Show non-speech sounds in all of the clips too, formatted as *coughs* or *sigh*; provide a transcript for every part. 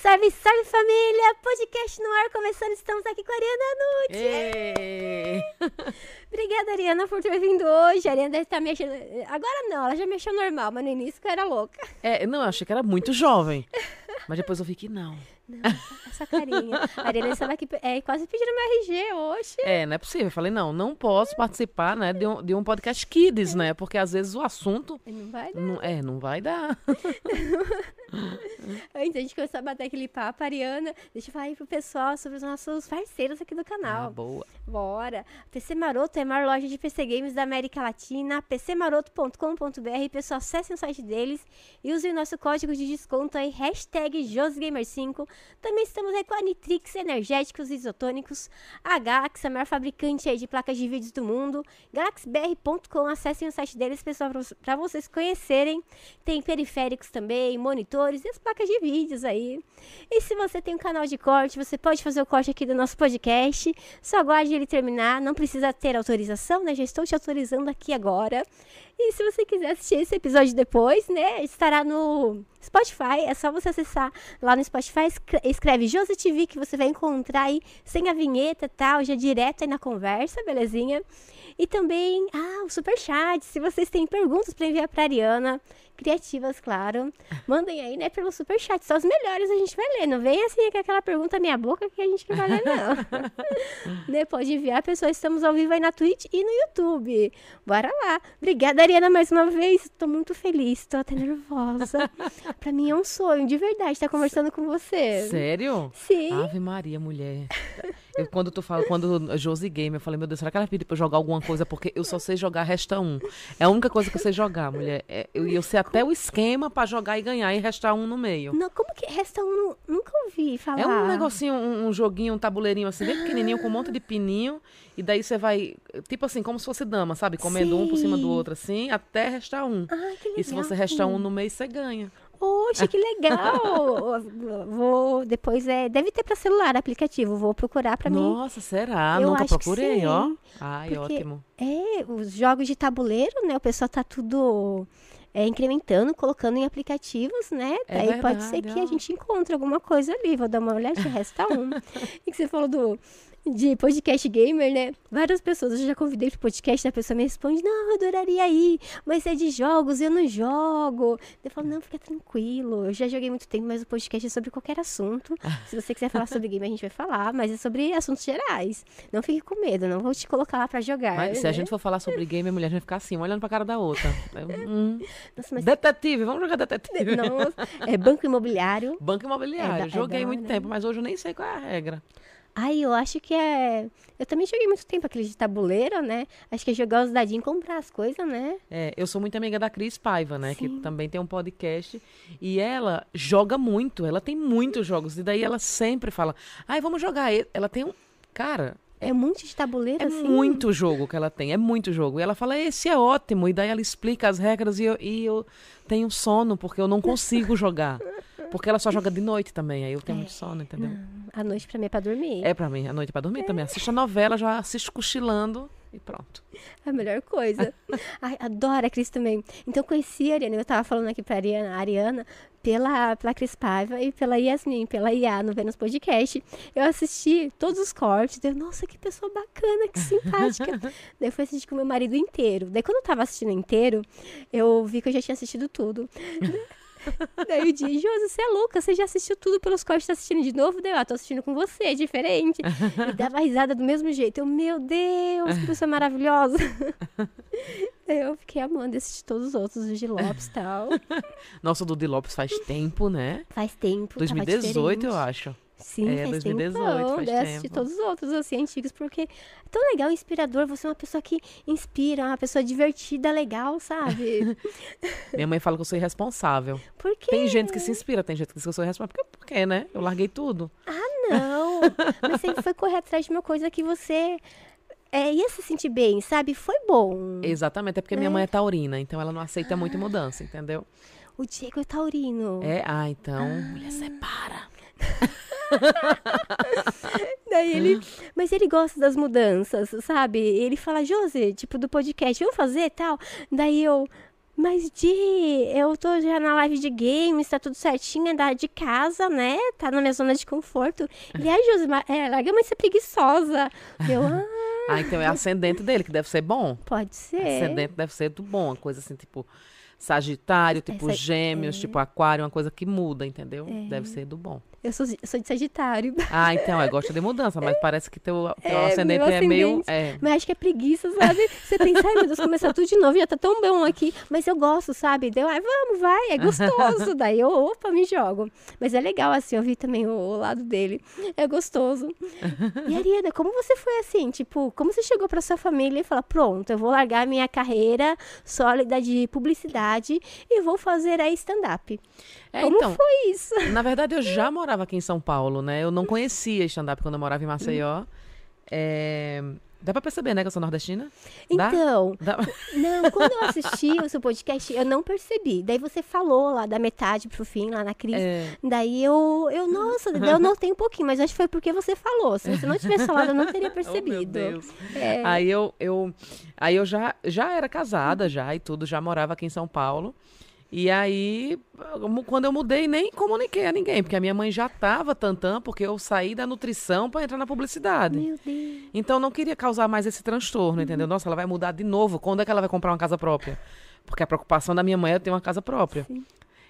Salve, salve família! Podcast no ar começando, estamos aqui com a Ariana Nutti. *laughs* Obrigada, Ariana, por ter vindo hoje. A Ariana deve estar mexendo. Agora não, ela já mexeu normal, mas no início eu era louca. É, não, eu achei que era muito jovem. Mas depois eu vi que não. Não, essa carinha. A Ariana estava aqui é, quase pedindo meu RG hoje. É, não é possível. Eu falei, não, não posso participar, né, de um, de um podcast kids, né? Porque às vezes o assunto. Não vai dar. Não, é, não vai dar. *laughs* Antes a gente começar a bater aquele papo, Ariana, deixa eu falar aí pro pessoal sobre os nossos parceiros aqui do Ah, canal. boa. Bora! PC Maroto é a maior loja de PC Games da América Latina, pcmaroto.com.br. Pessoal, acessem o site deles e usem o nosso código de desconto aí, hashtag JosGamer5. Também estamos aí com a Nitrix Energéticos Isotônicos, a Galaxy, a maior fabricante aí de placas de vídeos do mundo, galaxybr.com. Acessem o site deles, pessoal, para vocês conhecerem. Tem periféricos também, monitores e as placas de vídeos aí. E se você tem um canal de corte, você pode fazer o corte aqui do nosso podcast. Só aguarde ele terminar, não precisa ter autorização, né? Já estou te autorizando aqui agora. E se você quiser assistir esse episódio depois, né? Estará no Spotify. É só você acessar lá no Spotify, escre- escreve Josi TV que você vai encontrar aí sem a vinheta e tal, já direto aí na conversa, belezinha? E também, ah, o Superchat. Se vocês têm perguntas para enviar para Ariana, criativas, claro, *laughs* mandem aí, né, pelo Superchat. Só os melhores a gente vai ler. Não vem assim com aquela pergunta na minha boca que a gente não vai ler, não. *laughs* né, pode enviar, pessoal. Estamos ao vivo aí na Twitch e no YouTube. Bora lá. Obrigada, Ariana, mais uma vez. Tô muito feliz, tô até nervosa. *laughs* pra mim é um sonho, de verdade, estar conversando com você. Sério? Sim. Ave Maria, mulher. Eu, quando tu fala, quando Josi Game, eu falei, meu Deus, será que ela pediu pra eu jogar alguma coisa? Porque eu só sei jogar resta um. É a única coisa que eu sei jogar, mulher. É, eu, eu sei até o esquema pra jogar e ganhar e restar um no meio. Não, como que resta um? Nunca ouvi falar. É um negocinho, um, um joguinho, um tabuleirinho assim, bem pequenininho, com um monte de pininho. E daí você vai, tipo assim, como se fosse dama, sabe? Comendo um por cima do Sim. outro, assim, até restar um. Ai, que legal. E se você restar um no meio, você ganha. Oxe, que legal! *laughs* vou depois é, deve ter para celular aplicativo, vou procurar para mim. Nossa, será? Eu Nunca procurei, sim. ó. Ai, Porque- ótimo. É, os jogos de tabuleiro, né? O pessoal tá tudo é, incrementando, colocando em aplicativos, né? É Daí pode ser verdade, que ó. a gente encontre alguma coisa ali. Vou dar uma olhadinha, resta um. *laughs* e que você falou do de podcast gamer, né? Várias pessoas eu já convidei pro podcast, a pessoa me responde: "Não, eu adoraria ir, mas é de jogos, eu não jogo". Eu falo: "Não, fica tranquilo. Eu já joguei muito tempo, mas o podcast é sobre qualquer assunto. *laughs* Se você quiser falar sobre game, a gente vai falar, mas é sobre assuntos gerais. Não fique com medo, não vou te colocar lá pra jogar". Mas se a né? gente for falar sobre game, a mulher vai ficar assim, olhando pra cara da outra. Hum. Nossa, mas Detetive, vamos jogar detetive. Nossa, é banco imobiliário. Banco imobiliário. É da- é Joguei da muito hora, tempo, mas hoje eu nem sei qual é a regra. Ai, eu acho que é. Eu também joguei muito tempo aquele de tabuleiro, né? Acho que é jogar os dadinhos e comprar as coisas, né? É, eu sou muito amiga da Cris Paiva, né? Sim. Que também tem um podcast. E ela joga muito, ela tem muitos jogos. E daí ela sempre fala, ai, vamos jogar. e-". Ela tem um. Cara, É monte de tabuleiro, é assim. muito jogo que ela tem, é muito jogo. E ela fala, esse é ótimo. E daí ela explica as regras e eu, e eu tenho sono, porque eu não consigo jogar. Porque ela só joga de noite também, aí eu tenho muito sono, entendeu? A noite pra mim é pra dormir. É pra mim, a noite é pra dormir também. Assiste a novela, já assisto cochilando e pronto. É a melhor coisa. *laughs* Ai, adoro a Cris também. Então, eu conheci a Ariana. Eu tava falando aqui pra Ariana, a Ariana pela, pela Cris Paiva e pela Yasmin, pela Iá no Vênus Podcast. Eu assisti todos os cortes. Deu, nossa, que pessoa bacana, que simpática. *laughs* Daí eu fui assistir com meu marido inteiro. Daí, quando eu tava assistindo inteiro, eu vi que eu já tinha assistido tudo. *laughs* *laughs* Daí o dia, Josi, você é louca, você já assistiu tudo pelos cortes, tá assistindo de novo? Daí eu, ah, tô assistindo com você, é diferente. E dava risada do mesmo jeito. Eu, meu Deus, que pessoa maravilhosa. *laughs* Daí eu fiquei amando assistir todos os outros, os de Lopes e tal. *laughs* Nossa, o do Di Lopes faz tempo, né? Faz tempo. tava 2018, eu acho. Sim, É, faz 2018, tempão. faz Daí eu assisti tempo. todos os outros, assim, antigos, porque é tão legal, inspirador. Você é uma pessoa que inspira, uma pessoa divertida, legal, sabe? *laughs* Minha mãe fala que eu sou irresponsável. Por quê? Tem gente que se inspira, tem gente que diz que eu sou irresponsável. Por quê, né? Eu larguei tudo. Não, mas você foi correr atrás de uma coisa que você é, ia se sentir bem, sabe? Foi bom. Exatamente, é porque minha mãe é taurina, então ela não aceita muito mudança, entendeu? O Diego é taurino. É, ah, então, mulher, separa. *laughs* Daí ele. Mas ele gosta das mudanças, sabe? Ele fala, Josi, tipo, do podcast, vamos fazer tal. Daí eu. Mas de. Eu tô já na live de games, tá tudo certinho, andar de casa, né? Tá na minha zona de conforto. E aí, Josi, é, larga mais ser preguiçosa. Eu, ah, Ah, então é ascendente dele, que deve ser bom. pode ser. Ascendente deve ser do bom, uma coisa assim, tipo Sagitário, tipo Essa- Gêmeos, é. tipo Aquário, uma coisa que muda, entendeu? Deve ser do bom. Eu sou, eu sou de Sagitário. *laughs* Ah, então, é, gosta de mudança, mas parece que teu, teu É, ascendente meu é meio. ascendente. É, Mas acho que é preguiça, sabe? Você pensa, ai meu Deus, começar tudo de novo, já tá tão bom aqui. Mas eu gosto, sabe? Deu, ai, vamos, vai, é gostoso. *laughs* Daí eu, opa, me jogo. Mas é legal, assim, eu vi também o, o lado dele. É gostoso. E Ariana, como você foi assim? Tipo, como você chegou pra sua família e falou, pronto, eu vou largar minha carreira sólida de publicidade e vou fazer aí stand-up. É, como então, foi isso? *laughs* na verdade, eu já morava aqui em São Paulo, né? Eu não conhecia stand-up quando eu morava em Maceió. É, Dá pra perceber, né, que eu sou nordestina? Dá? Então, Dá- Não, quando eu assisti o seu podcast, eu não percebi. Daí você falou lá da metade pro fim, lá na crise. É, Daí eu, eu, nossa, eu *laughs* notei um pouquinho, mas acho que foi porque você falou. Se você não tivesse falado, eu não teria *laughs* Oh, meu percebido. Deus. É. Aí eu, eu, aí eu já, já era casada já e tudo, já morava aqui em São Paulo. E aí, quando eu mudei, nem comuniquei a ninguém, porque a minha mãe já estava tantã, porque eu saí da nutrição para entrar na publicidade. Meu Deus. Então não queria causar mais esse transtorno, entendeu? Nossa, ela vai mudar de novo. Quando é que ela vai comprar uma casa própria? Porque a preocupação da minha mãe é ter uma casa própria. Sim.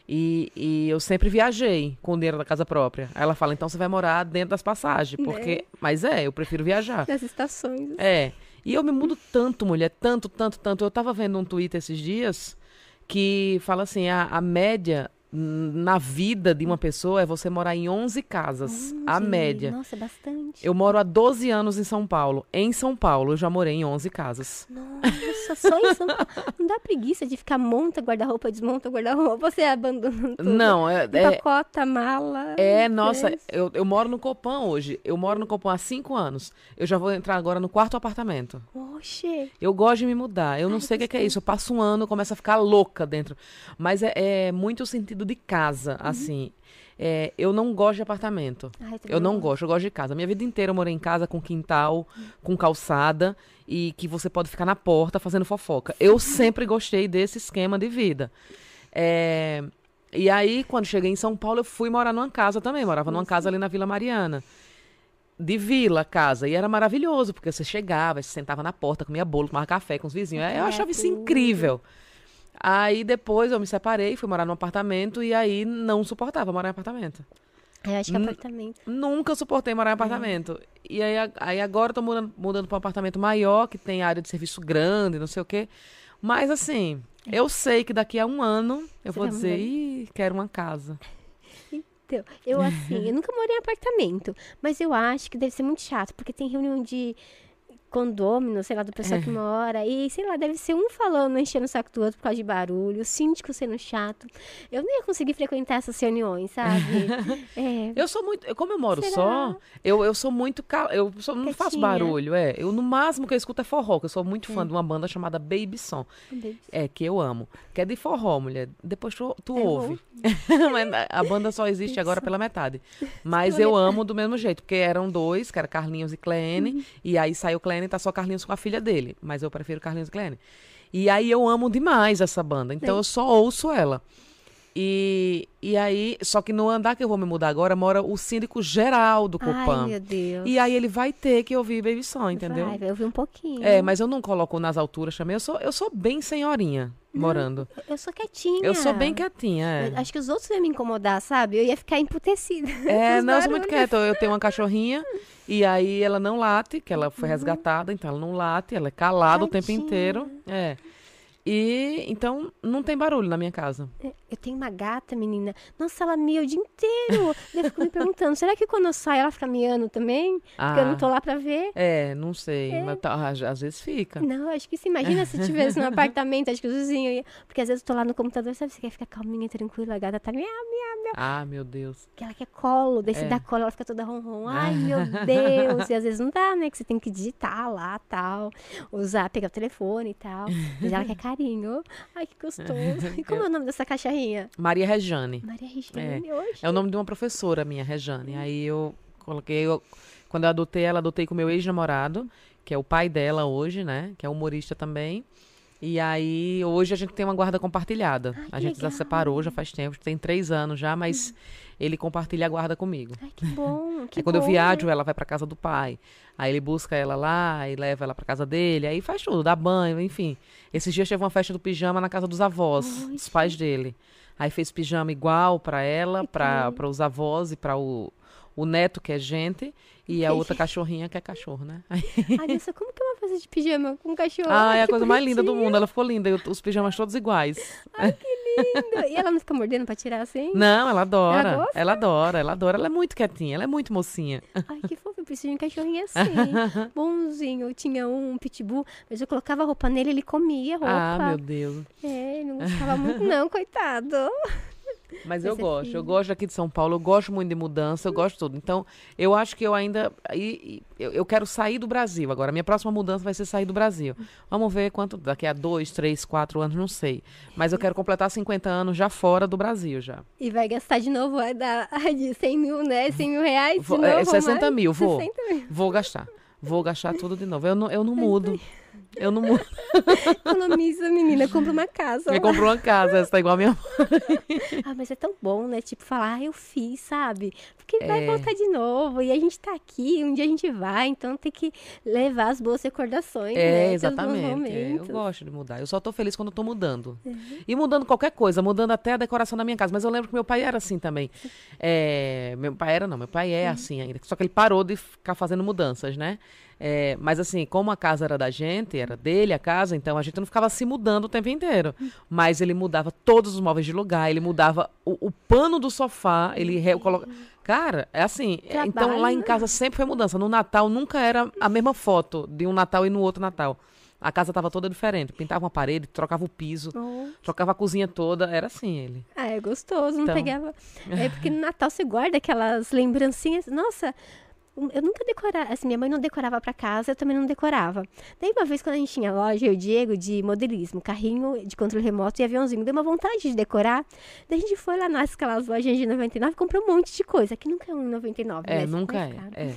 E, e eu sempre viajei com o dinheiro da casa própria. Aí ela fala, então você vai morar dentro das passagens. Porque. Mas é, eu prefiro viajar. Das estações. É. E eu me mudo tanto, mulher, tanto, tanto, tanto. Eu tava vendo um Twitter esses dias que fala assim: a, a média na vida de uma pessoa é você morar em 11 casas. a Gente, média. Nossa, é bastante. Eu moro há 12 anos em São Paulo. Em São Paulo, eu já morei em 11 casas. Nossa, só em São Paulo. *laughs* Não dá preguiça de ficar monta guarda-roupa, desmonta guarda-roupa, você abandona tudo. Não, é. é Empacota, mala. é, nossa, eu, eu moro no Copan hoje. Eu moro no Copan há cinco anos. Eu já vou entrar agora no quarto apartamento. Oxe. Eu gosto de me mudar. Eu não Ai, sei o que, que é isso. Eu passo um ano, começo a ficar louca dentro. Mas é, é muito o sentido de casa, Uhum. assim. É, eu não gosto de apartamento. Eu não gosto, eu gosto de casa. Minha vida inteira eu morei em casa com quintal, com calçada e que você pode ficar na porta fazendo fofoca. Eu *laughs* sempre gostei desse esquema de vida. É, E aí, quando cheguei em São Paulo, eu fui morar numa casa também. Morava numa casa ali na Vila Mariana. De vila, casa. E era maravilhoso, porque você chegava, você sentava na porta, comia bolo, tomava café com os vizinhos. Eu É, achava isso tudo. incrível. Aí depois eu me separei, fui morar num apartamento e aí não suportava morar em apartamento. Eu acho que Hum, apartamento. Nunca suportei morar em apartamento. E aí, aí agora eu tô mudando, mudando para um apartamento maior, que tem área de serviço grande, não sei o quê. Mas assim, eu sei que daqui a um ano eu Você vou dizer, ih, quero uma casa. Então, eu assim, eu *laughs* nunca morei em apartamento, mas eu acho que deve ser muito chato, porque tem reunião de condômino, sei lá, do pessoal É. que mora, e sei lá, deve ser um falando, enchendo o saco do outro por causa de barulho, o síndico sendo chato. Eu não ia conseguir frequentar essas reuniões, sabe? *laughs* é, Eu sou muito, como eu moro Será? só, eu, eu sou muito, cal- eu sou- não faço barulho, é. Eu no máximo que eu escuto é forró, que eu sou muito fã de uma banda chamada Baby Som. É, que eu amo. Que é de forró, mulher. Depois tu, tu ouve. *laughs* A banda só existe agora pela metade. Mas eu amo do mesmo jeito, porque eram dois, que era Carlinhos e Cleane, Uhum. e aí saiu Cleane e tá só Carlinhos com a filha dele. Mas eu prefiro Carlinhos Cleane. E aí eu amo demais essa banda, então Sim. eu só ouço ela. E, e aí, só que no andar que eu vou me mudar agora, mora o síndico geral do Ai, Copan. meu Deus. E aí ele vai ter que ouvir Baby Som, entendeu? Vai, vai ouvir um pouquinho. É, mas eu não coloco nas alturas também. Eu sou, eu sou bem senhorinha morando. Eu sou quietinha. Eu sou bem quietinha, é. Acho que os outros iam me incomodar, sabe? Eu ia ficar emputecida. *laughs* É, não, eu sou muito quieta. Eu tenho uma cachorrinha e aí ela não late, que ela foi resgatada, então ela não late, ela é calada o tempo inteiro. É. E então não tem barulho na minha casa. Eu tenho uma gata, menina. Nossa, ela mia o dia inteiro. Eu fico me perguntando, será que quando eu saio ela fica miando também? Porque eu não tô lá pra ver. É, não sei, mas tá- às, vezes fica. Não, acho que se imagina se tivesse no *laughs* apartamento, acho que os vizinhos iam. Porque às vezes eu tô lá no computador, sabe? Você quer ficar calminha, tranquila, a gata tá miau, miau, miau. Ah, meu Deus. Que ela quer colo, daí você É. dá colo, ela fica toda ronron. Ai, meu *laughs* Deus. E às vezes não dá, né? Que você tem que digitar lá, tal. Usar, pegar o telefone e tal. Mas ela quer carinho. Ai, que gostoso. E como é o nome dessa cachorrinha? Maria Rejane. Maria Regiane, hoje. É o nome de uma professora minha, Rejane. Aí eu coloquei, eu- quando eu adotei ela, adotei com meu ex-namorado, que é o pai dela hoje, né? Que é humorista também. E aí, hoje a gente tem uma guarda compartilhada. Ai, a gente já legal. separou, já faz tempo, tem três anos já, mas ele compartilha a guarda comigo. Ai, que bom. *laughs* Que aí quando eu bom. viajo, ela vai pra casa do pai. Aí ele busca ela lá e leva ela pra casa dele. Aí faz tudo, dá banho, enfim. Esses dias teve uma festa do pijama na casa dos avós, Oi, dos pais dele. Aí fez pijama igual pra ela, para os avós e pra o, o neto, que é gente, e a outra cachorrinha, que é cachorro, né? Aí, *laughs* Ai, nossa, como que é uma festa de pijama com um cachorro? ah, é a que coisa mais linda do mundo. Ela ficou linda. Os pijamas todos iguais. Lindo. E ela não fica mordendo pra tirar assim? Não, ela adora. Ela? Ela adora, ela adora. Ela é muito quietinha, ela é muito mocinha. Ai, que fofo, eu preciso de um cachorrinho *laughs* assim. Bonzinho. Eu tinha um pitbull, mas eu colocava roupa nele, ele comia a roupa. Ah, meu Deus. É, ele não gostava muito não, coitado. Mas eu é gosto, filho. eu gosto daqui de São Paulo, eu gosto muito de mudança, eu gosto de tudo. Então, eu acho que eu ainda. e- e- eu, eu quero sair do Brasil agora. Minha próxima mudança vai ser sair do Brasil. Vamos ver quanto. Daqui a dois, três, quatro anos, não sei. Mas eu quero completar 50 anos já fora do Brasil já. E vai gastar de novo a *laughs* de 100 mil, né? 100 mil reais Vou- novo. é, 60 mais? mil, vou. 60 mil. Vou gastar. Vou gastar tudo de novo. Eu não, eu não mudo. Eu não mudo. *laughs* Economiza, menina, compra uma casa. Me comprou uma casa, essa tá igual a minha. *laughs* Ah, mas é tão bom, né? Tipo, falar, ah, eu fiz, sabe? Porque vai É. voltar de novo. E a gente tá aqui, um dia a gente vai, então tem que levar as boas recordações, né? É, bons exatamente. é, eu gosto de mudar. Eu só tô feliz quando eu tô mudando. Uhum. E mudando qualquer coisa, mudando até a decoração da minha casa. Mas eu lembro que meu pai era assim também. É, meu pai era, não, meu pai Uhum. é assim ainda. Só que ele parou de ficar fazendo mudanças, né? É, mas assim, como a casa era da gente, era dele a casa, então a gente não ficava se mudando o tempo inteiro. Mas ele mudava todos os móveis de lugar, ele mudava o, o pano do sofá, ele re- coloca. Cara, é assim. é, então Trabalho, lá em casa sempre foi mudança. No Natal nunca era a mesma foto de um Natal e no outro Natal. A casa tava toda diferente. Pintava uma parede, trocava o piso, Oh. trocava a cozinha toda. Era assim ele. Ah, é gostoso, não Então. pegava. É porque no Natal você guarda aquelas lembrancinhas. Nossa, eu nunca decorava. Assim, minha mãe não decorava pra casa, eu também não decorava. Daí uma vez quando a gente tinha loja, eu e o Diego, de modelismo, carrinho de controle remoto e aviãozinho, deu uma vontade de decorar. Daí a gente foi lá naquelas lojas de 99 e comprou um monte de coisa. Que nunca é um 99, É, né? nunca Mais é. é.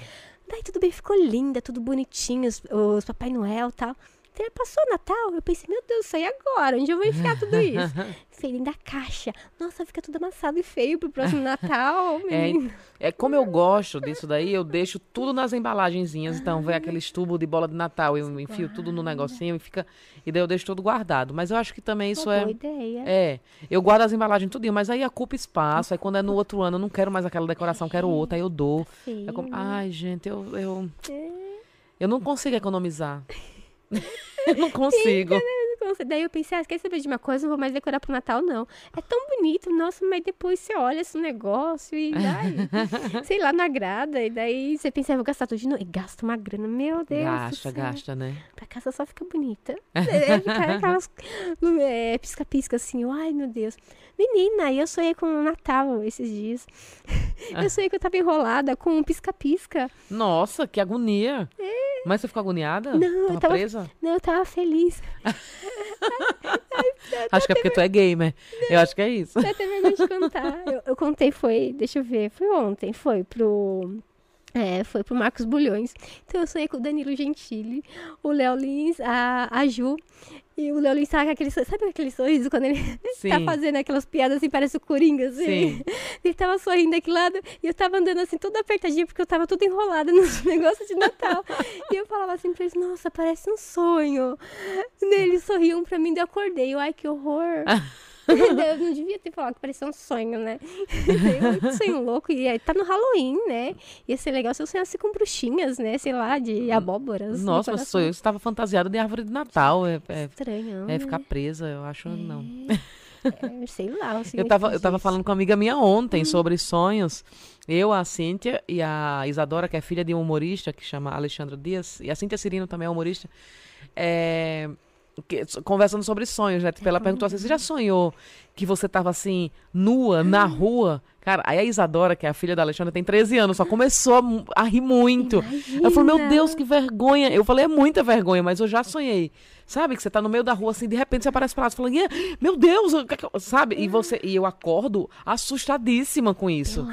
Daí tudo bem, ficou linda, tudo bonitinho, os, os Papai Noel e tal. Daí passou o Natal, eu pensei, meu Deus, aí agora, onde eu vou enfiar tudo isso? *laughs* Dentro da caixa. Nossa, fica tudo amassado e feio pro próximo Natal, *laughs* É, menino. É como eu gosto disso daí, eu deixo tudo nas embalagenzinhas. Então, vem aqueles tubos de bola de Natal, eu enfio tudo no negocinho e fica. E daí eu deixo tudo guardado. Mas eu acho que também isso Uma é. boa ideia. É, eu guardo as embalagens tudinho, mas aí ocupa espaço. Aí quando é no outro ano, eu não quero mais aquela decoração, quero outra, aí eu dou. É como- Ai, gente, eu, eu, É. eu não consigo economizar. *laughs* eu não consigo. Daí eu pensei, ah, quer saber de uma coisa? Não vou mais decorar pro Natal, não. É tão bonito, nossa, mas depois você olha esse negócio e, ai, *laughs* sei lá, não agrada. E daí você pensa, ah, vou gastar tudo de novo. E gasta uma grana, meu Deus. Gasta, gasta, né? Pra casa só fica bonita. *laughs* É, fica aquelas é, pisca-pisca assim, ai meu Deus. Menina, eu sonhei com o Natal esses dias. Eu sonhei que eu tava enrolada com um pisca-pisca. Nossa, que agonia. Mas você ficou agoniada? Não, eu Tava tava- presa? Não, eu tava feliz. *laughs* Acho que é porque tu é gamer. Eu acho que é isso. Dá até vergonha de contar. Eu, eu contei, foi, deixa eu ver, foi ontem, foi pro. É, foi pro Marcos Bulhões. Então eu sonhei com o Danilo Gentili, o Léo Lins, a, a Ju. E o Léo Lins com aquele, sorriso- sabe aquele sorriso quando ele *laughs* Sim. tá fazendo aquelas piadas assim, parece o Coringa, assim? Sim. *laughs* Ele tava sorrindo aqui lado e eu tava andando assim, toda apertadinha, porque eu tava toda enrolada *laughs* nos negócios de Natal. e eu falava assim pra eles, nossa, parece um sonho. Daí Eles sorriam pra mim, daí eu acordei. Eu, ai, que horror. *laughs* Eu não devia ter falado que parecia um sonho, né? Daí *laughs* eu, sonho louco. E aí tá no Halloween, né? Ia ser legal se eu sonhasse com bruxinhas, né? Sei lá, de abóboras. no Nossa, mas sou eu que estava fantasiada de árvore de Natal. É, é, Estranho. é ficar presa, eu acho, não. É, sei lá. o *laughs* Eu tava, eu tava falando com uma amiga minha ontem sobre sonhos. Eu, a Cíntia e a Isadora, que é filha de um humorista que chama Alexandra Dias, e a Cíntia Cirino também é humorista, é, que- conversando sobre sonhos, né? Tipo, ela perguntou assim: você já sonhou que você tava assim, nua, na rua? Cara, aí a Isadora, que é a filha da Alexandra, tem 13 anos, só começou a, a rir muito. Ela falou, meu Deus, que vergonha. Eu falei, é muita vergonha, mas eu já sonhei. Sabe, que você tá no meio da rua, assim, de repente você aparece pra lá, você fala, "Ih, meu Deus, é eu-" sabe? E, você, e eu acordo assustadíssima com isso.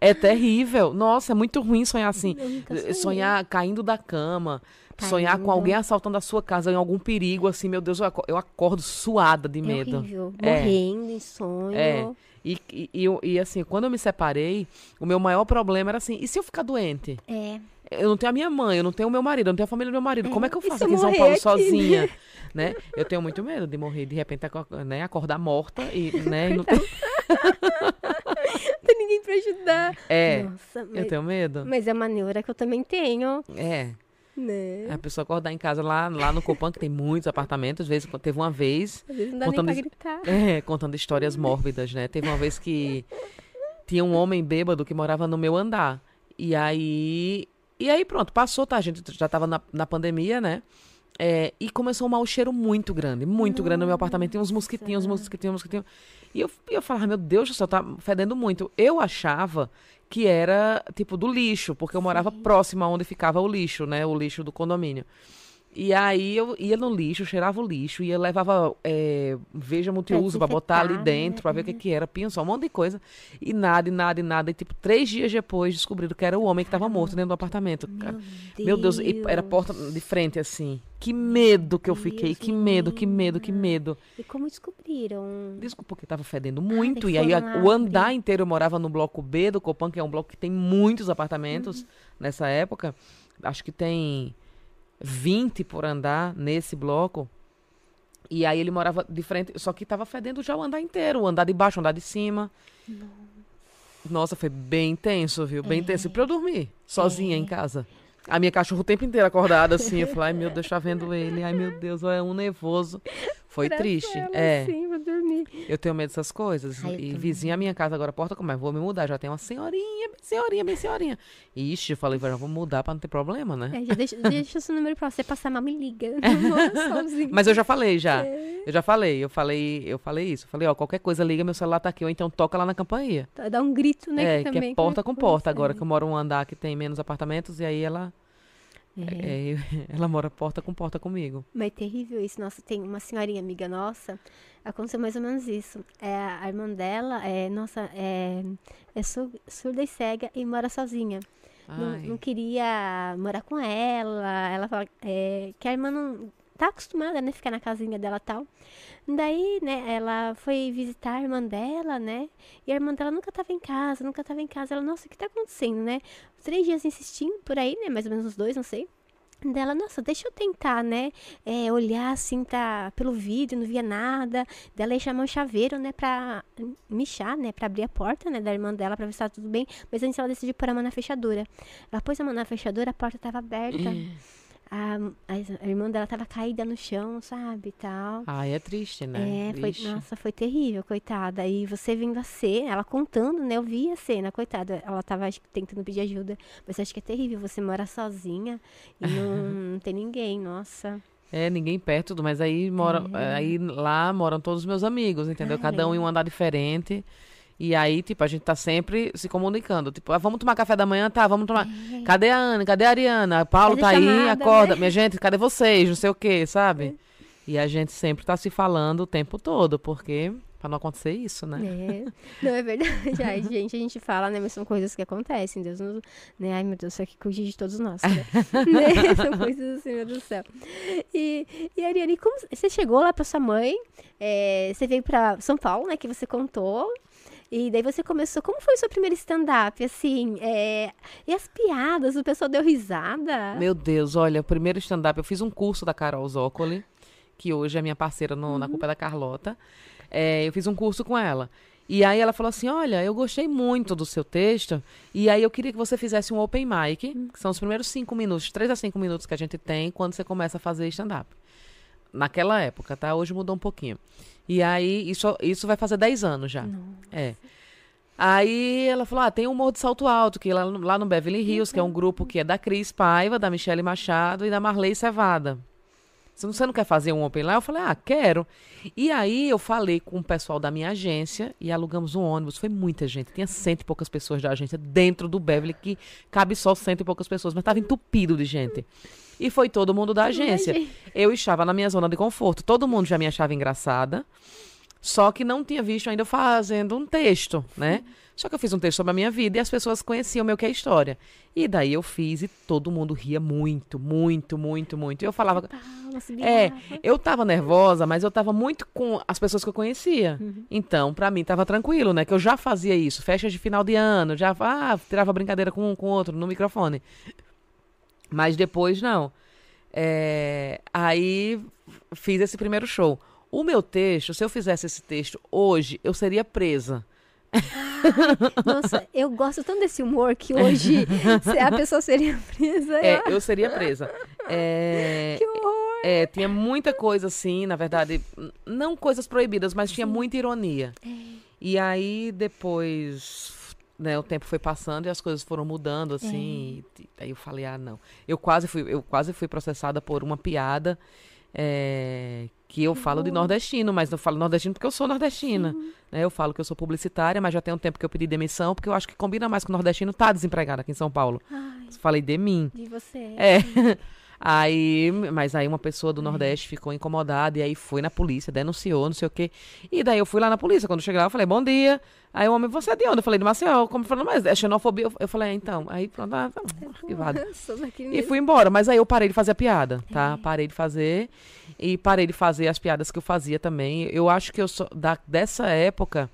É terrível. Nossa, é muito ruim sonhar assim. Eu Eh. Sonhar caindo da cama. Sonhar com alguém assaltando a sua casa em algum perigo, assim, meu Deus, eu aco- eu acordo suada de É medo. horrível. É. Morrendo em sonho. É. E, e, e eu- e, assim, quando eu me separei, o meu maior problema era assim, e se eu ficar doente? É. Eu não tenho a minha mãe, eu não tenho o meu marido, eu não tenho a família do meu marido. Como é que eu faço eu aqui em São Paulo aqui, sozinha? Né? Eu tenho muito medo de morrer, de repente né, acordar morta e, né, e não. *laughs* Não tem ninguém pra ajudar. É, Nossa, eu mas, tenho medo. mas é uma neura que eu também tenho. É. Né? A pessoa acordar em casa lá, lá no Copan, que tem muitos apartamentos, às vezes teve uma vez Às vezes não dá Contando nem pra gritar. É, contando histórias mórbidas, né? Teve uma vez que tinha um homem bêbado que morava no meu andar. E aí. E aí, pronto, passou, tá? A gente já tava na, na pandemia, né? É, e começou um mau cheiro muito grande, muito grande no meu apartamento. Tinha uns mosquitinhos, mosquitinhos, mosquitinhos. E eu, eu falava, meu Deus do céu, tá fedendo muito. Eu achava que era, tipo, do lixo, porque eu morava próximo aonde ficava o lixo, né? O lixo do condomínio. E aí eu ia no lixo, cheirava o lixo, ia levava é, veja multiuso pra botar ali desinfetar, dentro, né? pra ver o que que era, pinça, um monte de coisa. E nada, e nada, e nada. E tipo, três dias depois descobriram que era o homem que tava morto dentro do apartamento. Cara, Meu Deus, e era porta de frente assim. Que medo que eu fiquei, Deus que medo, que medo, que medo. E como descobriram? Desculpa, porque tava fedendo muito. daí e aí a- o andar inteiro eu morava no bloco B do Copan, que é um bloco que tem muitos apartamentos Uhum. nessa época. Acho que tem 20 por andar nesse bloco. E aí ele morava de frente, só que tava fedendo já o andar inteiro, o andar de baixo, o andar de cima. Nossa, foi bem intenso, viu? Bem intenso. E pra eu dormir, sozinha em casa. A minha cachorra o tempo inteiro acordada, assim. Eu falei, ai meu Deus, tá vendo ele. Ai meu Deus, é um nervoso. Foi triste. ela, É. Sim, dormir. Eu tenho medo dessas coisas. Ai, e vizinha a minha casa agora, porta como é? Vou me mudar. Já tem uma senhorinha, senhorinha, bem senhorinha. Ixi, eu falei, vou mudar pra não ter problema, né? É, já deixa, deixa o seu número pra você passar mal, *laughs* me liga. Mas eu já falei, já. É. Eu já falei, eu falei, eu falei isso. Eu falei, ó, qualquer coisa, liga, meu celular tá aqui, ou então toca lá na campainha. Dá um grito, né? é, que também, é porta com porta agora, que eu moro num andar que tem menos apartamentos, e aí ela, É. é, *laughs* ela mora porta com porta comigo. Mas é terrível isso. Nossa, tem uma senhorinha amiga nossa, aconteceu mais ou menos isso. É, a irmã dela, é, nossa, é, é sur- surda e cega e mora sozinha. Não, não queria morar com ela. Ela fala é, que a irmã não tá acostumada, né, ficar na casinha dela tal. Daí, né, ela foi visitar a irmã dela, né? E a irmã dela nunca tava em casa, nunca tava em casa. Ela, nossa, o que tá acontecendo, né? Três dias insistindo por aí, né? Mais ou menos uns dois, não sei. Dela, nossa, deixa eu tentar, né? é, olhar assim pra, pelo vídeo, não via nada. Dela ia chamar o chaveiro, né? Pra michar, né? Pra abrir a porta, né? Da irmã dela pra ver se tava tudo bem. Mas antes ela decidiu pôr a mão na fechadura. Ela pôs a mão na fechadura, a porta tava aberta. A, a, irmã dela tava caída no chão, sabe? Tal. Ai, é triste, né? É, foi, nossa, foi terrível, coitada. E você vendo a cena, ela contando, né? Eu vi a cena, coitada. Ela tava acho tentando pedir ajuda. Mas acho que é terrível você mora sozinha e não, *laughs* não tem ninguém, nossa. É, ninguém perto, mas aí mora, aí lá moram todos os meus amigos, entendeu? Cada um em um andar diferente. E aí, tipo, a gente tá sempre se comunicando. Tipo, ah, vamos tomar café da manhã? Tá, vamos tomar. Cadê a Ana? Cadê a Ariana? A Paulo tá aí, chamada, acorda. né? Minha gente, cadê vocês? Não sei o quê, sabe? E a gente sempre tá se falando o tempo todo, porque pra não acontecer isso, né? É. Não, é verdade. Ai, gente, a gente fala, né? Mas são coisas que acontecem. Deus nos... Né? Ai, meu Deus, só que cuide de todos nós, né? *laughs* Né? São coisas assim, meu Deus do céu. E, e Ariane, como você chegou lá pra sua mãe? é, você veio pra São Paulo, né? Que você contou. E daí você começou. Como foi o seu primeiro stand-up? Assim, é, e as piadas? O pessoal deu risada? Meu Deus, olha, o primeiro stand-up, eu fiz um curso da Carol Zócoli, que hoje é minha parceira no- na Culpa é da Carlota. É, eu fiz um curso com ela. E aí ela falou assim: Olha, eu gostei muito do seu texto, e aí eu queria que você fizesse um open mic, que são os primeiros cinco minutos, três a cinco minutos que a gente tem quando você começa a fazer stand-up. Naquela época, tá? Hoje mudou um pouquinho. E aí, isso, isso vai fazer 10 anos já. É. Aí ela falou: ah, tem o Humor de Salto Alto, que lá, no- lá no Beverly Hills, que é um grupo que é da Cris Paiva, da Michele Machado e da Marley Cevada. Você não, você não quer fazer um open lá? Eu falei, ah, quero. E aí eu falei com o pessoal da minha agência e alugamos um ônibus. Foi muita gente. Tinha cento e poucas pessoas da agência dentro do Beverly, que cabe só cento e poucas pessoas, mas estava entupido de gente. E foi todo mundo da agência. Eu estava na minha zona de conforto. Todo mundo já me achava engraçada. Só que não tinha visto ainda eu fazendo um texto, né? Só que eu fiz um texto sobre a minha vida e as pessoas conheciam meio que a história. E daí eu fiz e todo mundo ria muito, muito, muito, muito. E eu falava. É, eu tava nervosa, mas eu tava muito com as pessoas que eu conhecia. Então, pra mim, tava tranquilo, né? Que eu já fazia isso. Festas de final de ano, já ah, tirava brincadeira com um com o outro no microfone. Mas depois, não. É, aí fiz esse primeiro show. O meu texto, se eu fizesse esse texto hoje, eu seria presa. *laughs* Nossa, eu gosto tanto desse humor que hoje se a pessoa seria *laughs* presa. É, eu seria presa. É, *laughs* Que horror. é, tinha muita coisa assim, na verdade, não coisas proibidas, mas tinha muita ironia. E aí depois, né, o tempo foi passando e as coisas foram mudando assim. e aí eu falei, ah, não. Eu quase fui, eu quase fui processada por uma piada é, que eu falo de nordestino, mas não falo nordestino porque eu sou nordestina. Né? Eu falo que eu sou publicitária, mas já tem um tempo que eu pedi demissão, porque eu acho que combina mais com o nordestino tá desempregado aqui em São Paulo. Ai, Falei de mim. de você. É. *laughs* Aí, mas aí uma pessoa do Nordeste ficou incomodada e aí foi na polícia, denunciou, não sei o quê. E daí eu fui lá na polícia. Quando cheguei lá, eu falei, bom dia. Aí o homem, você é de onde? Eu falei, de Maceió. Como falando, mas é xenofobia. Eu- Eu falei, é, então. Aí pronto, ah, tá, arquivado. *laughs* E fui embora, mas aí eu parei de fazer a piada, tá? Parei de fazer e parei de fazer as piadas que eu fazia também. Eu acho que eu sou da, dessa época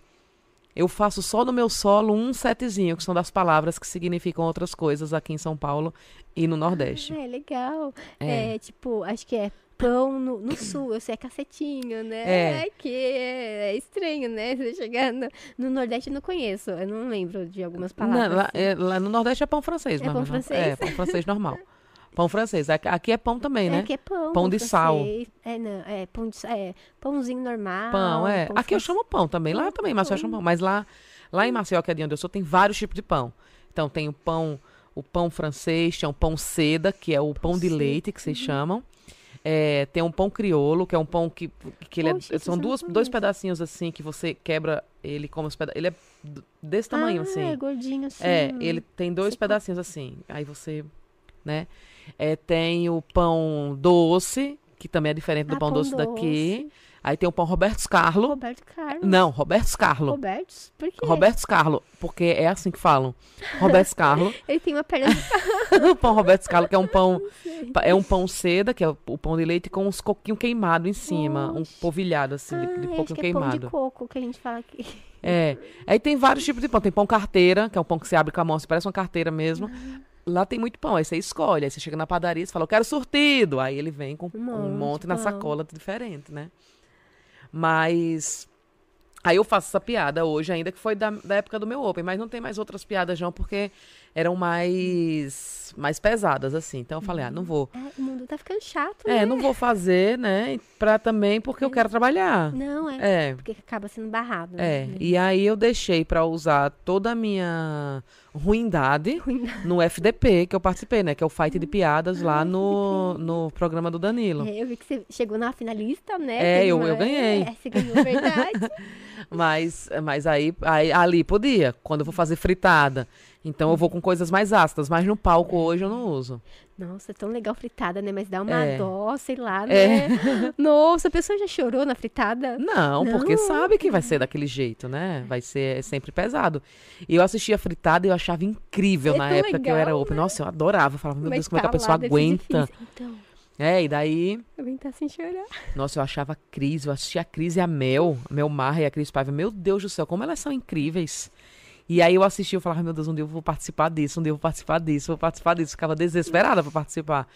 eu faço só no meu solo um setzinho, que são das palavras que significam outras coisas aqui em São Paulo e no Nordeste. É, legal. É. É. tipo, acho que é pão no, no sul, eu sei é cacetinho, né? É. que é, é estranho, né? Você chegar no, no Nordeste eu não conheço, eu não lembro de algumas palavras. Não, lá, assim. é, lá no Nordeste é pão francês, É mas pão não- francês? É, pão francês normal. *laughs* Pão francês. Aqui- Aqui é pão também, É né? que é pão. Pão de sal. francês. É, não, é pão de é, pãozinho normal. Pão, é. pão Aqui eu chamo pão também. Lá também, Maceió chama pão. Mas lá, lá em Maceió, que é de onde eu sou, tem vários tipos de pão. Então tem o pão, o pão francês, tem o pão seda, que é o pão de seda. leite, que vocês chamam. É, tem um pão criolo, que é um pão que, que ele é- Poxa, esse são duas, dois pedacinhos assim que você quebra ele como os peda Ele é desse tamanho ah, assim. É gordinho assim. É, ele tem dois qual- pedacinhos assim. Aí você, né? É, tem o pão doce, que também é diferente do Ah, pão, pão doce, daqui. Aí tem o pão Roberto Carlo. Roberto Carlos. Não, Roberto Carlo. Roberto? Por quê? Roberto Carlo, porque é assim que falam. Roberto Carlo. *laughs* Ele tem uma perna de o *laughs* pão Roberto Carlo, que é um *laughs* pão é um pão seda, que é o, pão de leite com uns coquinhos queimados em cima, um polvilhado assim, de, de Ah, acho pouquinho que é pão de queimado. coco que a gente fala aqui. É. Aí tem vários tipos de pão. Tem pão carteira, que é um pão que você abre com a mão, assim, parece uma carteira mesmo. Lá tem muito pão, aí você escolhe. Aí você chega na padaria e fala, eu quero surtido. Aí ele vem com Um um monte monte de na sacola diferente, né? Mas. Aí eu faço essa piada hoje, ainda que foi da, da época do meu Open, mas não tem mais outras piadas, não, porque eram mais, mais pesadas, assim. Então eu falei, ah, não vou. É, o mundo tá ficando chato, É, né? não vou fazer, né? Pra também porque eu quero trabalhar. Não, é. É. Porque acaba sendo barrado. É, né? e aí eu deixei pra usar toda a minha ruindade Ruindade. no FDP que eu participei, né? Que é o Fight de Piadas lá no, no programa do Danilo. É, eu vi que você chegou na finalista, né? É, eu- eu ganhei. É, você ganhou, verdade. *laughs* Mas, mas aí, aí ali podia, quando eu vou fazer fritada. Então eu vou com coisas mais ácidas, mas no palco hoje eu não uso. Nossa, é tão legal fritada, né? Mas dá uma É. dó, sei lá, né? *laughs* Nossa, a pessoa já chorou na fritada? Não, porque Não. sabe que vai ser daquele jeito, né? Vai ser sempre pesado. E eu assistia fritada e eu achava incrível É na época que eu era legal, open. Nossa, eu adorava. Eu falava, meu Mas Deus, como é que a tá pessoa aguenta? Então, É, e daí aguentar sem chorar. Nossa, eu achava a Cris, eu assistia a Cris e a Mel, a Mel Marra e a Cris Paiva. Meu Deus do céu, como elas são incríveis. E aí eu assistia, eu falava, meu Deus, um dia eu vou participar disso, um dia eu vou participar disso, vou participar disso. Ficava desesperada pra participar.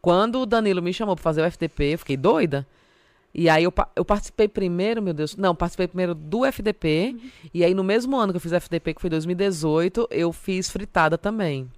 Quando o Danilo me chamou pra fazer o FDP, eu fiquei doida. E aí eu, eu participei primeiro, meu Deus, não, participei primeiro do FDP. E aí no mesmo ano que eu fiz FDP, que foi 2018, eu fiz fritada também.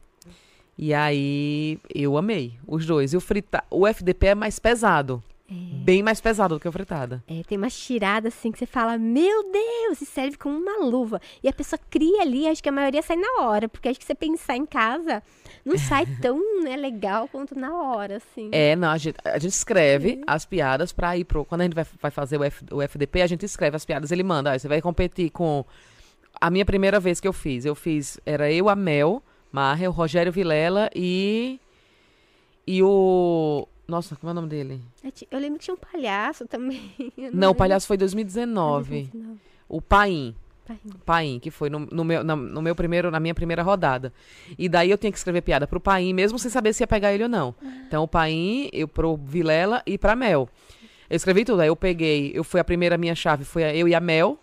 E aí eu amei os dois. E o, frita... o FDP é mais pesado. É. Bem mais pesado do que a fritada. É, tem umas tiradas assim que você fala, meu Deus, e serve como uma luva. E a pessoa cria ali, acho que a maioria sai na hora, porque acho que você pensar em casa não sai *laughs* tão né, legal quanto na hora, assim. É, não, a gente, a gente escreve as piadas pra ir pro. Quando a gente vai, vai fazer o, F- o FDP, a gente escreve as piadas. Ele manda, ah, você vai competir com. A minha primeira vez que eu fiz, eu fiz. Era eu, a Mel, Marra, o Rogério Vilela e. E o. Nossa, como é o nome dele? Eu ti- Eu lembro que tinha um palhaço também. *laughs* eu Não, o palhaço foi em 2019. 2019. O Paim. Rindo. Paim, que foi no, no meu, na, no meu primeiro, na minha primeira rodada. E daí eu tinha que escrever piada pro Paim, mesmo sem saber se ia pegar ele ou não. Então o Paim, eu pro Vilela e pra Mel. Eu escrevi tudo, aí eu peguei, eu fui a primeira minha chave, foi a- eu e a Mel,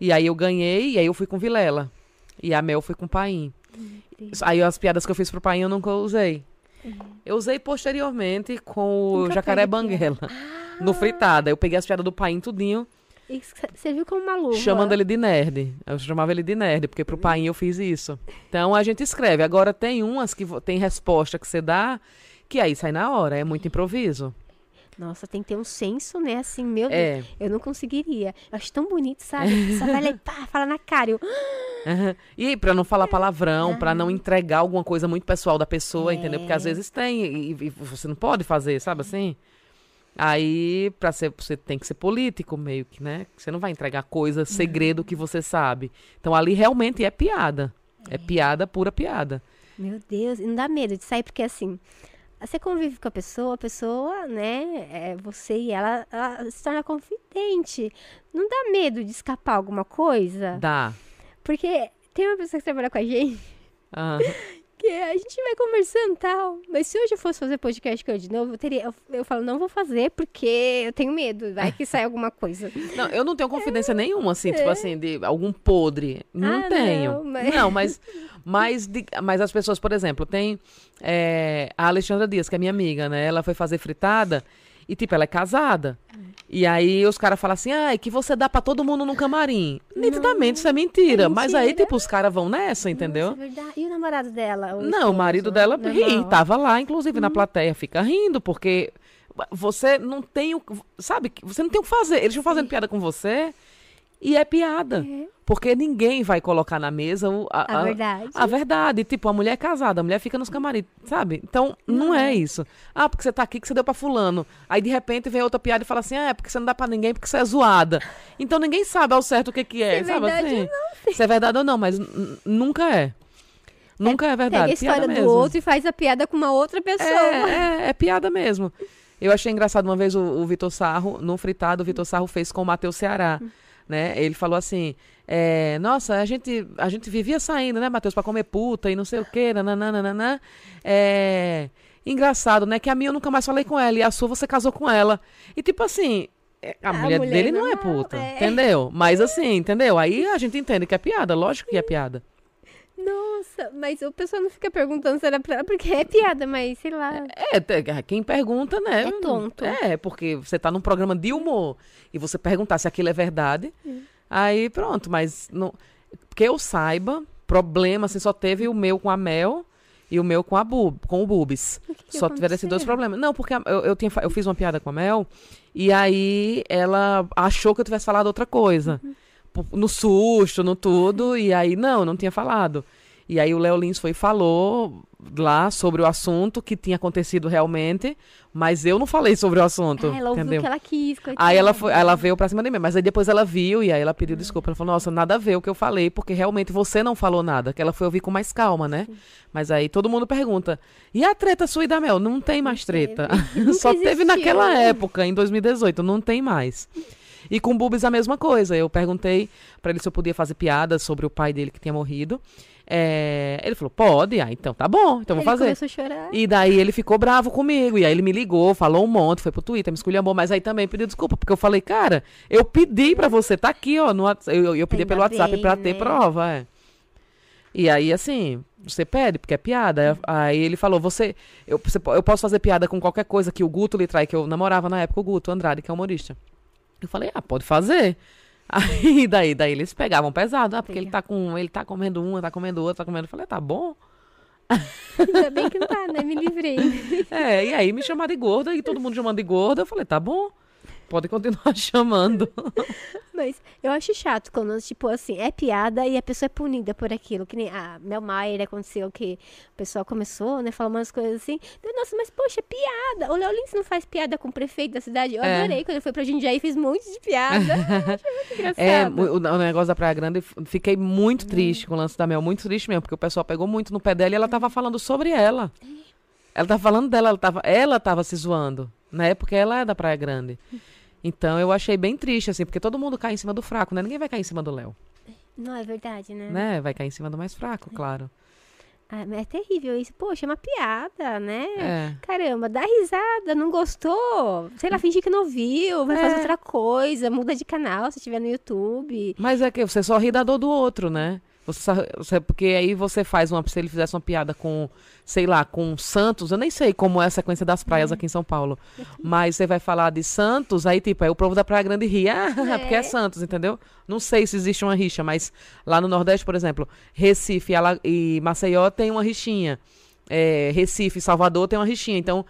e aí eu ganhei, e aí eu fui com Vilela. E a Mel foi com o Paim. Aí as piadas que eu fiz pro Paim eu nunca usei. Eu usei posteriormente com o Nunca Jacaré teve piada. Banguela. No fritada. Eu peguei as piadas do Paim tudinho E você viu como uma luva. chamando ele de nerd. Eu chamava ele de nerd, porque pro pai eu fiz isso. Então a gente escreve. Agora tem umas que tem resposta que você dá, que aí sai na hora, é muito improviso. Nossa, tem que ter um senso, né? Assim, meu Deus. É. Eu não conseguiria. Eu acho tão bonito, sabe? Só vai lá e pá, fala na cara. Eu, Aham. E pra não falar palavrão, pra não entregar alguma coisa muito pessoal da pessoa, entendeu? Porque às vezes tem e, e você não pode fazer, sabe assim? Aí, pra ser, você tem que ser político, meio que, né? Você não vai entregar coisa, segredo que você sabe. Então ali realmente é piada. É piada, pura piada. Meu Deus, e não dá medo de sair, porque assim, você convive com a pessoa, a pessoa, né, é, você e ela, ela se torna confidente. Não dá medo de escapar alguma coisa? Dá. Porque tem uma pessoa que trabalha com a gente, Ah, *laughs* que a gente vai conversando e tal. Mas se hoje eu fosse fazer podcast com eu de novo, eu teria. Eu, eu falo, não vou fazer porque eu tenho medo. Vai que sai alguma coisa. *laughs* Não, eu não tenho confidência nenhuma, assim, tipo assim, de algum podre. Não Ah, tenho. não, mas- Não, mas, mas, de- mas as pessoas, por exemplo, tem é, a Alexandra Dias, que é minha amiga, né? Ela foi fazer fritada e, tipo, ela é casada. E aí os caras falam assim, ah, é que você dá pra todo mundo no camarim. Nitidamente isso é mentira. é Mas aí, mentira. tipo, os caras vão nessa, entendeu? Nossa, é verdade. E o namorado dela? Não, o marido dela Normal. ri, tava lá, inclusive, Uhum. na plateia, fica rindo, porque você não tem o. Sabe, você não tem o que fazer. Eles estão fazendo piada com você e é piada. Porque ninguém vai colocar na mesa o- A verdade. A verdade. Tipo, a mulher é casada, a mulher fica nos camarim, sabe? Então, não é isso. Ah, porque você tá aqui que você deu pra fulano. Aí, de repente, vem outra piada e fala assim: ah, é porque você não dá pra ninguém porque você é zoada. Então, ninguém sabe ao certo o que que é, Se é sabe verdade assim? Se é verdade ou não, mas nunca é. Nunca é, verdade. Pega a piada história do mesmo. outro e faz a piada com uma outra pessoa. É, é, é piada mesmo. Eu achei engraçado uma vez o, o Vitor Sarro, no fritado, o Vitor Sarro fez com o Matheus Ceará. Né? Ele falou assim: é, Nossa, a gente, a gente vivia saindo, né, Matheus, pra comer puta e não sei o quê, nananana. É, engraçado, né? Que a minha eu nunca mais falei com ela e a sua você casou com ela. E tipo assim. é, A, A mulher, mulher dele não é normal, puta, é. entendeu? Mas assim, entendeu? Aí a gente entende que é piada, lógico que é piada. Nossa, mas o pessoal não fica perguntando se era pra ela, porque é piada, mas sei lá. É, te- quem pergunta, né? É tonto. É, porque você tá num programa de humor e você perguntar se aquilo é verdade, aí pronto, mas não, que eu saiba, problema assim, só teve o meu com a Mel e o meu com a Bub, com o Bubis. que Só tiveram esses dois problemas. Não, porque eu, eu, tinha, eu fiz uma piada com a Mel e aí ela achou que eu tivesse falado outra coisa. P- No susto, no tudo, e aí não, não tinha falado. E aí o Léo Lins foi e falou lá sobre o assunto que tinha acontecido realmente, mas eu não falei sobre o assunto, Ah, ela ouviu entendeu? que ela quis, coitada. Aí ela foi, ela veio pra cima de mim, mas aí depois ela viu e aí ela pediu desculpa. Ela falou, nossa, nada a ver o que eu falei, porque realmente você não falou nada. Que ela foi ouvir com mais calma, né? Mas aí todo mundo pergunta, e a treta sua e da Mel? Não tem mais treta. *laughs* Só teve existiu. naquela época, em 2018, não tem mais. E com o Bubis a mesma coisa. Eu perguntei pra ele se eu podia fazer piadas sobre o pai dele que tinha morrido. É, ele falou, pode, ah, então tá bom, então vou Ele fazer. começou a chorar. E daí ele ficou bravo comigo. E aí ele me ligou, falou um monte, foi pro Twitter, me esculhambou, mas aí também pediu desculpa, porque eu falei, cara, eu pedi pra você, tá aqui, ó, no, eu, eu pedi Ainda pelo WhatsApp bem, pra ter né? prova, é. E aí, assim, você pede, porque é piada. Aí ele falou, você eu, você eu posso fazer piada com qualquer coisa que o Guto lhe trai, que eu namorava na época, o Guto Andrade, que é humorista. Eu falei, ah, pode fazer. *laughs* Aí daí, daí eles pegavam pesado, ah, porque ele tá com, ele tá comendo uma, tá comendo outra, tá comendo. Eu falei, tá bom. Ainda bem que não tá, né? Me livrei. *laughs* É, e aí me chamaram de gorda e todo mundo chamando de gorda. Eu falei, tá bom. Pode continuar *laughs* chamando. Mas eu acho chato quando, tipo assim, é piada e a pessoa é punida por aquilo. Que nem a Mel Maier aconteceu que o pessoal começou, né? Falar umas coisas assim. Nossa, mas poxa, é piada. O Léo Lins não faz piada com o prefeito da cidade. Eu É. adorei quando ele foi pra Jundiaí e fez um monte de piada. *laughs* Achei muito engraçado. É, o, o negócio da Praia Grande, fiquei muito triste com o lance da Mel, muito triste mesmo, porque o pessoal pegou muito no pé dela e ela tava falando sobre ela. Ela tava falando dela, ela tava, ela tava se zoando, né? Porque ela é da Praia Grande. Então eu achei bem triste, assim, porque todo mundo cai em cima do fraco, né? Ninguém vai cair em cima do Léo, Não, é verdade, né? né? Vai cair em cima do mais fraco, claro. Ah, mas é terrível isso. Poxa, é uma piada, né? É. Caramba, dá risada, não gostou? Sei lá, fingir que não viu, vai É. fazer outra coisa, muda de canal se tiver no YouTube. Mas é que você só ri da dor do outro, né? Você, porque aí você faz uma. Se ele fizesse uma piada com, sei lá, com Santos, eu nem sei como é a sequência das praias aqui em São Paulo. *laughs* Mas você vai falar de Santos, aí, tipo, aí o povo da Praia Grande ri. Ah, *laughs* porque é Santos, entendeu? Não sei se existe uma rixa, mas lá no Nordeste, por exemplo, Recife e e Maceió tem uma rixinha. É, Recife e Salvador tem uma rixinha. Então,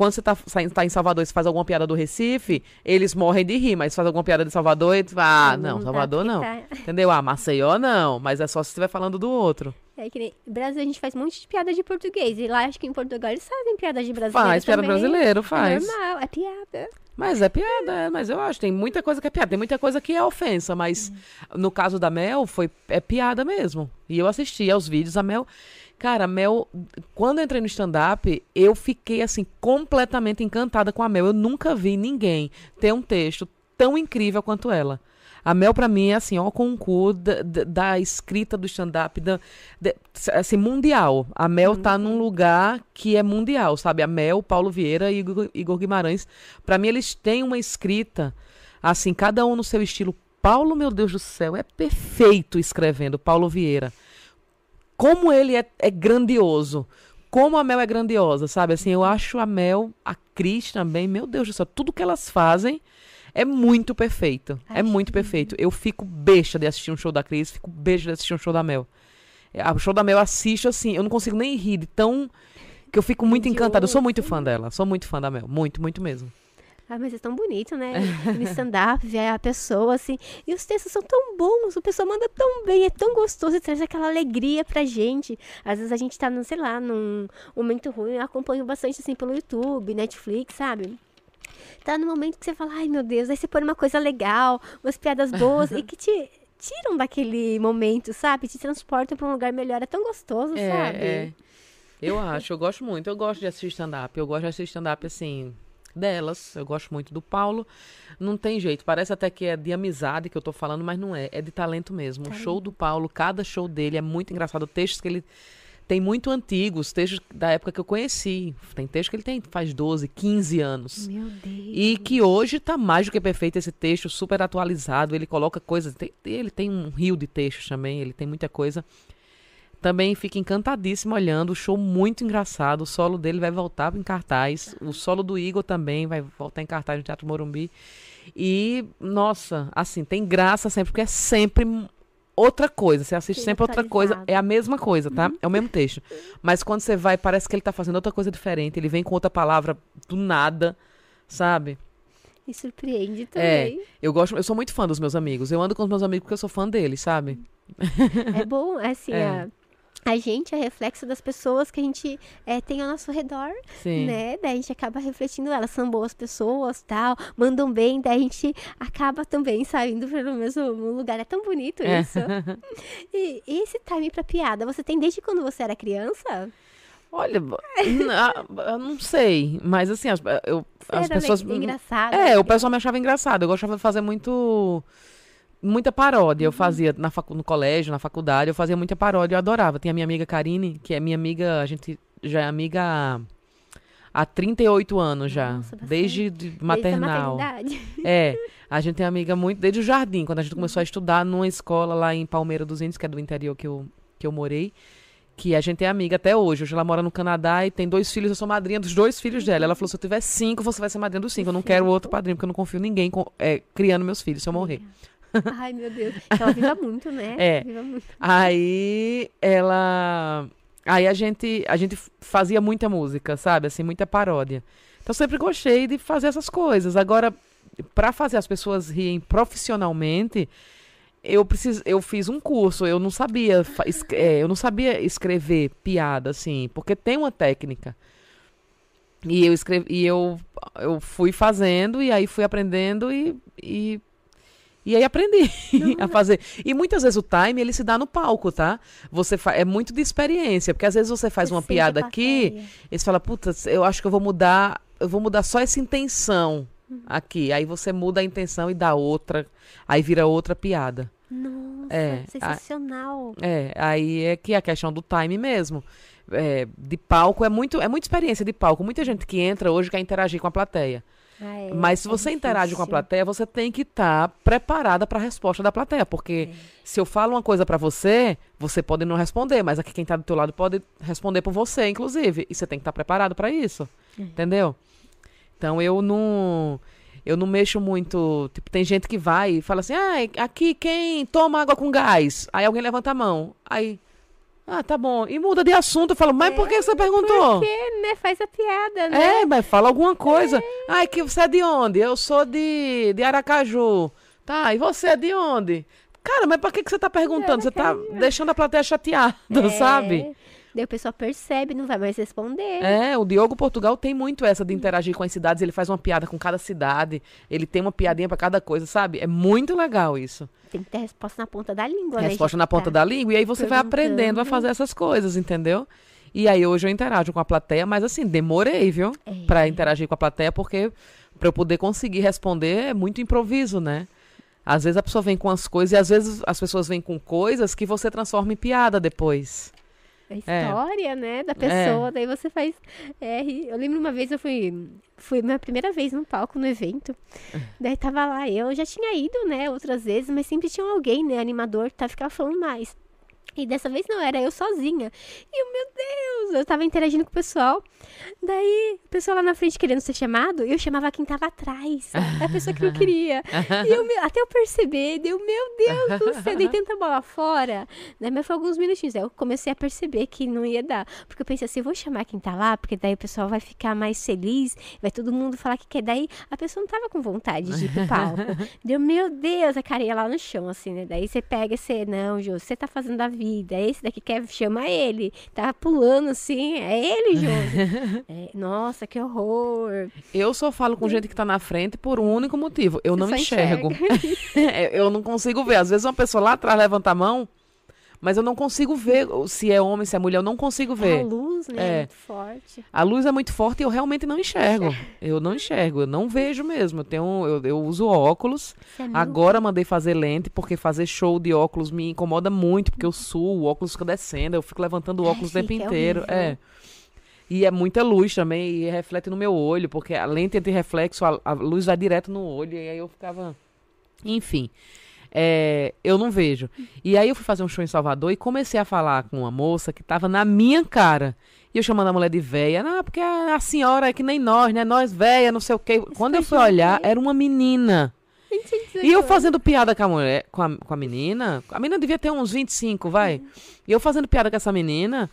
quando você tá, tá em Salvador e você faz alguma piada do Recife, eles morrem de rir, mas se faz alguma piada de Salvador, e tu fala, ah, não, Salvador não. tá- Entendeu? Ah, Maceió não, mas é só se estiver falando do outro. É que nem Brasil a gente faz um monte de piada de português. E lá acho que em Portugal eles fazem piada de brasileiro. Faz, piada também. brasileiro, É faz. normal, é piada. Mas é piada, é, mas eu acho, tem muita coisa que é piada, tem muita coisa que é ofensa, mas no caso da Mel, foi, é piada mesmo. E eu assisti aos vídeos, a Mel... Cara, a Mel, quando eu entrei no stand-up, eu fiquei, assim, completamente encantada com a Mel. Eu nunca vi ninguém ter um texto tão incrível quanto ela. A Mel, pra mim, é assim, ó, com o cu da, da- escrita do stand-up, assim, mundial. A Mel tá num lugar que é mundial, sabe? A Mel, Paulo Vieira e Igor, Igor Guimarães. Pra mim, eles têm uma escrita, assim, cada um no seu estilo. Paulo, meu Deus do céu, é perfeito escrevendo, Paulo Vieira. Como ele é, é grandioso. Como a Mel é grandiosa, sabe? Assim, eu acho a Mel, a Cris também, meu Deus do céu, tudo que elas fazem é muito perfeito. É muito perfeito. Eu fico besta de assistir um show da Cris, fico besta de assistir um show da Mel. É, O show da Mel eu assisto assim, eu não consigo nem rir de tão. que eu fico muito encantada. Eu sou muito fã dela, sou muito fã da Mel. Muito, muito mesmo. Ah, mas é tão bonito, né? *laughs* No stand-up, ver a pessoa, assim. E os textos são tão bons, o pessoal manda tão bem, é tão gostoso e traz aquela alegria pra gente. Às vezes a gente tá, no, sei lá, num momento ruim, eu acompanho bastante, assim, pelo YouTube, Netflix, sabe? Tá no momento que você fala, ai meu Deus, aí você põe uma coisa legal, umas piadas boas e *laughs* que te tiram daquele momento, sabe? Te transportam pra um lugar melhor. É tão gostoso, sabe? é. Eu acho, eu gosto muito. Eu gosto de assistir stand-up. Eu gosto de assistir stand-up, assim, delas. Eu gosto muito do Paulo. Não tem jeito. Parece até que é de amizade que eu tô falando, mas não é. É de talento mesmo. O show do Paulo, cada show dele é muito engraçado. Textos que ele tem muito antigos, textos da época que eu conheci. Tem texto que ele tem faz 12, 15 anos. Meu Deus. E que hoje tá mais do que perfeito esse texto, super atualizado. Ele coloca coisas. tem- ele tem um rio de textos também, ele tem muita coisa. Também fica encantadíssimo olhando. O show muito engraçado. O solo dele vai voltar em cartaz. O solo do Igor também vai voltar em cartaz no Teatro Morumbi. E, nossa, assim, tem graça sempre, porque é sempre outra coisa. Você assiste Sim, sempre outra coisa. É a mesma coisa, tá? É o mesmo texto. Mas quando você vai, parece que ele tá fazendo outra coisa diferente. Ele vem com outra palavra do nada, sabe? Me surpreende É. também. Eu gosto, eu sou muito fã dos meus amigos. Eu ando com os meus amigos porque eu sou fã deles, sabe? É, bom, assim, *laughs* É. a, a gente é reflexo das pessoas que a gente é, tem ao nosso redor, Sim. né? Daí a gente acaba refletindo, elas são boas pessoas, tal, mandam bem, daí a gente acaba também saindo pelo mesmo lugar. É tão bonito É. isso. *laughs* E, e esse time pra piada, você tem desde quando você era criança? Olha, eu não sei, mas assim, as, eu, as pessoas. engraçado? É, o pessoal me achava engraçado. Eu gostava de fazer muito. Muita paródia. Uhum. Eu fazia na facu, no colégio, na faculdade, eu fazia muita paródia. Eu adorava. Tem a minha amiga Karine, que é minha amiga, a gente já é amiga há, há 38 anos já. Nossa, desde de Desde a maternal. É, a gente tem amiga muito desde o jardim, quando a gente começou a estudar numa escola lá em Palmeira dos Índios, que é do interior que eu, que eu morei, que a gente é amiga até hoje. Hoje ela mora no Canadá e tem dois filhos, eu sou madrinha dos dois filhos dela. Ela falou: se eu tiver cinco, você vai ser madrinha dos cinco. Eu não quero outro padrinho, porque eu não confio em ninguém com- é, criando meus filhos se eu morrer. Ai, meu Deus. *laughs* Ela viva muito, né? É. Viva muito. Aí ela. Aí a gente, a gente fazia muita música, sabe? Assim, muita paródia. Então sempre gostei de fazer essas coisas. Agora, para fazer as pessoas riem profissionalmente, eu preciso, eu fiz um curso, eu não sabia, é, eu não sabia escrever piada assim, porque tem uma técnica. E eu escrevi, e eu, eu fui fazendo e aí fui aprendendo e, e e aí aprendi *laughs* a fazer. E muitas vezes o time ele se dá no palco, tá? Você fa... é muito de experiência, porque às vezes você faz uma piada aqui, e você fala, puta, eu acho que eu vou mudar, eu vou mudar só essa intenção uhum. aqui. Aí você muda a intenção e dá outra, aí vira outra piada. Nossa, é, sensacional. A... é, aí é que é a questão do time mesmo. É, de palco é muito, é muita experiência de palco. Muita gente que entra hoje quer interagir com a plateia. Ah, é, Mas se é você interage com a plateia, você tem que estar tá preparada para a resposta da plateia. Porque é. se eu falo uma coisa para você, você pode não responder, mas aqui quem está do teu lado pode responder por você, inclusive. E você tem que estar tá preparado para isso. É. Entendeu? Então eu não. Eu não mexo muito. Tipo, tem gente que vai e fala assim: ah, aqui quem toma água com gás? Aí alguém levanta a mão. Aí. Ah, tá bom. E muda de assunto. Eu falo, mas é, por que você perguntou? Porque, né? Faz a piada, né? É, mas fala alguma coisa. É. Ai, que você é de onde? Eu sou de, de Aracaju. Tá, e você é de onde? Cara, mas pra que, que você tá perguntando? Você tá deixando a plateia chateada, é. sabe? Daí o pessoal percebe, não vai mais responder. É, o Diogo Portugal tem muito essa de interagir com as cidades. Ele faz uma piada com cada cidade. Ele tem uma piadinha para cada coisa, sabe? É muito legal isso. Tem que ter resposta na ponta da língua, né? Resposta na ponta tá da língua. E aí você vai aprendendo a fazer essas coisas, entendeu? E aí hoje eu interajo com a plateia, mas assim, demorei, viu? É. Pra interagir com a plateia, porque para eu poder conseguir responder é muito improviso, né? Às vezes a pessoa vem com as coisas e às vezes as pessoas vêm com coisas que você transforma em piada depois a é. história, é. né, da pessoa. É. Daí você faz. É, eu lembro uma vez eu fui. Fui minha primeira vez no palco no evento. É. *laughs* Daí tava lá, eu já tinha ido, né, outras vezes, mas sempre tinha alguém, né, animador, tá ficava falando mais. E dessa vez não, era eu sozinha. E eu, meu Deus, eu tava interagindo com o pessoal. Daí, o pessoal lá na frente querendo ser chamado, eu chamava quem tava atrás. A pessoa que não queria. E eu, até eu perceber, deu, meu Deus do céu, dei tanta bola fora. Daí, mas foi alguns minutinhos. Aí eu comecei a perceber que não ia dar. Porque eu pensei assim, vou chamar quem tá lá, porque daí o pessoal vai ficar mais feliz, vai todo mundo falar que quer. Daí a pessoa não tava com vontade de ir pro palco. *laughs* Deu, meu Deus, a carinha lá no chão, assim, né? Daí você pega e você, não, Jô, você tá fazendo a vida. Esse daqui quer, chama ele. Tá pulando assim, é ele, Jô. *laughs* é, nossa, que horror. Eu só falo com gente que tá na frente por um único motivo. Eu Você não enxergo. *laughs* É, eu não consigo ver. Às vezes uma pessoa lá atrás levanta a mão mas eu não consigo ver se é homem, se é mulher, eu não consigo ver. A luz, né? É, é muito forte. A luz é muito forte e eu realmente não enxergo. Eu não enxergo, eu não vejo mesmo. Eu, tenho, eu, eu uso óculos. É Agora mandei fazer lente, porque fazer show de óculos me incomoda muito, porque eu suo, o óculos fica descendo, eu fico levantando o é, óculos é, o tempo inteiro. É. E é muita luz também, e reflete no meu olho, porque a lente entre reflexo, a, a luz vai direto no olho, e aí eu ficava. Enfim é, eu não vejo. E aí eu fui fazer um show em Salvador e comecei a falar com uma moça que estava na minha cara. E eu chamando a mulher de véia, não, porque a, a senhora é que nem nós, né? Nós véia, não sei o quê. Quando eu fui olhar, era uma menina. E eu fazendo piada com a mulher, com a, com a menina, a menina devia ter uns 25, vai. Uhum. E eu fazendo piada com essa menina,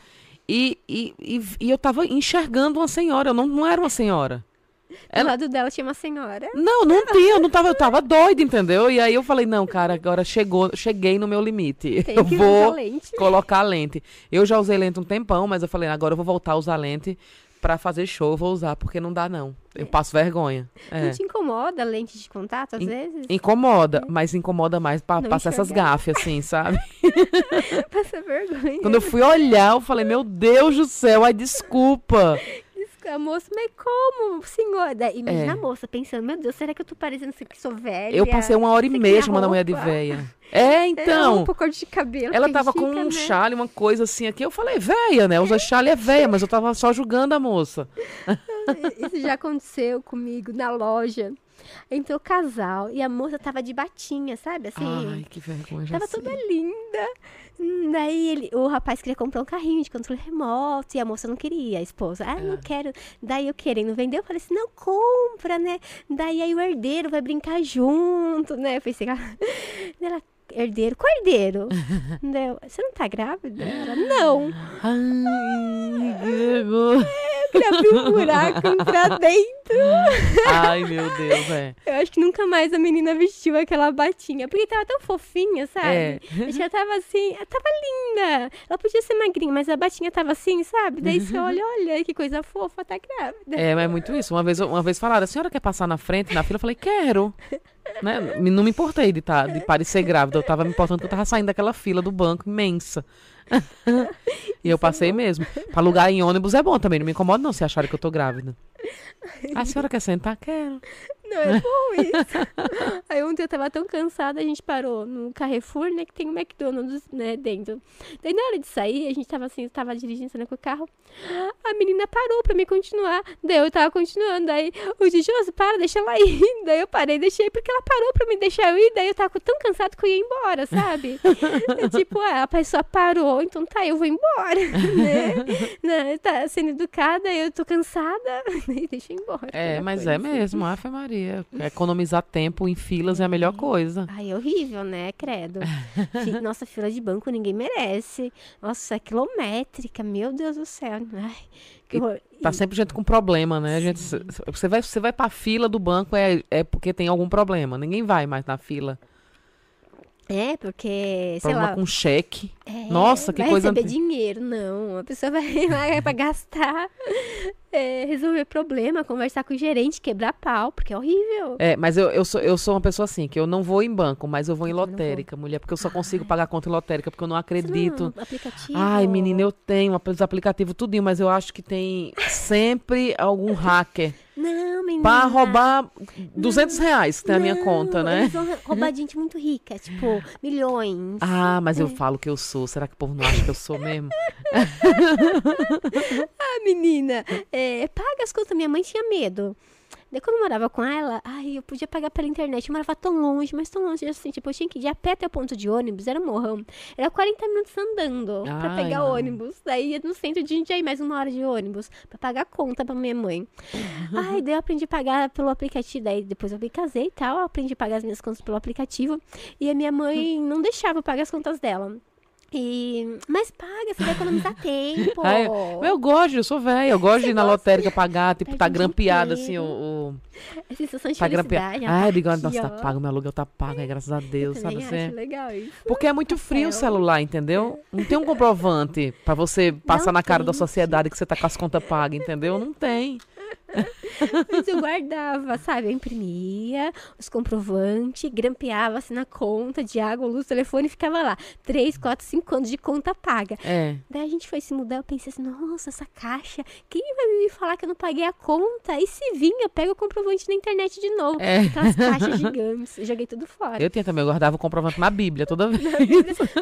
e, e, e, e eu tava enxergando uma senhora, eu não, não era uma senhora. Do lado dela tinha uma senhora. Não, não tinha, eu não tava, eu tava doida, entendeu? E aí eu falei, não, cara, agora chegou, cheguei no meu limite. Tem eu vou lente. colocar lente. Eu já usei lente um tempão, mas eu falei, agora eu vou voltar a usar lente para fazer show, eu vou usar, porque não dá, não. Eu é. passo vergonha. É. Não te incomoda a lente de contato, às In vezes? Incomoda, é. mas incomoda mais pra não passar enxergar. essas gafas, assim, sabe? *laughs* Passa vergonha. Quando eu fui olhar, eu falei, meu Deus do céu, ai, desculpa *laughs* a moça, mas como, senhor? Daí, imagina é. a moça pensando, meu Deus, será que eu tô parecendo que sou velha? Eu passei uma hora e meia chamando a mulher de velha. *laughs* É, então. É, um pouco de cabelo. Ela tava com um né? chale, uma coisa assim aqui. Eu falei, velha, né? Usa chale é velha, mas eu tava só julgando a moça. Isso já aconteceu comigo na loja. Entrou o casal e a moça tava de batinha, sabe? Assim. Ai, que vergonha. Tava toda linda. Daí ele, o rapaz queria comprar um carrinho de controle remoto e a moça não queria, a esposa. Ah, não é. quero. Daí eu querendo vender, eu falei assim, não compra, né? Daí aí o herdeiro vai brincar junto, né? Eu pensei, *laughs* ela, herdeiro. Qual herdeiro? *laughs* Entendeu? Você não tá grávida? Ela, não. Ai, que vergonha. *laughs* Eu abri um buraco pra dentro. Ai, meu Deus, é. Eu acho que nunca mais a menina vestiu aquela batinha. Porque tava tão fofinha, sabe? É. Acho que ela tava assim, ela tava linda. Ela podia ser magrinha, mas a batinha tava assim, sabe? Daí você olha, olha, que coisa fofa, tá grávida. É, mas é muito isso. Uma vez, uma vez falaram, a senhora quer passar na frente, na fila? Eu falei, quero. Né? Não me importei de, tá, de parecer *laughs* grávida. Eu tava me importando que eu tava saindo daquela fila do banco imensa. *laughs* e eu passei mesmo. Pra lugar em ônibus é bom também. Não me incomoda não se acharem que eu tô grávida. A senhora quer sentar? Quero. Não, é bom isso. *laughs* Aí ontem eu tava tão cansada, a gente parou no Carrefour, né, que tem um McDonald's, né, dentro. Daí na hora de sair, a gente tava assim, tava dirigindo, saindo com o carro, a menina parou pra me continuar. Daí eu tava continuando, daí o Dijoso, para, deixa ela ir. *laughs* Daí eu parei, deixei, porque ela parou pra me deixar eu ir, daí eu tava tão cansada que eu ia embora, sabe? *laughs* É tipo, ah, a pessoa parou, então tá, eu vou embora, né? né? Tá sendo educada, eu tô cansada, daí deixa eu ir embora. É, mas coisa é assim. mesmo. Ave Maria. Economizar tempo em filas é a melhor coisa. Ai, é horrível, né? Credo. *laughs* Nossa, fila de banco ninguém merece. Nossa, é quilométrica, meu Deus do céu. Ai, que horror. Tá sempre gente com problema, né? A gente, você, vai, você vai pra fila do banco é, é porque tem algum problema. Ninguém vai mais na fila. É, porque, sei Problema lá. com cheque. é, Nossa, que vai coisa receber ante- dinheiro, não. A pessoa vai, *laughs* vai pra gastar, é, resolver problema, conversar com o gerente, quebrar pau, porque é horrível. É, mas eu, eu, sou, eu sou uma pessoa assim, que eu não vou em banco, mas eu vou em não vou. lotérica, mulher, porque eu só consigo pagar conta em lotérica, porque eu não acredito. não- aplicativo. Ai, menina, eu tenho os aplicativos tudinho, mas eu acho que tem sempre algum hacker Não, menina. pra roubar 200 reais que tem a minha Não, conta, né? Eles vão roubar gente muito rica, tipo, milhões. Ah, mas É. eu falo que eu sou. Será que o povo não acha que eu sou mesmo? *laughs* Ah, menina, é, paga as contas. Minha mãe tinha medo. Daí quando eu morava com ela, ai, eu podia pagar pela internet. Eu morava tão longe, mas tão longe assim. Tipo, eu tinha que ir a pé até o ponto de ônibus, era um morrão. Era 40 minutos andando pra Ai, pegar não. ônibus. Daí ia no centro de Jundiaí, mais uma hora de ônibus, pra pagar a conta pra minha mãe. *laughs* ai, daí eu aprendi a pagar pelo aplicativo. Daí depois eu me casei e tal, aprendi a pagar as minhas contas pelo aplicativo. E a minha mãe *laughs* não deixava eu pagar as contas dela. E... Mas paga, você vai economizar *laughs* tempo. Ai, eu gosto, eu sou velha. Eu gosto de ir na lotérica pagar, tipo, Perde tá grampeado assim, o. o É sensação de tá grampeado. felicidade. Ai, a eu digo, nossa, tá pago, meu aluguel tá pago, ai, graças a Deus, Eu sabe assim? acho legal isso. Porque é muito frio o celular, entendeu? Não tem um comprovante pra você passar na cara da tem. sociedade que você tá com as contas pagas, entendeu? Não tem. *laughs* Mas eu guardava, sabe? Eu imprimia os comprovantes, grampeava assim na conta de água, luz, telefone e ficava lá. Três, quatro, cinco anos de conta paga. É. Daí a gente foi se mudar, eu pensei assim, nossa, essa caixa, quem vai me falar que eu não paguei a conta? E se vir, eu pego o comprovante na internet de novo. É. Aquelas *laughs* caixas gigantes, eu joguei tudo fora. Eu tinha também, eu guardava o comprovante na Bíblia toda vez.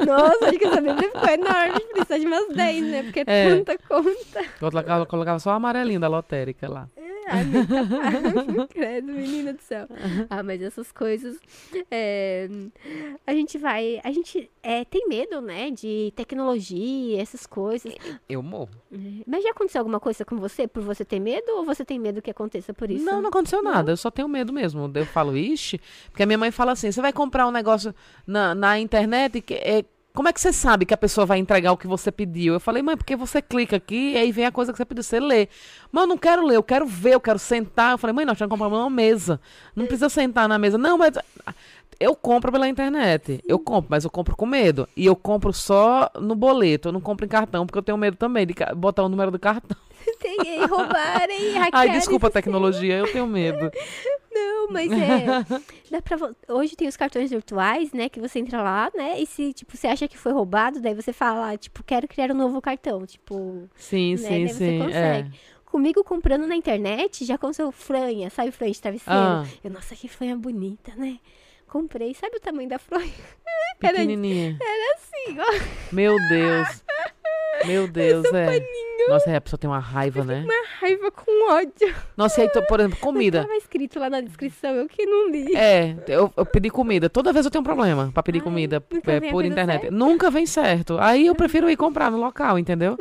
Nossa, acho que essa Bíblia ficou enorme, precisa de umas 10, né? Porque é É. tanta conta. Eu colocava, só o amarelinho da lotérica lá. Ai, *laughs* pai. *laughs* Credo, menina do céu. Ah, mas essas coisas. é, a gente vai. A gente é, tem medo, né? De tecnologia, essas coisas. Eu morro. Mas já aconteceu alguma coisa com você por você ter medo ou você tem medo que aconteça por isso? Não, não aconteceu nada. Eu só tenho medo mesmo. Eu falo, ixi, porque a minha mãe fala assim: você vai comprar um negócio na, na internet que é. Como é que você sabe que a pessoa vai entregar o que você pediu? Eu falei, mãe, porque você clica aqui e aí vem a coisa que você pediu, você lê. Mas eu não quero ler, eu quero ver, eu quero sentar. Eu falei, mãe, nós temos que comprar uma mesa. Não precisa sentar na mesa. Não, mas eu compro pela internet. Eu compro, mas eu compro com medo. E eu compro só no boleto. Eu não compro em cartão, porque eu tenho medo também de botar o número do cartão. *laughs* E roubarem, Ai, hackearem desculpa a seu tecnologia, eu tenho medo. *laughs* Não, mas é. *laughs* dá pra, hoje tem os cartões virtuais, né? Que você entra lá, né? E se, tipo, você acha que foi roubado, daí você fala, tipo, quero criar um novo cartão. Tipo, Sim, né? sim, daí você sim. É. consegue. Comigo comprando na internet, já aconteceu franha, sabe franha de travesseiro? Ah. Eu, nossa, que franha bonita, né? Comprei, sabe o tamanho da fronha? *laughs* Era Pequenininha. assim, ó. Meu Deus. *laughs* Meu Deus, é. Nossa, é, a pessoa tem uma raiva, né? Uma raiva com ódio. Nossa, e aí, por exemplo, comida. Tava escrito lá na descrição, eu que não li. É, eu, eu pedi comida. Toda vez eu tenho um problema pra pedir Ai, comida é, por internet. certa. Nunca vem certo. Aí eu prefiro ir comprar no local, entendeu?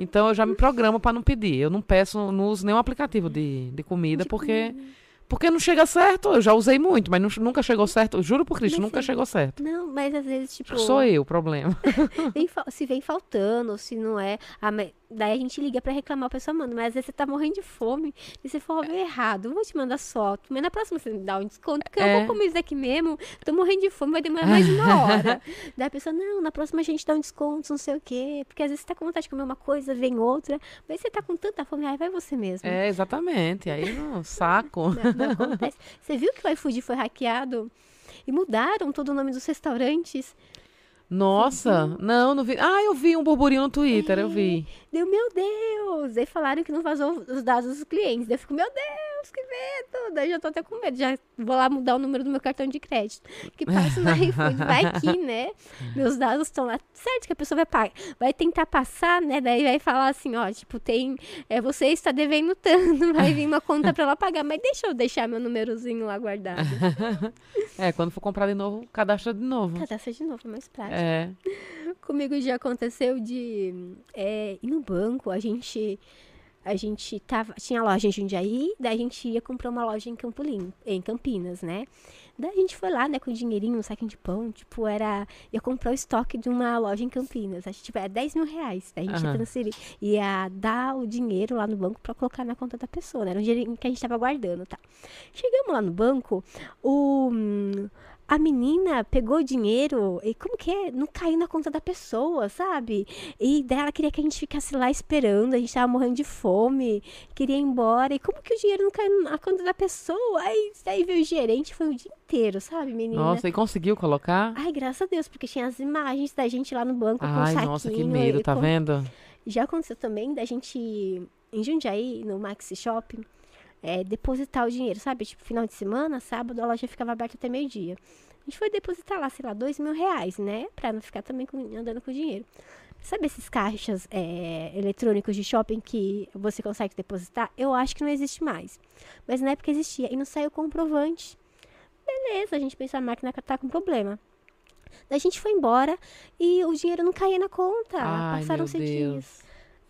Então eu já me programo pra não pedir. Eu não peço, não uso nenhum aplicativo de, de comida, De porque, comida. Porque não chega certo. Eu já usei muito, mas nu- nunca chegou certo. Eu Juro por Cristo, Mas nunca sim. chegou certo. Não, mas às vezes, tipo. Sou eu o problema. *laughs* se vem faltando, ou se não é. ah, mas daí a gente liga pra reclamar, a pessoa manda. Mas às vezes você tá morrendo de fome e você for ver errado. Eu vou te mandar foto. Mas na próxima você me dá um desconto, porque eu É. vou comer isso daqui mesmo. Tô morrendo de fome, vai demorar mais uma *laughs* hora. daí a pessoa, não, na próxima a gente dá um desconto, não sei o quê. Porque às vezes você tá com vontade de comer uma coisa, vem outra. Mas você tá com tanta fome, aí vai você mesmo. É, exatamente. Aí no saco. *laughs* Não, não acontece. *laughs* Você viu que o iFood foi hackeado? E mudaram todo o nome dos restaurantes. Nossa, não, não vi. Ah, eu vi um burburinho no Twitter, eu vi. Deu, meu Deus! Aí falaram que não vazou os dados dos clientes. Eu fico, meu Deus, que medo! Daí eu já tô até com medo. Já vou lá mudar o número do meu cartão de crédito. Que passa no *laughs* iFood. Vai aqui, né? Meus dados estão lá. Certo que a pessoa vai pagar. Vai tentar passar, né? Daí vai falar assim, ó, tipo, tem. É, você está devendo tanto. Vai vir uma conta pra ela pagar. Mas deixa eu deixar meu númerozinho lá guardado. *laughs* É, quando for comprar de novo, cadastra de novo. Cadastra de novo, é mais prático. É. Comigo já aconteceu de é, ir no banco, a gente. A gente tava. Tinha loja em Jundiaí, daí a gente ia comprar uma loja em Campo Limpo, em Campinas, né? Daí a gente foi lá, né, com o dinheirinho, um saquinho de pão, tipo, era. Ia comprar o estoque de uma loja em Campinas. Acho que tipo, era 10 mil reais. Daí a gente ia Aham. transferir. Ia dar o dinheiro lá no banco pra colocar na conta da pessoa, né? Era um dinheiro que a gente tava guardando, tá? Chegamos lá no banco, o. A menina pegou o dinheiro e como que é? Não caiu na conta da pessoa, sabe? E daí ela queria que a gente ficasse lá esperando, a gente tava morrendo de fome, queria ir embora. E como que o dinheiro não caiu na conta da pessoa? Aí, aí veio o gerente, foi o dia inteiro, sabe, menina? Nossa, e conseguiu colocar? Ai, graças a Deus, porque tinha as imagens da gente lá no banco com o Ai, saquinho. nossa, que medo, tá com- vendo? já aconteceu também da gente, em Jundiaí, no Maxi Shopping, é, depositar o dinheiro, sabe? Tipo, final de semana, sábado, a loja ficava aberta até meio-dia. A gente foi depositar lá, sei lá, dois mil reais, né? Pra não ficar também com- andando com dinheiro. Sabe esses caixas é, eletrônicos de shopping que você consegue depositar? Eu acho que não existe mais. Mas na época existia e não saiu comprovante. Beleza, a gente pensou a máquina tá com problema. Daí a gente foi embora e o dinheiro não caía na conta. Ai, Passaram meu uns dias.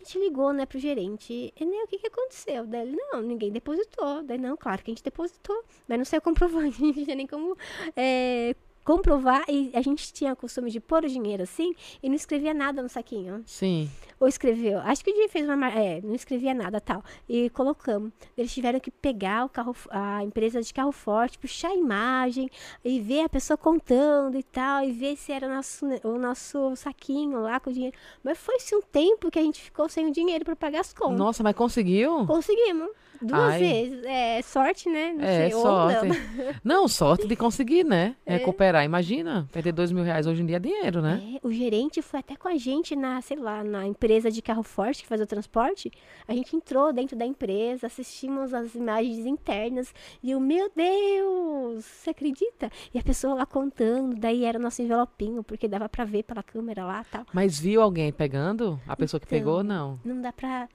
Gente ligou, né, pro gerente. E, né, o que que aconteceu? Daí ele, não, ninguém depositou. Daí, não, claro que a gente depositou. Mas não saiu comprovante. A *laughs* gente não tinha nem como é, comprovar. E a gente tinha o costume de pôr o dinheiro assim e não escrevia nada no saquinho. Sim. Ou escreveu. Acho que o dia fez uma. É, não escrevia nada tal. E colocamos. Eles tiveram que pegar o carro, a empresa de carro forte, puxar a imagem e ver a pessoa contando e tal. E ver se era o nosso, o nosso saquinho lá com o dinheiro. Mas foi-se um tempo que a gente ficou sem o dinheiro para pagar as contas. Nossa, mas conseguiu? Conseguimos. Duas Ai. vezes. É sorte, né? Não É, sei, sorte. não. *laughs* Não, sorte de conseguir, né? É. Recuperar. Imagina, perder dois mil reais hoje em dia é dinheiro, né? É, o gerente foi até com a gente na, sei lá, na empresa de carro forte que faz o transporte. A gente entrou dentro da empresa, assistimos as imagens internas e eu, meu Deus, você acredita? E a pessoa lá contando, daí era o nosso envelopinho, porque dava pra ver pela câmera lá e tal. Mas viu alguém pegando? A pessoa que Então, pegou, não. Não dá pra.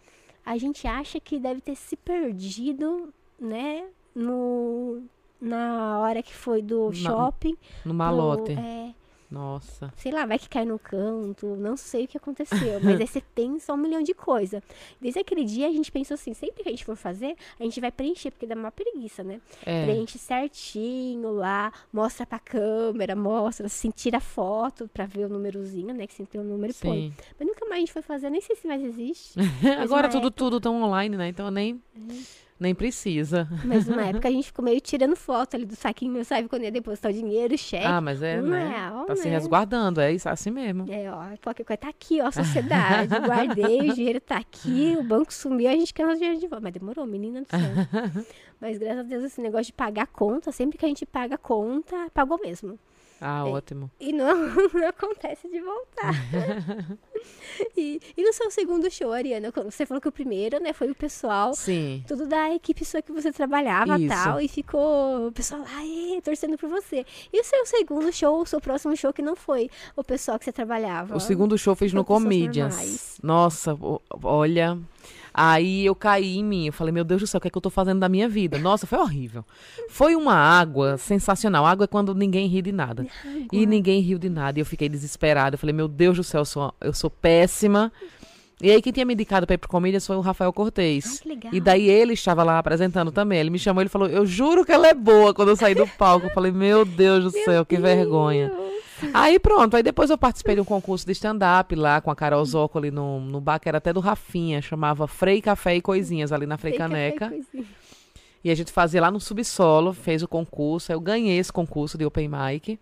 A gente acha que deve ter se perdido, né? No. Na hora que foi do Na- shopping. No pro- malote. é, Nossa. sei lá, vai que cai no canto, não sei o que aconteceu, *laughs* mas aí você pensa um milhão de coisas. Desde aquele dia a gente pensou assim, sempre que a gente for fazer, a gente vai preencher, porque dá uma preguiça, né? É. Preenche certinho lá, mostra pra câmera, mostra, assim, tira foto pra ver o númerozinho, né? Que sempre tem o número e põe. Sim. Mas nunca mais a gente foi fazer, nem sei se mais existe. *laughs* Agora tudo, época- tudo tão online, né? Então nem, nem precisa. Mas numa *laughs* época a gente ficou meio tirando foto ali do saquinho, sabe? Quando ia depositar o dinheiro, o cheque. Ah, mas é, um né? real, Tá se né? resguardando, é isso, assim mesmo. É, ó, qualquer coisa tá aqui, ó, sociedade. *laughs* Guardei, o dinheiro tá aqui, o banco sumiu, a gente quer nosso dinheiro de volta. Mas demorou, menina do céu. *laughs* Mas graças a Deus, esse negócio de pagar conta, sempre que a gente paga a conta, pagou mesmo. Ah, É. ótimo. E não, não *laughs* acontece de voltar. *laughs* e, e no seu segundo show, Ariana, você falou que o primeiro, né, foi o pessoal Sim. tudo da equipe sua que você trabalhava e tal, e ficou o pessoal lá, torcendo por você. E o seu segundo show, o seu próximo show que não foi o pessoal que você trabalhava? O segundo show fez no Comedians. normais. Nossa, olha. Aí eu caí em mim. Eu falei, meu Deus do céu, o que é que eu tô fazendo da minha vida? Nossa, foi horrível. Foi uma água sensacional. Água é quando ninguém ri de nada. E ninguém riu de nada. E eu fiquei desesperada. Eu falei, meu Deus do céu, eu sou, eu sou péssima. E aí quem tinha me indicado pra ir pro Comedians foi o Rafael Cortez. E daí ele estava lá apresentando também. Ele me chamou e falou: Eu juro que ela é boa quando eu saí do palco. Eu falei: Meu Deus do céu, que vergonha. Aí pronto, aí depois eu participei de um concurso de stand-up lá com a Carol Zócoli no, no bar, que era até do Rafinha, chamava Frei Café e Coisinhas, ali na Frei café e Caneca. E a gente fazia lá no subsolo, fez o concurso, aí eu ganhei esse concurso de Open Mic.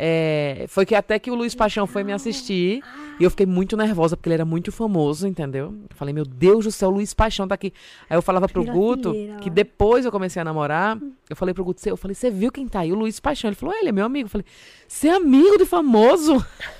É, foi que até que o Luiz Paixão foi me assistir e eu fiquei muito nervosa porque ele era muito famoso, entendeu? Eu falei, meu Deus do céu, o Luiz Paixão tá aqui. Aí eu falava pro Guto, que depois eu comecei a namorar, eu falei pro Guto, "Cê- eu falei, você viu quem tá aí? O Luiz Paixão. Ele falou, ele é meu amigo. Eu falei, você é amigo de famoso?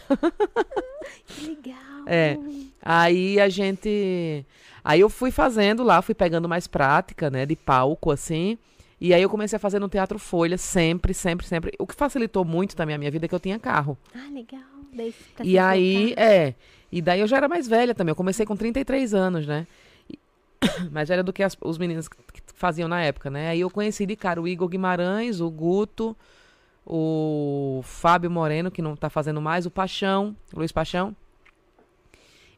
*laughs* Que legal. É. Aí a gente. Aí eu fui fazendo lá, fui pegando mais prática, né, de palco, assim. E aí eu comecei a fazer no Teatro Folha, sempre, sempre, sempre. O que facilitou muito também a minha vida é que eu tinha carro. Ah, legal. Daí pra e aí, deslocar. é. E daí eu já era mais velha também. Eu comecei com 33 anos, né? E- *coughs* mais velha do que as- os meninos que faziam na época, né? Aí eu conheci de cara o Igor Guimarães, o Guto, o Fábio Moreno, que não tá fazendo mais, o Paixão, o Luiz Paixão.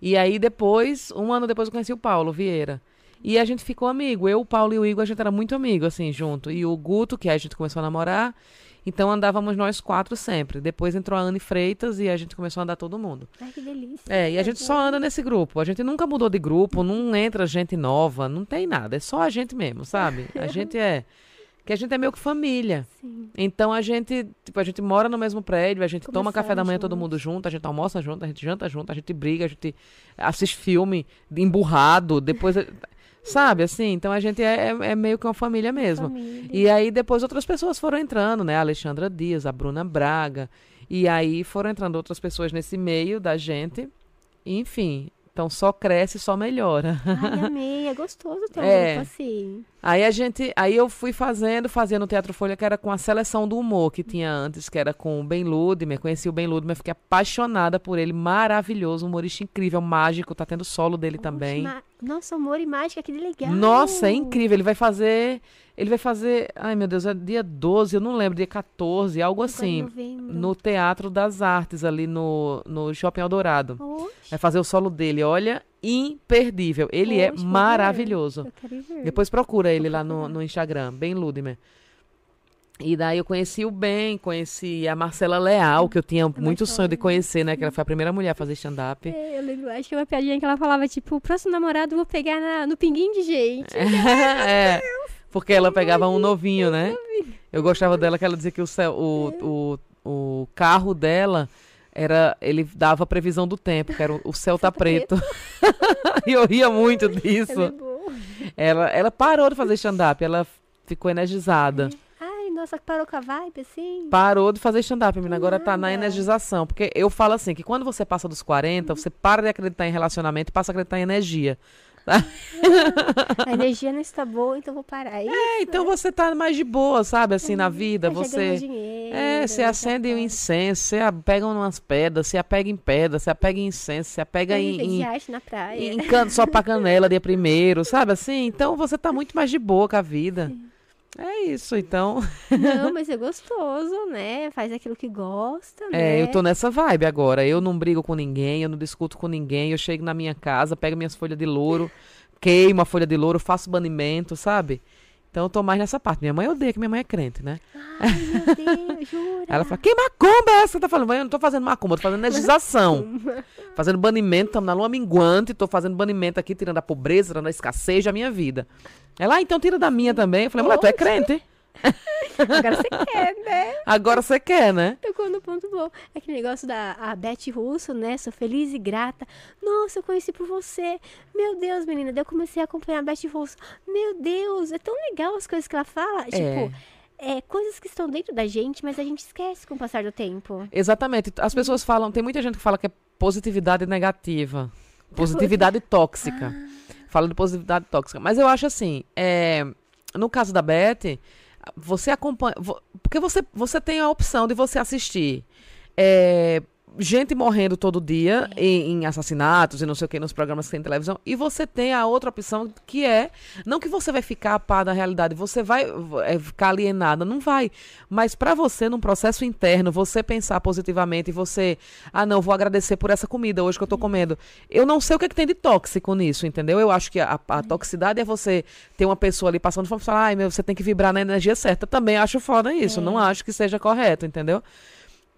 E aí depois, um ano depois, eu conheci o Paulo Vieira. E a gente ficou amigo. Eu, o Paulo e o Igor, a gente era muito amigo, assim, junto. E o Guto, que a gente começou a namorar. Então andávamos nós quatro sempre. Depois entrou a Anne Freitas e a gente começou a andar todo mundo. Ai, que delícia. É, e a gente só anda nesse grupo. A gente nunca mudou de grupo, não entra gente nova, não tem nada. É só a gente mesmo, sabe? A gente é. Que a gente é meio que família. Sim. Então a gente, tipo, a gente mora no mesmo prédio, a gente toma café da manhã todo mundo junto, a gente almoça junto, a gente janta junto, a gente briga, a gente assiste filme emburrado, depois. Sabe, assim? Então a gente é, é- é meio que uma família mesmo. Família. E aí depois outras pessoas foram entrando, né? A Alexandra Dias, a Bruna Braga. E aí foram entrando outras pessoas nesse meio da gente. Enfim, então só cresce, só melhora. Ai, *laughs* amei. É gostoso ter um É. grupo assim. Aí a gente, aí eu fui fazendo, fazia no Teatro Folha, que era com a seleção do humor que tinha antes, que era com o Ben Ludmer. Conheci o Ben Ludmer, fiquei apaixonada por ele, maravilhoso, humorista incrível, mágico, tá tendo solo dele também. Oxe, ma- Nossa, amor e mágica, que legal. Nossa, é incrível. Ele vai fazer. Ele vai fazer. Ai, meu Deus, é dia 12, eu não lembro, dia 14, algo Agora assim. No Teatro das Artes, ali no, no Shopping Eldorado. Oxe, Vai fazer o solo dele. Olha, imperdível. Ele é vou ver. maravilhoso. Depois procura ele lá no, no Instagram, bem Ludmer. E daí eu conheci o Ben, conheci a Marcela Leal, que eu tinha muito Marcela sonho de conhecer, né? Que ela foi a primeira mulher a fazer stand-up. É, eu lembro, acho que é uma piadinha que ela falava, tipo, o próximo namorado eu vou pegar na- no pinguim de gente. *laughs* é, porque ela pegava um novinho, né? Eu gostava dela que ela dizia que o, céu, o, o, o carro dela era. Ele dava a previsão do tempo, que era o, o céu tá tá preto. *laughs* e eu ria muito *laughs* é disso. Ela, ela parou de fazer stand-up, ela ficou energizada. Ai, nossa, parou com a vibe, assim. Parou de fazer stand-up, menina. Agora tá na Nada. energização. Porque eu falo assim, que quando você passa dos 40, você para de acreditar em relacionamento e passa a acreditar em energia. *laughs* *laughs* A energia não está boa, então vou parar. Isso, É, então você tá mais de boa, sabe? Assim, na vida. já ganhou Você. dinheiro, É, você já acende um pode. incenso, você pega umas pedras, você apega em pedra, você apega em incenso, você apega em, em, arte na praia. em canto só pra canela dia primeiro, sabe assim? Então você tá muito mais de boa com a vida. É isso, então. Não, *laughs* mas é gostoso, né? Faz aquilo que gosta, né? É, eu tô nessa vibe agora. Eu não brigo com ninguém, eu não discuto com ninguém. Eu chego na minha casa, pego minhas folhas de louro, queimo a folha de louro, faço banimento, sabe? Então eu tô mais nessa parte. Minha mãe odeia que minha mãe é crente, né? Ai, meu Deus, *laughs* jura? Ela fala, que macumba é essa que você tá falando? Mãe, eu não tô fazendo macumba, eu tô fazendo legislação. fazendo banimento, estamos na lua minguante, tô fazendo banimento aqui, tirando a pobreza, tirando a escassez da minha vida. Ela, ah, então tira da minha também. Eu falei, mulher, tu é crente? *laughs* Agora você quer, né? Agora você quer, né? Tocou no ponto bom. Aquele negócio da a Beth Russo, né? Sou feliz e grata. Nossa, eu conheci por você. Meu Deus, menina. Daí eu comecei a acompanhar a Beth Russo. Meu Deus, é tão legal as coisas que ela fala. Tipo, é, coisas que estão dentro da gente, mas a gente esquece com o passar do tempo. Exatamente. As pessoas falam, tem muita gente que fala que é positividade negativa. Positividade tóxica. Fala de positividade tóxica. Mas eu acho assim, é, no caso da Beth, você acompanha. Porque você, você tem a opção de você assistir é, gente morrendo todo dia em, em assassinatos e não sei o que nos programas que tem televisão. E você tem a outra opção que é, não que você vai ficar a par da realidade, você vai é, ficar alienada, não vai. Mas para você, num processo interno, você pensar positivamente e você, ah não, vou agradecer por essa comida hoje que eu tô comendo. Eu não sei o que, é que tem de tóxico nisso, entendeu? Eu acho que a, a toxicidade é você ter uma pessoa ali passando fome e falar, ai meu, você tem que vibrar na energia certa. Também acho foda isso, não acho que seja correto, entendeu?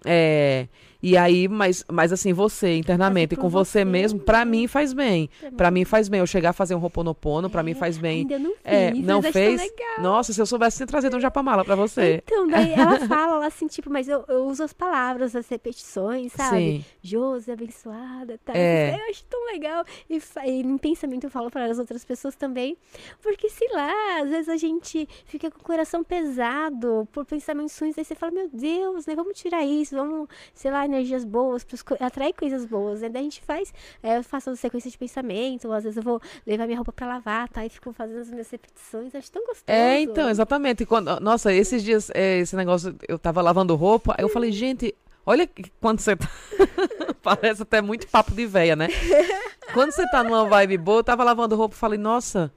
É, e aí, mas, mas assim, você internamente, com você, você mesmo, pra mim faz bem. Pra mim faz bem. Eu chegar a fazer um roponopono, pra é, mim faz bem. Ainda não é, fiz, é, não fez? Nossa, se eu soubesse, tinha trazido um japamala pra você. Então, daí *laughs* ela fala ela assim, tipo, mas eu, eu uso as palavras, as repetições, sabe? Sim. Josi, abençoada, tá? É. Eu acho tão legal. E, e em pensamento eu falo para as outras pessoas também. Porque, sei lá, às vezes a gente fica com o coração pesado por pensamentos ruins, aí você fala, meu Deus, né? Vamos tirar isso, vamos, sei lá, energias boas, para atrair coisas boas, né? Daí a gente faz, é, eu faço sequência de pensamento, ou às vezes eu vou levar minha roupa para lavar, tá? E fico fazendo as minhas repetições, acho tão gostoso. É, então, exatamente. Quando, nossa, esses dias, é, esse negócio, eu tava lavando roupa, aí eu falei, gente, olha quando você tá... *laughs* Parece até muito papo de véia, né? *laughs* quando você tá numa vibe boa, eu tava lavando roupa, falei, nossa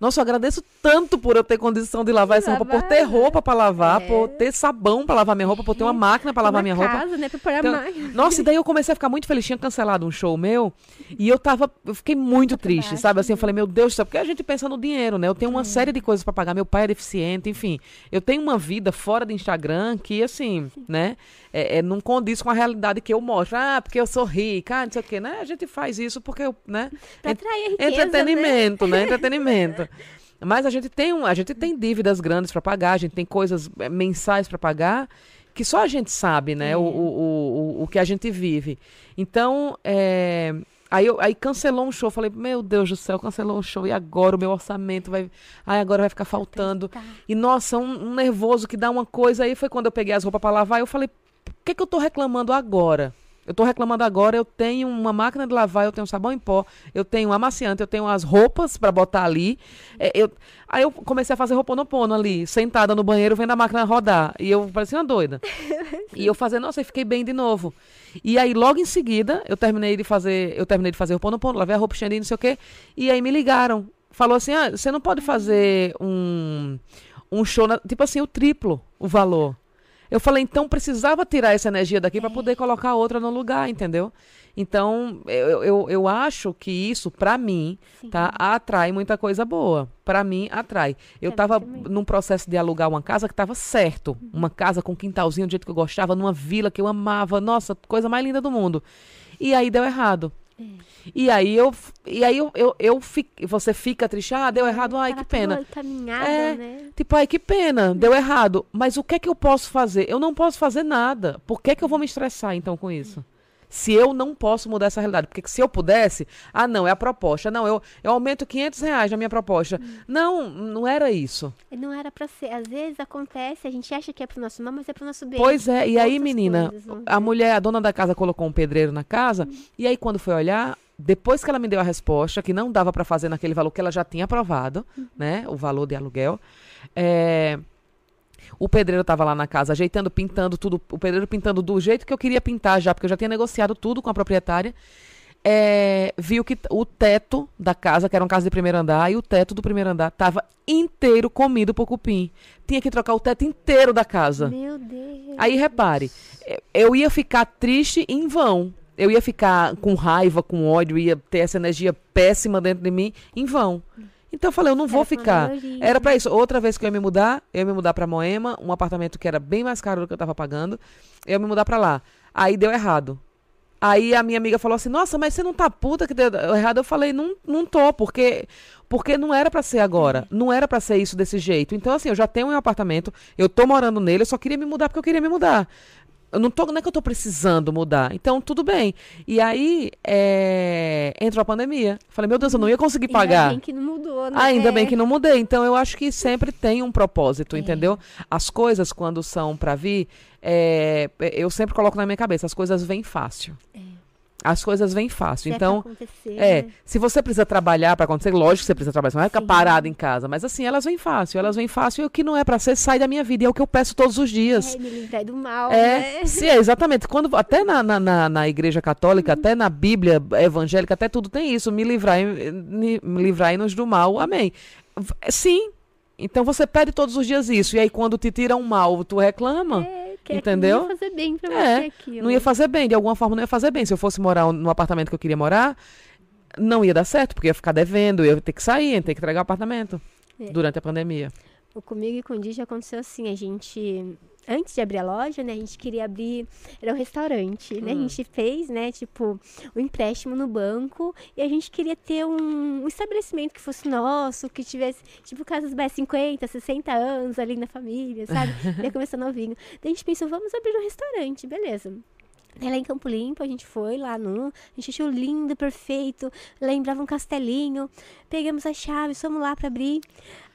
nossa, eu agradeço tanto por eu ter condição de lavar de essa lavar, roupa, por ter roupa para lavar, é. por ter sabão para lavar minha roupa, por ter uma máquina para lavar minha casa, roupa. Né, pra pôr então, máquina. Nossa, e daí eu comecei a ficar muito feliz. Tinha cancelado um show meu e eu tava. Eu fiquei muito tá triste, baixo, sabe? Assim, eu falei, meu Deus céu, porque a gente pensa no dinheiro, né? Eu tenho uma é. série de coisas para pagar. Meu pai é deficiente, enfim. Eu tenho uma vida fora do Instagram que, assim, Sim. né? É, é, não condiz com a realidade que eu mostro. Ah, porque eu sou rica, ah, não sei o quê, né? A gente faz isso porque eu, né? Pra atrair riqueza, Entretenimento, né? né? Entretenimento. Mas a gente tem um, a gente tem dívidas grandes para pagar, a gente tem coisas eh, mensais para pagar que só a gente sabe, né? O, o, o, o que a gente vive. Então, é, aí, eu, aí cancelou um show. Falei, meu Deus do céu, cancelou um show. E agora o meu orçamento vai. Ai, agora vai ficar faltando. E nossa, um, um nervoso que dá uma coisa. Aí foi quando eu peguei as roupas para lavar. Eu falei, por que, que eu tô reclamando agora? Eu estou reclamando agora, eu tenho uma máquina de lavar, eu tenho sabão em pó, eu tenho um amaciante, eu tenho as roupas para botar ali. É, eu, aí eu comecei a fazer roponopono ali, sentada no banheiro, vendo a máquina rodar. E eu parecia uma doida. *laughs* e eu fazendo, nossa, eu fiquei bem de novo. E aí, logo em seguida, eu terminei de fazer, eu terminei de fazer roponopono, lavei a roupa, xandinho, não sei o quê. E aí me ligaram. Falou assim, ah, você não pode fazer um, um show, na, tipo assim, o triplo, o valor. Eu falei, então precisava tirar essa energia daqui para poder colocar outra no lugar, entendeu? Então, eu, eu, eu acho que isso, para mim, tá, atrai muita coisa boa. Para mim, atrai. Eu estava num processo de alugar uma casa que estava certo. Uhum. Uma casa com quintalzinho do jeito que eu gostava, numa vila que eu amava. Nossa, coisa mais linda do mundo. E aí deu errado. É. E aí eu e aí eu, eu, eu fico, você fica triste, ah, deu errado, ai que pena. É, né? tipo, ai que pena, deu errado. Mas o que é que eu posso fazer? Eu não posso fazer nada. Por que é que eu vou me estressar então com isso? Se eu não posso mudar essa realidade. Porque se eu pudesse, ah, não, é a proposta. Não, eu, eu aumento 500 reais na minha proposta. Hum. Não, não era isso. Não era para ser. Às vezes acontece, a gente acha que é pro nosso mal, mas é pro nosso bem. Pois é, e aí, menina, a mulher, a dona da casa colocou um pedreiro na casa, hum. e aí quando foi olhar, depois que ela me deu a resposta, que não dava para fazer naquele valor que ela já tinha aprovado, uhum. né, o valor de aluguel, é, o pedreiro estava lá na casa ajeitando, pintando tudo. O pedreiro pintando do jeito que eu queria pintar já, porque eu já tinha negociado tudo com a proprietária. É, viu que o teto da casa, que era uma casa de primeiro andar, e o teto do primeiro andar estava inteiro comido por cupim. Tinha que trocar o teto inteiro da casa. Meu Deus. Aí repare, eu ia ficar triste em vão. Eu ia ficar com raiva, com ódio, ia ter essa energia péssima dentro de mim em vão. Então eu falei, eu não vou ficar. Era para isso. Outra vez que eu ia me mudar, eu ia me mudar para Moema, um apartamento que era bem mais caro do que eu tava pagando. Eu ia me mudar para lá. Aí deu errado. Aí a minha amiga falou assim: "Nossa, mas você não tá puta que deu errado?" Eu falei: "Não, não tô, porque porque não era para ser agora. Não era para ser isso desse jeito. Então assim, eu já tenho um apartamento, eu tô morando nele, eu só queria me mudar porque eu queria me mudar. Eu não, tô, não é que eu tô precisando mudar. Então, tudo bem. E aí, é, entrou a pandemia. Falei, meu Deus, eu não ia conseguir pagar. Ainda bem que não mudou, né? Ainda é. bem que não mudei. Então, eu acho que sempre tem um propósito, é. entendeu? As coisas, quando são para vir, é, eu sempre coloco na minha cabeça, as coisas vêm fácil. É. As coisas vêm fácil. Se é então, é, né? se você precisa trabalhar para acontecer, lógico que você precisa trabalhar, você não vai ficar Sim. parado em casa, mas assim, elas vêm fácil, elas vêm fácil e o que não é para ser sai da minha vida, e é o que eu peço todos os dias. É, me livrar do mal, É, né? sim, é, exatamente. Quando, até na, na, na, na igreja católica, até na Bíblia evangélica, até tudo tem isso. Me livrai, me livrai-nos do mal. Amém. Sim. Então você pede todos os dias isso. E aí quando te tiram mal, tu reclama. É, que é que Entendeu? Não ia fazer bem pra É, você aquilo. Não ia fazer bem, de alguma forma não ia fazer bem. Se eu fosse morar no apartamento que eu queria morar, não ia dar certo, porque ia ficar devendo, eu ia ter que sair, ia ter que entregar o apartamento É. durante a pandemia. O Comigo e com o Di já aconteceu assim, a gente... Antes de abrir a loja, né, a gente queria abrir... Era um restaurante, né? A Hum. gente fez, né, tipo, um empréstimo no banco e a gente queria ter um, um estabelecimento que fosse nosso, que tivesse, tipo, casas mais 50, 60 anos ali na família, sabe? *laughs* Ia começar novinho. Daí a gente pensou, vamos abrir um restaurante, beleza. Lá em Campo Limpo, a gente foi lá no. A gente achou lindo, perfeito. Lembrava um castelinho. Pegamos as chaves, fomos lá pra abrir.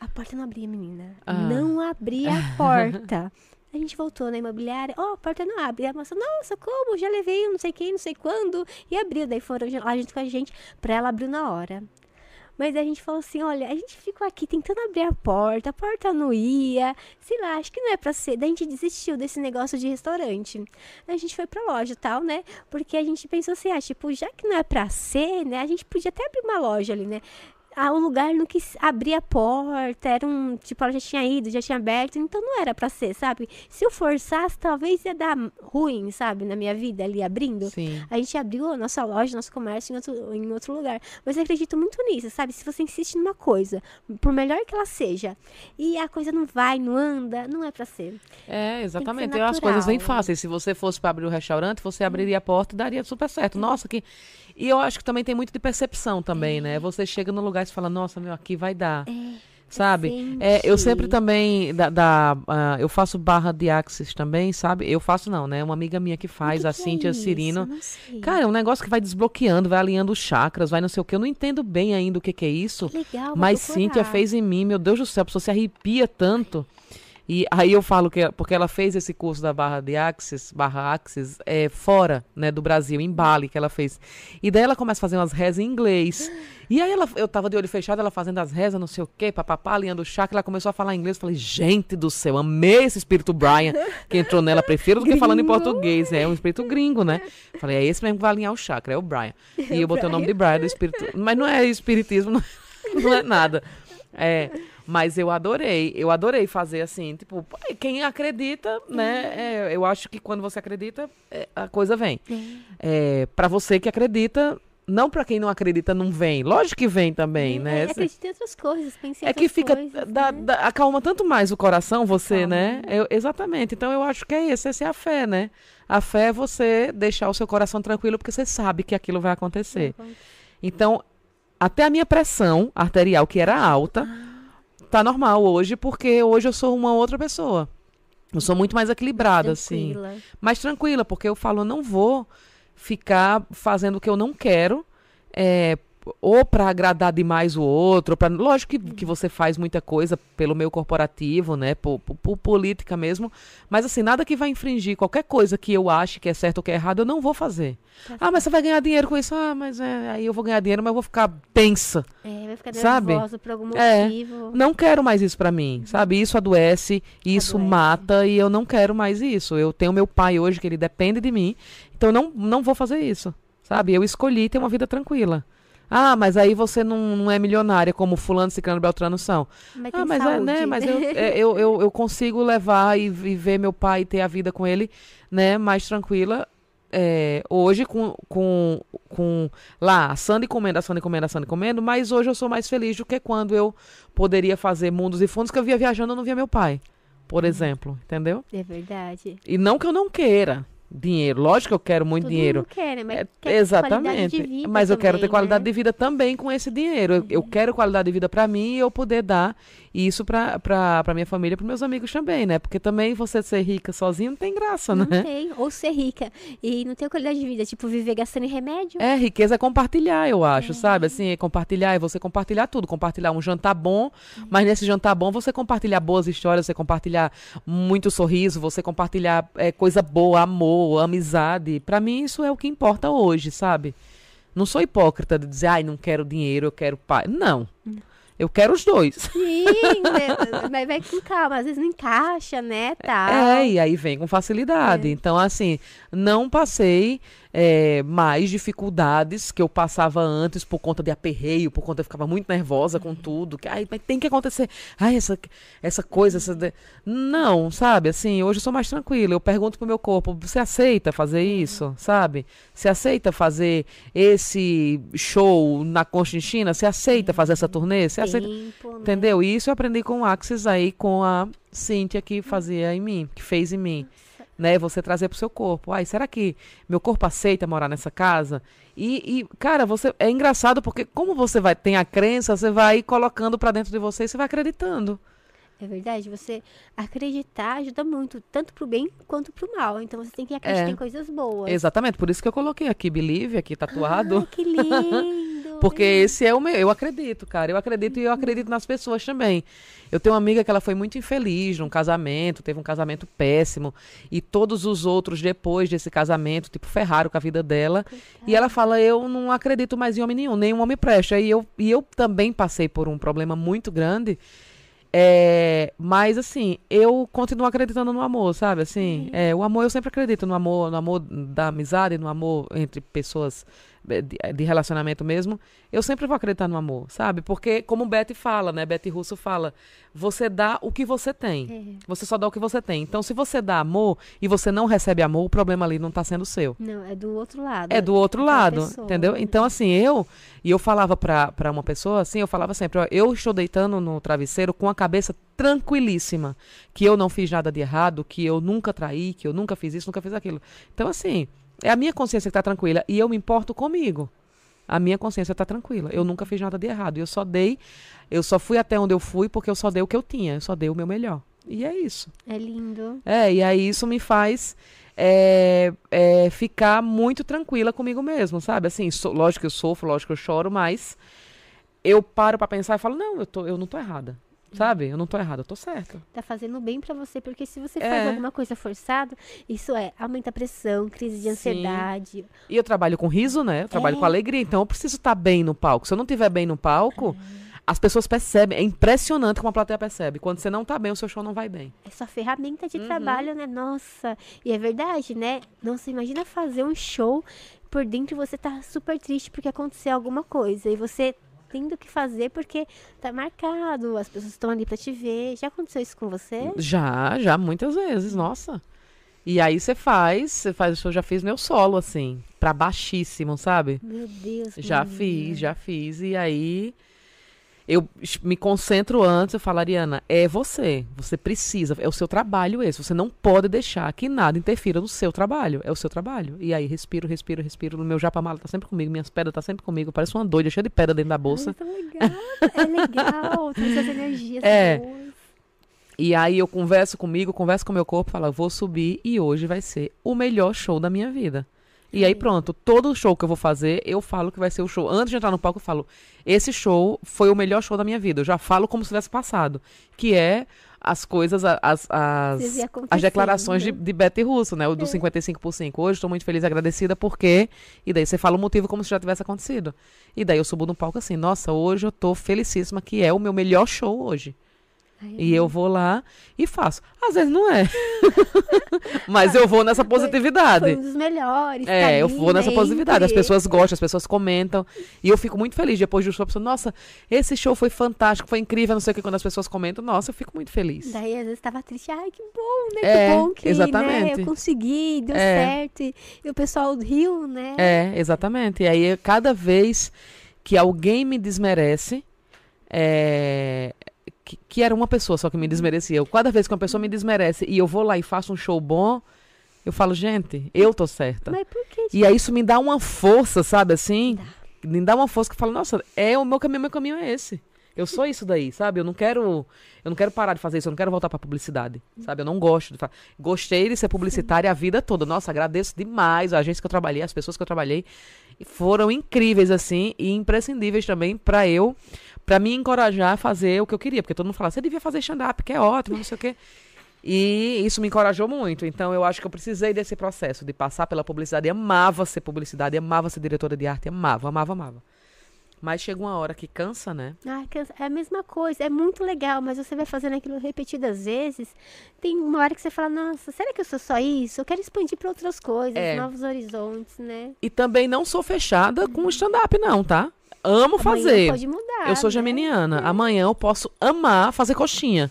A porta não abria, menina. Ah. Não abria a porta. *laughs* A gente voltou na imobiliária, ó, a porta não abre. E a moça, nossa, como? Já levei não sei quem, não sei quando. E abriu. Daí foram lá junto com a gente, pra ela abriu na hora. Mas a gente falou assim, olha, a gente ficou aqui tentando abrir a porta, a porta não ia, sei lá, acho que não é pra ser. Daí a gente desistiu desse negócio de restaurante. A gente foi pra loja tal, né? Porque a gente pensou assim, ah, tipo, já que não é pra ser, né? A gente podia até abrir uma loja ali, né? Ah, o lugar não quis abrir a porta, era um. Tipo, ela já tinha ido, já tinha aberto, então não era pra ser, sabe? Se eu forçasse, talvez ia dar ruim, sabe, na minha vida ali abrindo. Sim. A gente abriu a nossa loja, nosso comércio em outro, em outro lugar. Mas eu acredito muito nisso, sabe? Se você insiste numa coisa, por melhor que ela seja, e a coisa não vai, não anda, não é pra ser. É, exatamente. natural. As coisas vêm fáceis. Se você fosse para abrir o restaurante, você abriria a porta e daria super certo. Nossa, que. E eu acho que também tem muito de percepção também, né? Você chega no lugar e fala, nossa, meu, aqui vai dar. Sabe? sente. É, eu sempre também, da, da, ah, eu faço barra de axis também, sabe? Eu faço não, né? Uma amiga minha que faz, que a que é Cíntia isso? Cirino. Cara, é um negócio que vai desbloqueando, vai alinhando os chakras, vai não sei o que. Eu não entendo bem ainda o que, que é isso. Legal, Mas. Cíntia fez em mim, meu Deus do céu, a pessoa se arrepia tanto. E aí eu falo que porque ela fez esse curso da barra de Axis, barra Axis, é, fora, né, do Brasil, em Bali que ela fez. E daí ela começa a fazer umas rezas em inglês. E aí ela, eu tava de olho fechado, ela fazendo as rezas, não sei o quê, papapá, alinhando o chakra, ela começou a falar inglês. Eu falei, gente do céu, amei esse espírito Brian que entrou nela, prefiro do que falando em português. É um espírito gringo, né? Falei, é esse mesmo que vai alinhar o chakra, é o Brian. E eu botei o nome de Brian do espírito. Mas não é espiritismo, não *laughs* não é nada. É, mas eu adorei, eu adorei fazer assim, tipo, quem acredita, né? é, eu acho que quando você acredita, é, a coisa vem. É, para você que acredita, não para quem não acredita, não vem. Lógico que vem também, né? É, acredita em outras coisas, pensa em É que fica, coisas, né? acalma tanto mais o coração, você, né? Eu- exatamente. Então eu acho que é isso, essa é a fé, né? A fé é você deixar o seu coração tranquilo porque você sabe que aquilo vai acontecer. Então, até a minha pressão arterial, que era alta, tá normal hoje, porque hoje eu sou uma outra pessoa. Eu sou muito mais equilibrada, assim. Mais tranquila, porque eu falo, eu não vou ficar fazendo o que eu não quero, é, ou para agradar demais o outro, ou pra, lógico que, que você faz muita coisa pelo meio corporativo, né, por, por- por política mesmo, mas assim, nada que vai infringir qualquer coisa que eu ache que é certo ou que é errado, eu não vou fazer. Tá Ah, mas você vai ganhar dinheiro com isso? Ah, mas é, aí eu vou ganhar dinheiro, mas eu vou ficar tensa. É, vai ficar Sabe? nervosa por algum É. motivo. Não quero mais isso pra mim, sabe? Isso adoece, isso Adoece. mata e eu não quero mais isso. Eu tenho meu pai hoje que ele depende de mim, então eu não, não vou fazer isso, sabe? Eu escolhi ter uma vida tranquila. Ah, mas aí você não, não é milionária como fulano, ciclano, beltrano são. Mas Ah, mas é, saúde. né? Mas eu, *laughs* é, eu, eu, eu consigo levar e, e ver meu pai e ter a vida com ele, né? Mais tranquila. é, hoje com, com, com lá, assando e comendo, assando e comendo, assando e comendo, mas hoje eu sou mais feliz do que quando eu poderia fazer mundos e fundos que eu via viajando, eu não via meu pai, por exemplo, entendeu? É verdade. E não que eu não queira dinheiro, lógico que eu quero muito Todo dinheiro. mundo quer, né? Mas É, quer exatamente. vida Mas eu quero ter também, qualidade né? de vida também com esse dinheiro. Eu, eu quero qualidade de vida para mim e eu poder dar E isso pra, pra, pra minha família e pros meus amigos também, né? Porque também você ser rica sozinho não tem graça, Não né? tem. Ou ser rica e não ter qualidade de vida. Tipo, viver gastando em remédio. É, riqueza é compartilhar, eu acho, É. sabe? Assim, é compartilhar, é você compartilhar tudo. Compartilhar um jantar bom, mas nesse jantar bom você compartilhar boas histórias, você compartilhar muito sorriso, você compartilhar é, coisa boa, amor, amizade. Pra mim isso é o que importa hoje, sabe? Não sou hipócrita de dizer, ai, não quero dinheiro, eu quero pai. Não. Eu quero os dois. Sim, né? *laughs* mas vai com calma. Às vezes não encaixa, né? Tal. É, e aí vem com facilidade. É. Então, assim, não passei é, mais dificuldades que eu passava antes por conta de aperreio, por conta eu ficava muito nervosa com tudo. Que, ai, mas tem que acontecer. Ai, essa, essa coisa, essa. de-" Não, sabe? Assim, hoje eu sou mais tranquila. Eu pergunto pro meu corpo: você aceita fazer isso? Sabe? Você aceita fazer esse show na Conchinchina? Você aceita fazer essa turnê? Você aceita. Tempo, né? Entendeu? E isso eu aprendi com o Axis aí, com a Cíntia que fazia em mim, que fez em mim. Né? Você trazer pro seu corpo. Ai, será que meu corpo aceita morar nessa casa? E, e, cara, você é engraçado porque como você vai tem a crença, você vai colocando pra dentro de você e você vai acreditando. É verdade, você acreditar ajuda muito, tanto pro bem quanto pro mal. Então você tem que acreditar É. em coisas boas. Exatamente, por isso que eu coloquei aqui Believe aqui tatuado. Ai, que lindo! *laughs* Porque esse é o meu. Eu acredito, cara. Eu acredito e eu acredito nas pessoas também. Eu tenho uma amiga que ela foi muito infeliz num casamento, teve um casamento péssimo. E todos os outros, depois desse casamento, tipo, ferraram com a vida dela. E ela fala: Eu não acredito mais em homem nenhum, nenhum homem presta. E eu, e eu também passei por um problema muito grande. É, mas assim, eu continuo acreditando no amor, sabe? Assim, é, o amor eu sempre acredito no amor, no amor da amizade, no amor entre pessoas de, de relacionamento mesmo. Eu sempre vou acreditar no amor, sabe? Porque como Betty fala, né? Betty Russo fala, você dá o que você tem. É. Você só dá o que você tem. Então, se você dá amor e você não recebe amor, o problema ali não tá sendo seu. Não, é do outro lado. É do outro lado, pessoa. entendeu? Então, assim, eu. E eu falava pra, pra uma pessoa, assim, eu falava sempre: ó, eu estou deitando no travesseiro com a cabeça tranquilíssima. Que eu não fiz nada de errado, que eu nunca traí, que eu nunca fiz isso, nunca fiz aquilo. Então, assim, é a minha consciência que tá tranquila e eu me importo comigo. A minha consciência tá tranquila. Eu nunca fiz nada de errado. Eu só dei. Eu só fui até onde eu fui porque eu só dei o que eu tinha. Eu só dei o meu melhor. E é isso. É lindo. É, e aí isso me faz é, é, ficar muito tranquila comigo mesmo, sabe? Assim, so- lógico que eu sofro, lógico que eu choro, mas eu paro pra pensar e falo, não, eu, tô, eu não tô errada. Sabe? Eu não tô errada, eu tô certa. Tá fazendo bem pra você, porque se você É. faz alguma coisa forçada, isso é, aumenta a pressão, crise de Sim. ansiedade. E eu trabalho com riso, né? Eu trabalho É. com alegria, então eu preciso estar bem no palco. Se eu não estiver bem no palco, as pessoas percebem. É impressionante como a plateia percebe. Quando você não tá bem, o seu show não vai bem. É sua ferramenta Uhum. de trabalho, né? Nossa. E é verdade, né? Nossa, imagina fazer um show por dentro você tá super triste porque aconteceu alguma coisa. E você tendo que fazer porque tá marcado, as pessoas estão ali pra te ver. Já aconteceu isso com você? Já, já, muitas vezes, nossa. E aí você faz, você faz, eu já fiz meu solo, assim, pra baixíssimo, sabe? Meu Deus. Já menina. fiz, já fiz. E aí eu me concentro antes, eu falo, Ariana, é você. Você precisa, é o seu trabalho esse. Você não pode deixar que nada interfira no seu trabalho. É o seu trabalho. E aí respiro, respiro, respiro. No meu japamala tá sempre comigo, minhas pedras tá sempre comigo. Parece uma doida, cheia de pedra dentro da bolsa. Ai. É legal. Tem essas energias *laughs* É. boas. E aí eu converso comigo, converso com o meu corpo, falo, vou subir e hoje vai ser o melhor show da minha vida. E aí pronto, todo show que eu vou fazer, eu falo que vai ser o show. Antes de entrar no palco, eu falo, esse show foi o melhor show da minha vida. Eu já falo como se tivesse passado. Que é as coisas, as, as, as declarações de, acontecendo. de Betty Russo, né? O do É. 55 por 5. Hoje estou muito feliz e agradecida porque... E daí você fala o motivo como se já tivesse acontecido. E daí eu subo no palco assim, nossa, hoje eu tô felicíssima que é o meu melhor show hoje. Ai, E eu vou lá e faço. Às vezes não é. *laughs* Mas eu vou nessa Foi positividade. um dos melhores. tá É, eu ali, vou nessa né, positividade. As pessoas gostam, as pessoas comentam. E eu fico muito feliz depois do show. A pessoa, nossa, esse show foi fantástico, foi incrível, não sei o que. Quando as pessoas comentam, nossa, eu fico muito feliz. Daí às vezes tava triste, ai que bom, né? É, que bom que né, exatamente. eu consegui, deu É. certo. E, e o pessoal riu, né? É, exatamente. E aí, cada vez que alguém me desmerece, é, que, que era uma pessoa só que me desmerecia. Eu, cada vez que uma pessoa me desmerece e eu vou lá e faço um show bom, eu falo, gente, eu tô certa. Mas por que? E aí isso me dá uma força, sabe assim? Me dá uma força que eu falo, nossa, é o meu caminho, meu caminho é esse. Eu sou isso daí, sabe? Eu não quero, eu não quero parar de fazer isso, eu não quero voltar pra publicidade, sabe? Eu não gosto de fa- Gostei de ser publicitária a vida toda. Nossa, agradeço demais a agência que eu trabalhei, as pessoas que eu trabalhei. Foram incríveis, assim, e imprescindíveis também pra eu, pra me encorajar a fazer o que eu queria. Porque todo mundo fala, você devia fazer stand-up, que é ótimo, não sei o quê. E isso me encorajou muito. Então eu acho que eu precisei desse processo de passar pela publicidade. Eu amava ser publicidade, amava ser diretora de arte, amava, amava, amava. Mas chega uma hora que cansa, né? Ai, cansa- é a mesma coisa, é muito legal, mas você vai fazendo aquilo repetidas vezes. Tem uma hora que você fala, nossa, será que eu sou só isso? Eu quero expandir para outras coisas, É. novos horizontes, né? E também não sou fechada com o stand-up, não, tá? Amo Amanhã fazer. pode mudar. Eu sou né? geminiana. Amanhã eu posso amar fazer coxinha.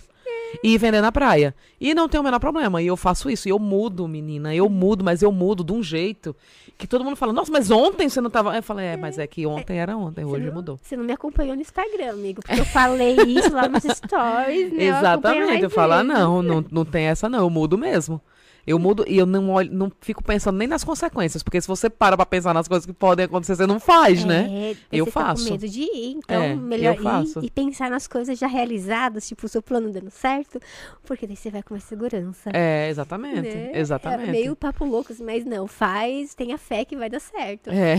E ir vender na praia. E não tem o menor problema. E eu faço isso. E eu mudo, menina. Eu mudo, mas eu mudo de um jeito que todo mundo fala, nossa, mas ontem você não tava. Eu falei, é, mas é que ontem era ontem, hoje não- mudou. Você não me acompanhou no Instagram, amigo, porque eu falei isso lá nos stories, né? Eu Exatamente. mais Eu falo, ah, não, não, não tem essa, não. Eu mudo mesmo. Eu mudo e eu não olho, não fico pensando nem nas consequências, porque se você para pra pensar nas coisas que podem acontecer, você não faz, né? É, Eu você tá faço. com medo de ir, então É, melhor faço. ir e pensar nas coisas já realizadas, tipo o seu plano dando certo, porque daí você vai com mais segurança. É, exatamente. né? Exatamente. É meio papo louco, mas não, faz, tenha fé que vai dar certo. É.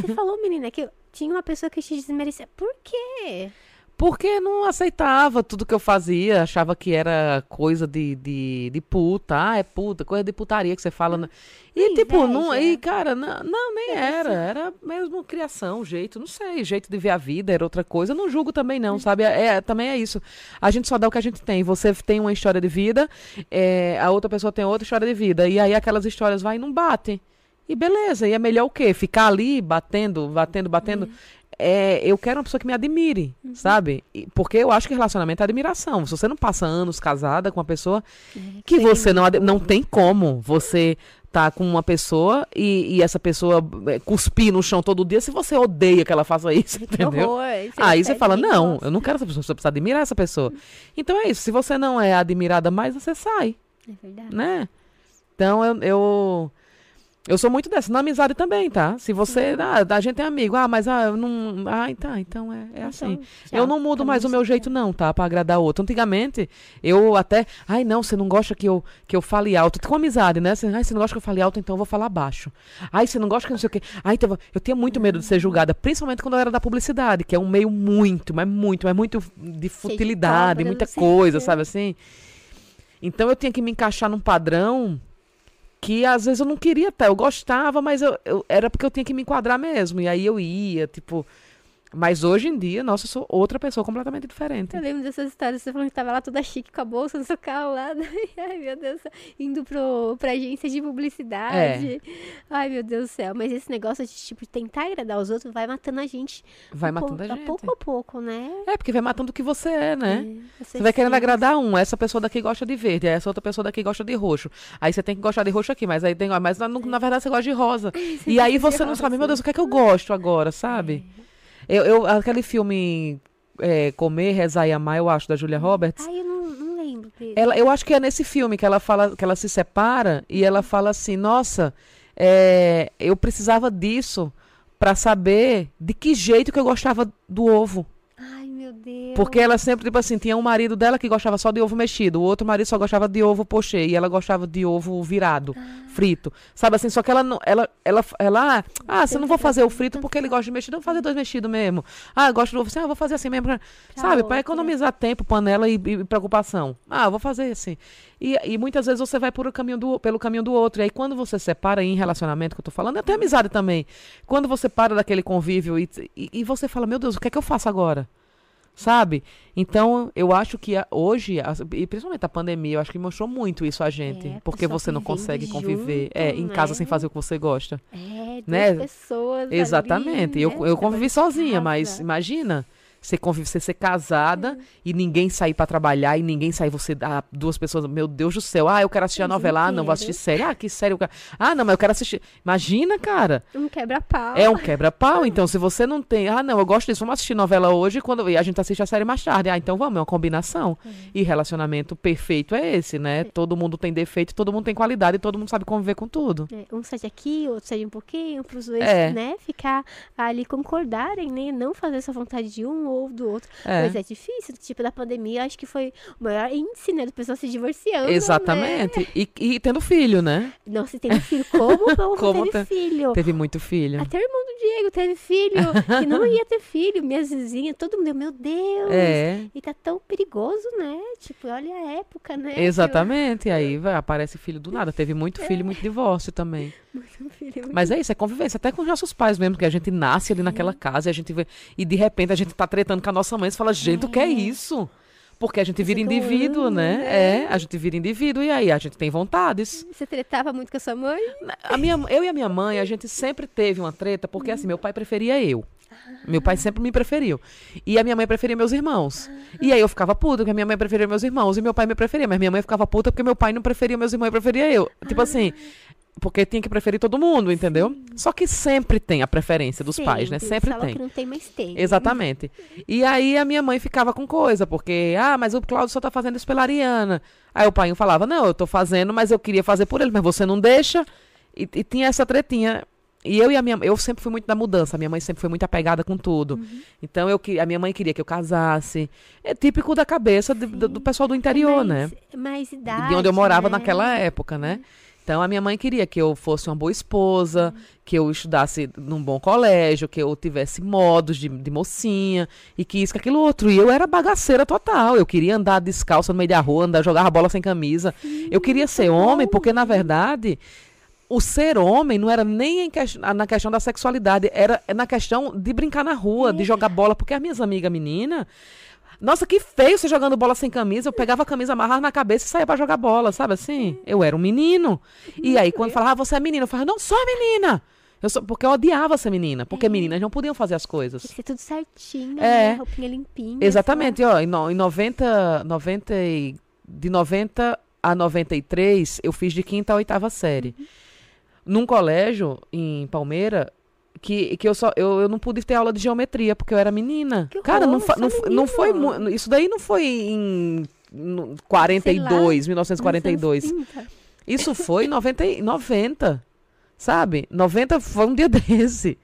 Você falou, menina, que tinha uma pessoa que te desmerecia. Por quê? Porque não aceitava tudo que eu fazia, achava que era coisa de, de, de puta, ah, é puta, coisa de putaria que você fala. E Que tipo, não, inveja. e cara, não, não, nem era, era mesmo criação, jeito, não sei, jeito de ver a vida, era outra coisa. Eu não julgo também não, sabe? É, é- também é isso. A gente só dá o que a gente tem. Você tem uma história de vida, é, a outra pessoa tem outra história de vida, e aí aquelas histórias vai e não batem. E beleza, e é melhor o quê? Ficar ali batendo, batendo, batendo. É, eu quero uma pessoa que me admire, sabe? E- Porque eu acho que relacionamento é admiração. Se você não passa anos casada com uma pessoa que Sim. você não, não tem como você tá com uma pessoa e, e essa pessoa é, cuspir no chão todo dia se você odeia que ela faça isso, *laughs* Que entendeu? horror, Aí você fala, não, gosta. eu não quero essa pessoa, você precisa admirar essa pessoa. Então é isso, se você não é admirada mais, você sai, É verdade. né? Então eu, eu, eu sou muito dessa, na amizade também, tá? Se você, ah, a gente é amigo, ah, mas ah, eu não, ah, então, então é, é assim. Então, Eu não mudo Tá mais o meu você jeito, não, tá? Pra agradar o outro. Antigamente, eu até. Ai, não, você não gosta que eu, que eu fale alto. Com amizade, né? Você, ai, você não gosta que eu fale alto, então eu vou falar baixo. Ai, você não gosta que não sei o quê. Ai, então eu tinha muito medo de ser julgada, principalmente quando eu era da publicidade, que é um meio muito, mas muito, mas muito de futilidade, muita assim. coisa, É. sabe assim? Então eu tinha que me encaixar num padrão que às vezes eu não queria estar. Eu gostava, mas eu, eu- era porque eu tinha que me enquadrar mesmo. E aí eu ia, tipo. Mas hoje em dia, nossa, eu sou outra pessoa completamente diferente. Eu lembro dessas histórias, você falando que tava lá toda chique com a bolsa no seu carro lá. *laughs* Ai, meu Deus. Indo pro, pra agência de publicidade. Ai, meu Deus do céu. Mas esse negócio de, tipo, tentar agradar os outros vai matando a gente. Vai um pouco- matando a gente. pouco a pouco, né? É, porque vai matando o que você é, né? É, Você vai querendo agradar um, essa pessoa daqui gosta de verde, essa outra pessoa daqui gosta de roxo. Aí você tem que gostar de roxo aqui, mas aí tem, mas na, na verdade você gosta de rosa. *laughs* E aí você não rosa. sabe, meu Deus, o que é que eu gosto agora, sabe? Eu, eu- aquele filme é, Comer, Rezar e Amar, eu acho, da Julia Roberts. Ai, eu não, não lembro dele. Ela, eu acho que é nesse filme que ela fala que ela se separa e ela fala assim, nossa, é, eu precisava disso pra saber de que jeito que eu gostava do ovo. Meu Deus. Porque ela sempre, tipo assim, tinha um marido dela que gostava só de ovo mexido, o outro marido só gostava de ovo pochê, e ela gostava de ovo virado, frito. Sabe assim, só que ela não, ela, ela, ela, ah, você não vou fazer o frito porque ele gosta de mexido, eu vou fazer dois mexidos mesmo. Ah, eu gosto do ovo, assim, ah, eu vou fazer assim mesmo, pra- sabe, pra economizar tempo, panela e, e preocupação. Ah, eu vou fazer assim. E, e muitas vezes você vai por caminho do, pelo caminho do outro, e aí quando você separa em relacionamento, que eu tô falando, até amizade também, quando você para daquele convívio e, e, e você fala, meu Deus, o que é que eu faço agora? Sabe? Então, eu acho que a- hoje, as- e principalmente a pandemia, eu acho que mostrou muito isso a gente. É, porque você não consegue conviver junto, é, em casa né? sem fazer o que você gosta. É, duas né? pessoas. ali, Exatamente. eu, né, eu convivi sozinha, mas casa. imagina. Você, convive, você ser casada e ninguém sair pra trabalhar e ninguém sair, você ah, duas pessoas, meu Deus do céu, ah, eu quero assistir a novela, ah, não, vou assistir série, ah, que série eu quero. Ah, não, mas eu quero assistir. Imagina, cara. Um quebra-pau. É um quebra-pau, então se você não tem, ah, não, eu gosto disso, vamos assistir novela hoje quando e a gente assiste a série mais tarde. Ah, então vamos, é uma combinação. E relacionamento perfeito é esse, né? Todo mundo tem defeito, todo mundo tem qualidade, todo mundo sabe conviver com tudo. É, um cede aqui, outro cede um pouquinho, para os dois, É. né, ficar ali concordarem, né, não fazer essa vontade de um, ou do outro. É. Mas é difícil, tipo, da pandemia, acho que foi o maior índice, né, do pessoal se divorciando. Né? Exatamente. E, e tendo filho, né? Não, se tem filho, como *laughs* não Como teve te- filho? Teve muito filho. Até o irmão do Diego teve filho, *laughs* que não ia ter filho. Minhas vizinhas, todo mundo, meu Deus. É. E tá tão perigoso, né? Tipo, olha a época, né? Exatamente. E aí vai, aparece filho do nada. Teve muito filho e muito divórcio também. *laughs* Tipo, filho, Mas é isso, é convivência. Até com os nossos pais mesmo, que a gente nasce ali naquela casa e a gente vê. E de repente a gente tá tretando com a nossa mãe e fala, gente, o que é isso? Porque a gente vira indivíduo, né? né? É, a gente vira indivíduo e aí a gente tem vontades. Você tretava muito com a sua mãe? A minha, eu e a minha mãe, a gente sempre teve uma treta, porque assim, meu pai preferia eu. Meu pai sempre me preferiu. E a minha mãe preferia meus irmãos. E aí eu ficava puta porque a minha mãe preferia meus irmãos e meu pai me preferia. Mas minha mãe ficava puta porque meu pai não preferia meus irmãos e preferia eu. Tipo assim, porque tinha que preferir todo mundo, entendeu? Só que sempre tem a preferência dos pais, né? Sempre Falou tem. que não tem, mas tem. Exatamente. E aí a minha mãe ficava com coisa, porque, ah, mas o Cláudio só tá fazendo isso pela Ariana. Aí o pai falava, não, eu tô fazendo, mas eu queria fazer por ele, mas você não deixa. E, e tinha essa tretinha. E eu e a minha eu sempre fui muito da mudança, a minha mãe sempre foi muito apegada com tudo. Então eu que a minha mãe queria que eu casasse. É típico da cabeça do, do pessoal do interior, né? mais, Mais idade. de onde eu morava né? naquela época, né? Então a minha mãe queria que eu fosse uma boa esposa, que eu estudasse num bom colégio, que eu tivesse modos de, de mocinha e que isso, que aquilo outro. E eu era bagaceira total. Eu queria andar descalça no meio da rua, andar jogar bola sem camisa. eu queria ser homem porque na verdade o ser homem não era nem em ques- na questão da sexualidade, era na questão de brincar na rua, de jogar bola, porque as minhas amigas meninas nossa, que feio você jogando bola sem camisa. Eu pegava a camisa, amarrava na cabeça e saía pra jogar bola, sabe assim? Eu era um menino. E aí, quando falava, ah, você é menina, eu falava, não sou menina. Eu sou, porque eu odiava ser menina. Porque meninas não podiam fazer as coisas. Tem que ser tudo certinho, É. né? Roupinha limpinha. Exatamente, ó, em, no, em 90, 90 e- de 90 a 93, eu fiz de quinta a oitava série. Num colégio em Palmeira, que, que eu só eu, eu não pude ter aula de geometria porque eu era menina. Que Cara, não, horror, fa- não, não foi isso daí não foi em no- 42, 1942. Nos anos 30. Isso foi em 90, e- 90, sabe? 90 foi um dia *laughs* desse.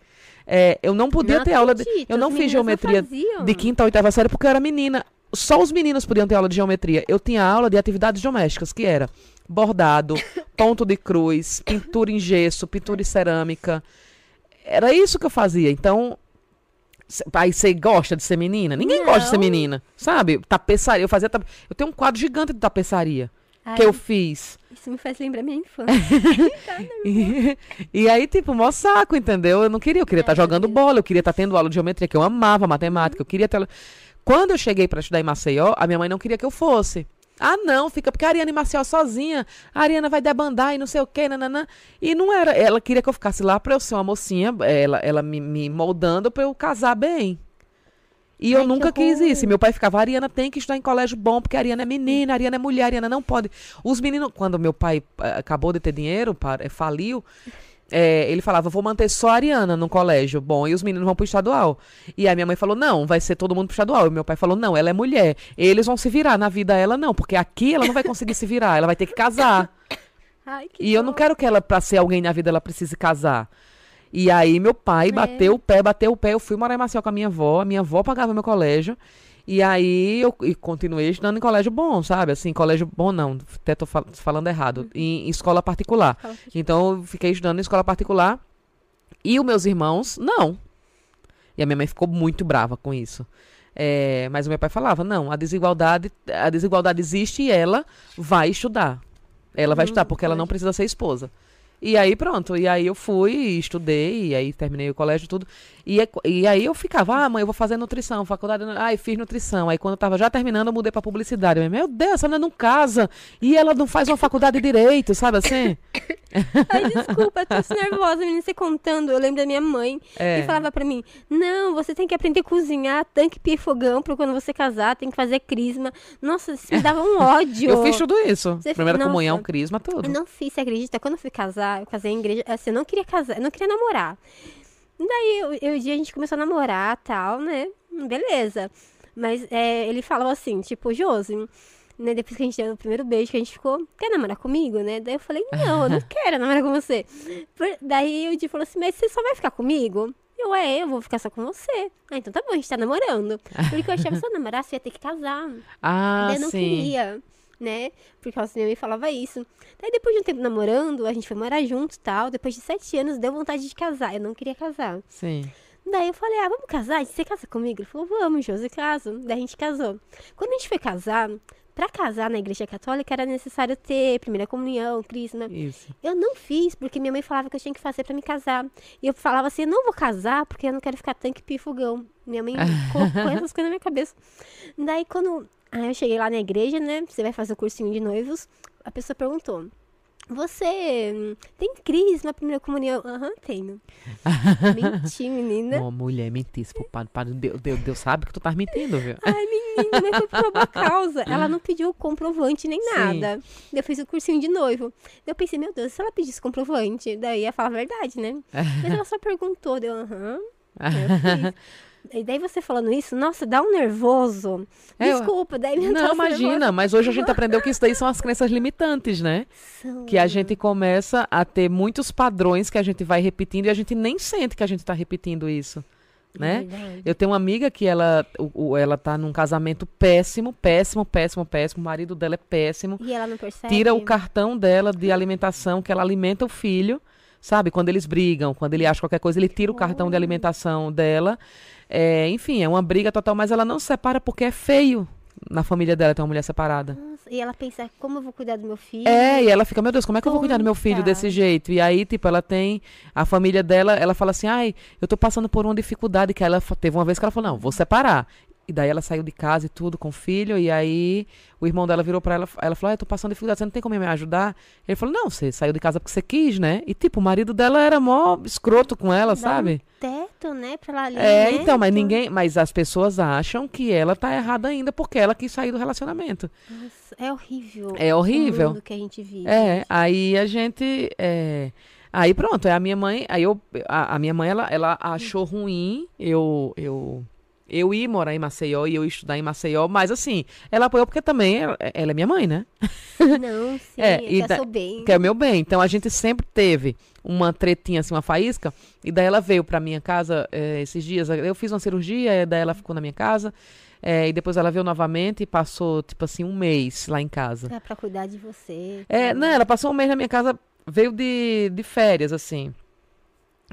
É, eu não podia Não ter aula de, acredito, eu não fiz geometria faziam. de quinta a oitava série porque eu era menina. Só os meninos podiam ter aula de geometria. Eu tinha aula de atividades domésticas, que era bordado, *coughs* ponto de cruz, pintura em gesso, pintura em cerâmica. Era isso que eu fazia. Então, aí você gosta de ser menina? Ninguém gosta de ser Não. menina, sabe? Tapeçaria, eu fazia tape... eu tenho um quadro gigante de tapeçaria Ai, que eu fiz. Isso me faz lembrar minha infância. *laughs* *laughs* E, *laughs* e aí, tipo, mó saco, entendeu? Eu não queria, eu queria estar jogando bola, eu queria estar tendo aula de geometria, que eu amava matemática, eu queria ter. Quando eu cheguei para estudar em Maceió, a minha mãe não queria que eu fosse. Ah, não, fica porque a Ariana Maceió sozinha, a Ariana vai debandar e não sei o quê, nananã. E não era, ela queria que eu ficasse lá pra eu ser uma mocinha, ela, ela me, me moldando pra eu casar bem. E eu Ai, que nunca quis isso. E meu pai ficava, a Ariana tem que estudar em colégio bom, porque a Ariana é menina, a Ariana é mulher, a Ariana não pode. Os meninos, quando meu pai eh, acabou de ter dinheiro, eh, faliu, eh, ele falava, vou manter só a Ariana no colégio bom, e os meninos vão pro estadual. E a minha mãe falou, não, vai ser todo mundo pro estadual. E meu pai falou, não, ela é mulher, eles vão se virar, na vida ela não, porque aqui ela não vai conseguir se virar, ela vai ter que casar. Ai, que E eu não quero que ela, pra ser alguém na vida, ela precise casar. E aí meu pai É. bateu o pé, bateu o pé. Eu fui morar em Maceió com a minha avó. A minha avó pagava meu colégio. E aí eu e continuei estudando em colégio bom, sabe? Assim, colégio bom não, até tô fal- falando errado. Em, em escola particular. Então eu fiquei estudando em escola particular. E os meus irmãos, não. E a minha mãe ficou muito brava com isso. É, mas o meu pai falava, não, a desigualdade, a desigualdade existe e ela vai estudar. Ela vai Hum, estudar, porque ela não precisa ser esposa. E aí pronto, e aí eu fui, estudei, e aí terminei o colégio e tudo. E, é- e aí eu ficava, ah, mãe, eu vou fazer nutrição, faculdade, ai, fiz nutrição. Aí quando eu tava já terminando, eu mudei pra publicidade. Eu, meu Deus, essa menina não casa, e ela não faz uma faculdade de direito, sabe assim? *laughs* Ai, desculpa, eu tô assim nervosa, menina, você contando. Eu lembro da minha mãe, É. que falava pra mim, não, você tem que aprender a cozinhar, tanque, pia e fogão, pra quando você casar, tem que fazer crisma. Nossa, isso me dava um *laughs* ódio. Eu fiz tudo isso. Você- Primeira nossa. comunhão, crisma, tudo. Eu não fiz, você acredita? Quando eu fui casar, eu casei em igreja, assim, eu não queria casar, eu não queria namorar. Daí, eu, eu, dia a gente começou a namorar tal, né? Beleza. Mas é, ele falava assim, tipo, Josi, né, depois que a gente deu o primeiro beijo, que a gente ficou, quer namorar comigo, né? Daí eu falei, não, eu não *laughs* quero namorar com você. Daí o Di falou assim, mas você só vai ficar comigo? Eu, é, eu vou ficar só com você. Ah, então tá bom, a gente tá namorando. Porque eu achava que se eu namorasse, eu ia ter que casar. Ah, Daí eu não sim. queria, né? Porque minha mãe falava isso. Daí depois de um tempo namorando, a gente foi morar junto e tal. Depois de sete anos, deu vontade de casar. Eu não queria casar. Sim. Daí eu falei, ah, vamos casar? Você casa comigo? Ele falou, vamos, Josi, caso. Daí a gente casou. Quando a gente foi casar, pra casar na igreja católica era necessário ter primeira comunhão, crisma. Isso. Eu não fiz, porque minha mãe falava que eu tinha que fazer pra me casar. E eu falava assim, eu não vou casar porque eu não quero ficar tanque pifugão. Minha mãe *laughs* colocou essas coisas na minha cabeça. Daí quando aí eu cheguei lá na igreja, né, você vai fazer o cursinho de noivos, a pessoa perguntou, você hum, tem crisma, primeira comunhão? Aham, tenho. *laughs* Menti, menina. Uma mulher mentisse pro padre. padre Deus, Deus, Deus sabe que tu tá mentindo, viu? Ai, menina, mas foi por uma boa causa. Ela não pediu comprovante nem Sim. nada. Daí eu fiz o cursinho de noivo. Eu pensei, meu Deus, se ela pedisse comprovante, daí ia falar a verdade, né? *laughs* Mas ela só perguntou, deu aham. Fiz. *laughs* E daí você falando isso, nossa, dá um nervoso. É, Desculpa, daí me Não, imagina, nervoso. mas hoje a gente aprendeu que isso daí são as crenças limitantes, né? São- Que a gente começa a ter muitos padrões que a gente vai repetindo e a gente nem sente que a gente tá repetindo isso, né? Verdade. Eu tenho uma amiga que ela, o, o- ela tá num casamento péssimo, péssimo, péssimo, péssimo. O marido dela é péssimo. E ela não percebe? Tira o cartão dela de alimentação, que ela alimenta o filho, sabe? Quando eles brigam, quando ele acha qualquer coisa, ele tira o cartão de alimentação dela. É, enfim, é uma briga total, mas ela não se separa porque é feio na família dela ter uma mulher separada. Nossa, e ela pensa, como eu vou cuidar do meu filho? É, e ela fica, meu Deus, como é que eu vou cuidar do meu filho desse jeito? E aí, tipo, ela tem a família dela, ela fala assim, ai, eu tô passando por uma dificuldade que ela teve uma vez que ela falou, não, vou separar. E daí ela saiu de casa e tudo com o filho, e aí o irmão dela virou pra ela, ela falou, ah, eu tô passando dificuldade, você não tem como me ajudar? Ele falou, não, você saiu de casa porque você quis, né? E tipo, o marido dela era mó escroto com ela, Dá sabe? Um teto, né, pra ela ali, É, né? então, mas ninguém, mas as pessoas acham que ela tá errada ainda porque ela quis sair do relacionamento. Nossa, é horrível. É horrível. O mundo que a gente vive. É, aí a gente. é, Aí pronto, é a minha mãe. Aí eu. A, a minha mãe, ela, ela achou ruim eu. eu eu ir morar em Maceió e eu estudar em Maceió, mas assim, ela apoiou porque também ela, ela é minha mãe, né? *laughs* Não, *laughs* sim, É, quer da- seu bem. Que é o meu bem. Então a gente sempre teve uma tretinha, assim, uma faísca, e daí ela veio pra minha casa é, esses dias. Eu fiz uma cirurgia, e daí ela ficou na minha casa. é, e depois ela veio novamente e passou, tipo assim, um mês lá em casa. É pra cuidar de você. É, não, ela passou um mês na minha casa, veio de, de férias, assim.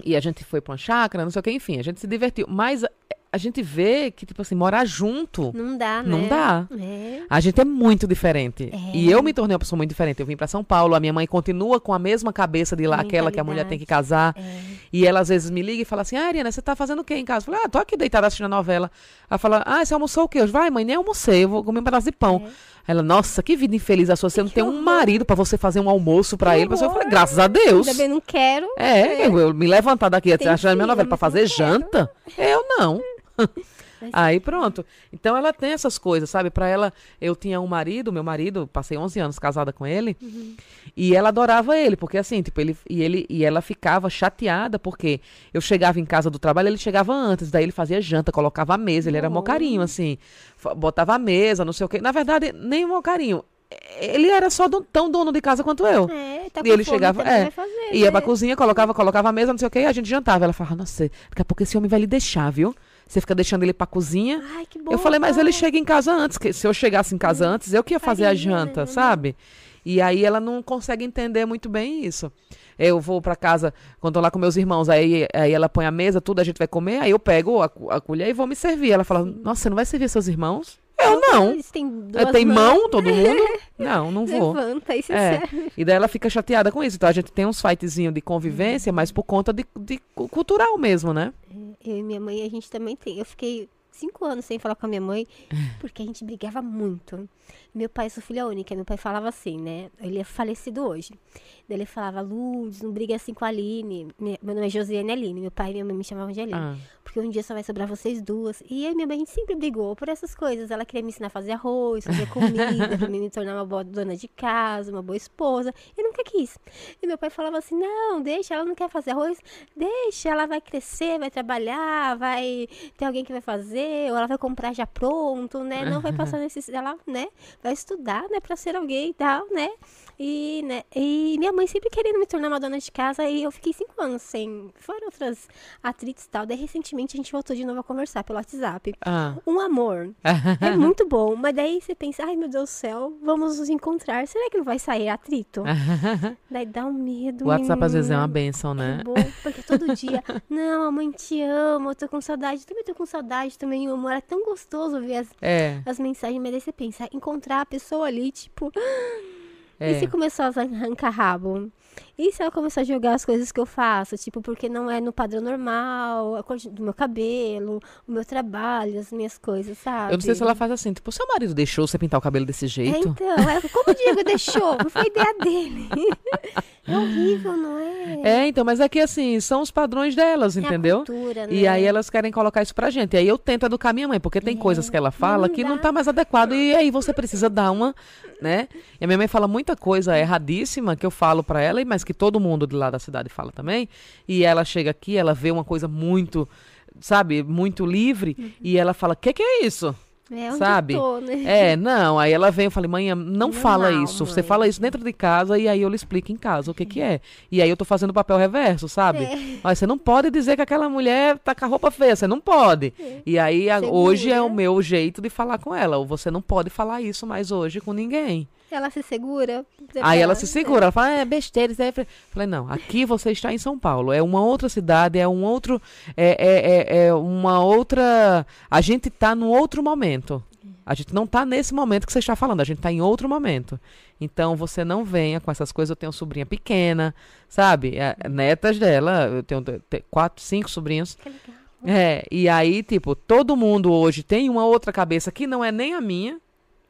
E a gente foi pra uma chácara, não sei o que, enfim, a gente se divertiu. Mas a, gente vê que, tipo assim, morar junto, Não dá, né? Não dá. É. a gente é muito diferente. É. E eu me tornei uma pessoa muito diferente. Eu vim pra São Paulo, a minha mãe continua com a mesma cabeça de lá, aquela que a mulher tem que casar. É. E ela às vezes me liga e fala assim: Ah, Ariana, você tá fazendo o quê em casa? Eu falei, ah, tô aqui deitada assistindo a novela. Ela fala, ah, você almoçou o quê? Eu vai, mãe, nem almocei, eu vou comer um pedaço de pão. É. Ela, nossa, que vida infeliz a sua. Você não tem um marido pra você fazer um almoço pra Que ele. Mas eu falei, graças a Deus. Ainda bem, não quero. É, Eu, eu me levantar daqui achando minha novela eu fazer janta. Eu não. *laughs* Mas- Aí pronto. Então ela tem essas coisas, sabe? Pra ela, eu tinha um marido, meu marido, passei 11 anos casada com ele, Uhum. e ela adorava ele, porque assim, tipo, ele e ele e ela ficava chateada porque eu chegava em casa do trabalho, ele chegava antes, daí ele fazia janta, colocava a mesa, ele era mó Oh. carinho assim, botava a mesa, não sei o quê. Na verdade, nem mó carinho. Ele era só do- tão dono de casa quanto eu. É, tá E com ele fome, chegava- é, fazer, Ia né? pra cozinha, colocava, colocava a mesa, não sei o que, e a gente jantava. Ela falava, nossa, daqui a pouco esse homem vai lhe deixar, viu? Você fica deixando ele pra cozinha. Ai, que bom. eu falei, mas ele chega em casa antes. Que se eu chegasse em casa antes, eu que ia fazer a Faria, janta, né? sabe? E aí ela não consegue entender muito bem isso. Eu vou pra casa, quando tô lá com meus irmãos, aí, aí ela põe a mesa, tudo, a gente vai comer, aí eu pego a, a colher e vou me servir. Ela fala, nossa, você não vai servir seus irmãos? Eu não. Têm É, Tem mão, todo mundo? *laughs* Não, não vou. Levanta e se É, serve. e daí ela fica chateada com isso. Então a gente tem uns fightzinhos de convivência, mas por conta de, de cu- cultural mesmo, né? Eu e minha mãe, a gente também tem. Eu fiquei cinco anos sem falar com a minha mãe, porque a gente brigava muito. Meu pai, sou filha única, meu pai falava assim, né? Ele é falecido hoje. Daí ele falava, Lourdes, não briga assim com a Aline. Meu nome é Josiane Aline, meu pai e minha mãe me chamavam de Aline. Ah, Porque um dia só vai sobrar vocês duas. E e minha mãe, a gente sempre brigou por essas coisas. Ela queria me ensinar a fazer arroz, fazer *laughs* comida, pra mim me tornar uma boa dona de casa, uma boa esposa. Eu nunca quis. E meu pai falava assim: não, deixa, ela não quer fazer arroz, deixa, ela vai crescer, vai trabalhar, vai ter alguém que vai fazer. fazer, ou ela vai comprar já pronto, né? Não vai passar *laughs* necessidade, ela, né? Vai estudar, né? Pra ser alguém e tal, né? E, né? e minha mãe sempre querendo me tornar uma dona de casa, e eu fiquei cinco anos sem, fora outras atritos e tal. Daí, recentemente, a gente voltou de novo a conversar pelo WhatsApp. Ah. Um amor. é *laughs* muito bom, mas daí você pensa, ai meu Deus do céu, vamos nos encontrar. Será que não vai sair atrito? *laughs* daí dá um medo. O WhatsApp às vezes é uma benção, É né? bom, porque todo *laughs* dia, não, a mãe te ama, eu tô com saudade, também tô com saudade também, o amor é tão gostoso ver as, É, as mensagens, mas daí você pensa, encontrar a pessoa ali, tipo, *gasps* é. e se começar a arrancar rabo? E se ela começar a jogar as coisas que eu faço, tipo, porque não é no padrão normal, a cor do meu cabelo, o meu trabalho, as minhas coisas, sabe? Eu não sei se ela faz assim, tipo, seu marido deixou você pintar o cabelo desse É, jeito? então, é, como o Diego deixou? Não foi ideia dele. *laughs* É horrível, não é? É, então, mas é que assim, são os padrões delas, É a entendeu? cultura, E né? aí elas querem colocar isso pra gente. E aí eu tento educar minha mãe, porque tem coisas que ela fala não que não tá mais adequado. E aí você precisa dar uma, né? E a minha mãe fala muita coisa erradíssima que eu falo pra ela, e mas que todo mundo de lá da cidade fala também. E ela chega aqui, ela vê uma coisa muito, sabe, muito livre, e ela fala: "Que que é isso?" É onde sabe? tô, né? É, não, aí ela vem, eu falei, mãe, não fala isso. Você mãe. fala isso dentro de casa e aí eu lhe explico em casa o que que é. E aí eu tô fazendo o papel reverso, sabe? É. Mas você não pode dizer que aquela mulher tá com a roupa feia, você não pode. E aí a- hoje é o meu jeito de falar com ela. Ou você não pode falar isso mais hoje com ninguém. Ela se segura. Aí ela se segura, ela fala, é besteira, isso aí. Eu Falei, não, aqui você está em São Paulo, é uma outra cidade, é um outro, é, é, é, é uma outra, a gente tá num outro momento. A gente não tá nesse momento que você está falando, a gente tá em outro momento. Então você não venha com essas coisas. Eu tenho sobrinha pequena, sabe? É, netas dela, eu tenho te- te- quatro, cinco sobrinhos. Que legal. É, e aí, tipo, todo mundo hoje tem uma outra cabeça que não é nem a minha,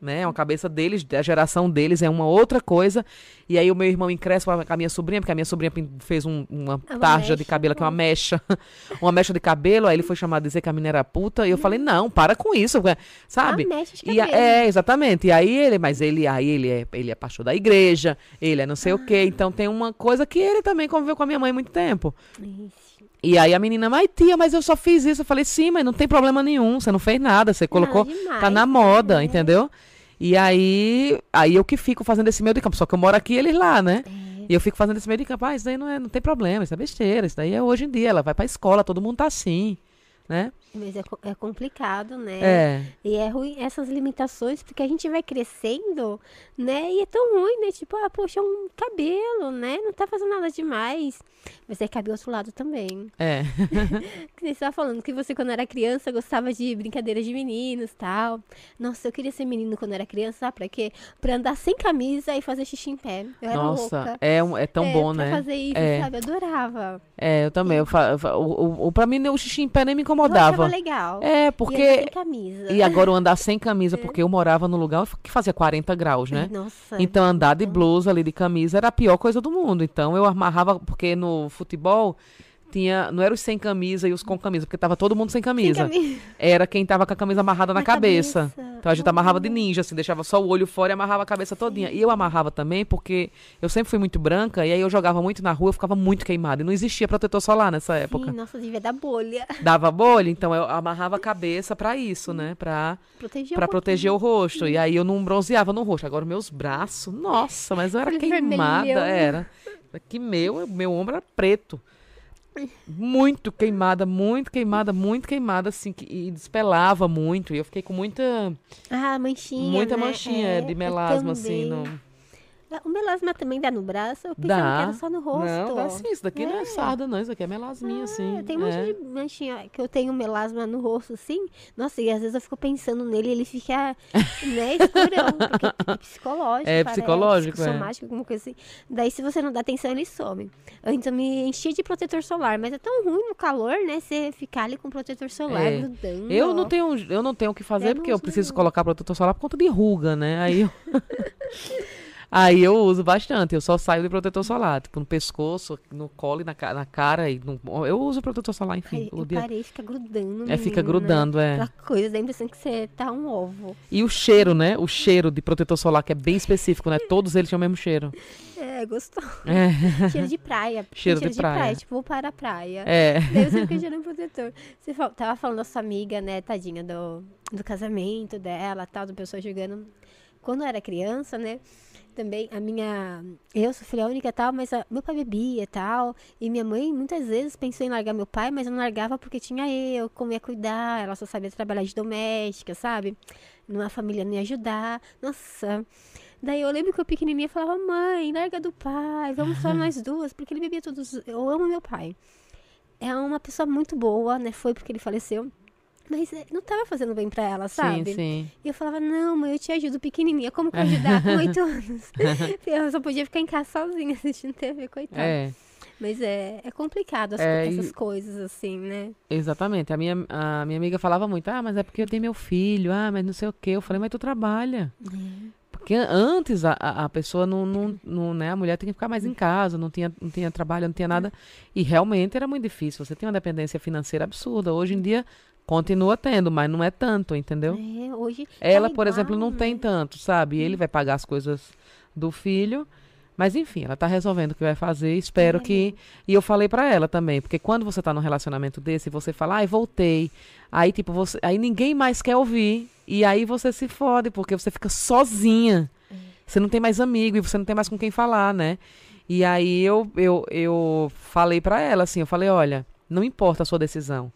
né? É uma cabeça deles, da geração deles, é uma outra coisa. E aí o meu irmão encrespa com a minha sobrinha, porque a minha sobrinha fez um- uma É tarja de cabelo, que é uma mecha. *laughs* uma mecha de cabelo, aí ele foi chamado a dizer que a menina era puta, e eu falei, não, para com isso, sabe? Ah, mecha de E é, exatamente. E aí ele, mas ele, aí ele é, ele é pastor da igreja, ele é não sei o quê. Então tem uma coisa que ele também conviveu com a minha mãe há muito tempo. Isso. E aí a menina, mas tia, mas eu só fiz isso. Eu falei, sim, mas não tem problema nenhum. Você não fez nada. Você colocou. demais, tá na né? moda, É. entendeu? E aí, aí eu que fico fazendo esse meio de campo. Só que eu moro aqui e eles lá, né? É. E eu fico fazendo esse meio de campo. Ah, isso daí não, é, não tem problema, isso é besteira. Isso daí é hoje em dia. Ela vai pra escola, todo mundo tá assim, né? Mas é, é complicado, né? É. E é ruim essas limitações, porque a gente vai crescendo, né? E é tão ruim, né? Tipo, ah, poxa, um cabelo, né? Não tá fazendo nada demais. Mas aí cabe o outro lado também. É. *laughs* *laughs* Você estava falando que você, quando era criança, gostava de brincadeiras de meninos tal. Nossa, eu queria ser menino quando era criança, sabe pra quê? Pra andar sem camisa e fazer xixi em pé. Eu era Nossa, louca. é, é tão É, bom, pra né? fazer isso, É. sabe? Eu adorava. É, eu também. Eu fa, eu fa- o, o, o- pra mim, o xixi em pé nem me Eu incomodava. legal. É, E porque. sem camisa. E agora eu andar sem camisa, *laughs* porque eu morava num lugar que fazia 40 graus, né? Nossa. Então andar de blusa ali de camisa era a pior coisa do mundo. Então eu amarrava, porque no futebol tinha, não era os sem camisa e os com camisa, porque tava todo mundo sem Sem camisa. camisa. Era quem tava com a camisa amarrada na, Na cabeça. cabeça. Então a gente amarrava de ninja, assim, deixava só o olho fora e amarrava a cabeça todinha. E eu amarrava também porque eu sempre fui muito branca e aí eu jogava muito na rua, eu ficava muito queimada. E não existia protetor solar nessa época. Sim, nossa, devia dar bolha. Dava bolha, então eu amarrava a cabeça pra isso, né? Pra Proteger Pra um proteger o rosto. E aí eu não bronzeava no rosto. Agora meus braços, nossa, mas eu era queimada, era. Que meu, meu ombro era preto. Muito queimada, muito queimada, muito queimada, assim, que, e despelava muito. E eu fiquei com muita, Ah, manchinha. muita né? manchinha É, de melasma, assim. No... O melasma também dá no braço? Eu pensava Dá. que era só no rosto. Não, dá sim. Isso daqui não é É. sarda, não. Isso aqui é melasminha, assim. Tem um é. monte de manchinha que eu tenho melasma no rosto, assim. Nossa, e às vezes eu fico pensando nele e ele fica, *laughs* né, escurão. Porque é psicológico. É parece, psicológico, é. Psicossomático, alguma coisa assim. Daí, se você não dá atenção, ele some. Eu então me enchi de protetor solar, mas é tão ruim no calor, né? Você ficar ali com protetor solar É. grudando. Eu não tenho, eu não tenho o que fazer Eu porque eu preciso colocar protetor solar por conta de ruga, né? Aí eu... *laughs* Aí eu uso bastante. Eu só saio de protetor solar. Tipo, no pescoço, no colo e na, na cara. E no- eu uso protetor solar, enfim. Ai, o eu dia- parei, fica grudando. É, fica menina. grudando, é. Aquela coisa, dá a impressão que você tá um ovo. E o cheiro, né? O cheiro de protetor solar, que é bem específico, né? Todos eles têm o mesmo cheiro. *laughs* É, gostoso. *laughs* É. cheiro de praia. Tem Cheiro de praia. Tipo, vou para a praia. É. Daí você fica *laughs* cheirando protetor. Você tava falando da sua amiga, né, tadinha, do, do casamento dela, tal, do pessoal jogando. Quando eu era criança, né, também a minha... Eu sou filha única e tal, mas a- meu pai bebia e tal. E minha mãe, muitas vezes, pensou em largar meu pai, mas eu não largava porque tinha eu, como ia cuidar. Ela só sabia trabalhar de doméstica, sabe? Numa família não ia ajudar. Nossa... Daí eu lembro que eu pequenininha falava, mãe, larga do pai, vamos só *laughs* nós duas, porque ele bebia todos. Eu amo meu pai. É uma pessoa muito boa, né? Foi porque ele faleceu. Mas eh, não tava fazendo bem pra ela, sabe? Sim, sim. E eu falava, não, mãe, eu te ajudo pequenininha. Como que eu ajudar com *laughs* oito anos? *laughs* eu só podia ficar em casa sozinha assistindo TV, coitada. É, Mas é, é complicado as É, co- e- essas coisas, assim, né? exatamente. A minha, a minha amiga falava muito, ah, mas é porque eu tenho meu filho, ah, mas não sei o quê. Eu falei, mas tu trabalha. Porque an- antes a, a a pessoa não, não, não, né, a mulher tinha que ficar mais em casa, não tinha, não tinha trabalho, não tinha nada. E realmente era muito difícil. Você tem uma dependência financeira absurda. Hoje em dia continua tendo, mas não é tanto, entendeu? É, hoje. Ela, por igual, exemplo, não né? tem tanto, sabe? Ele vai pagar as coisas do filho. Mas enfim, ela tá resolvendo o que vai fazer. Espero É. que. E eu falei pra ela também, porque quando você tá num relacionamento desse, você fala, ai, voltei. Aí, tipo, você. Aí ninguém mais quer ouvir. E aí você se fode, porque você fica sozinha. É. Você não tem mais amigo e você não tem mais com quem falar, né? E aí eu, eu, eu falei pra ela assim, eu falei, olha, não importa a sua decisão.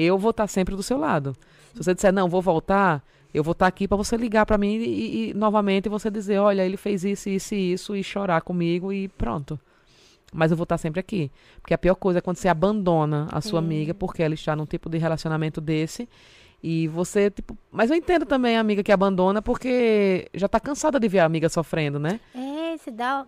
Eu vou estar sempre do seu lado. Se você disser, não, vou voltar, eu vou estar aqui pra você ligar pra mim e, e- novamente você dizer, olha, ele fez isso, isso e isso, e chorar comigo e pronto. Mas eu vou estar sempre aqui. Porque a pior coisa é quando você abandona a sua É. amiga porque ela está num tipo de relacionamento desse. E você, tipo. Mas eu entendo também a amiga que abandona porque já tá cansada de ver a amiga sofrendo, né? É, você dá.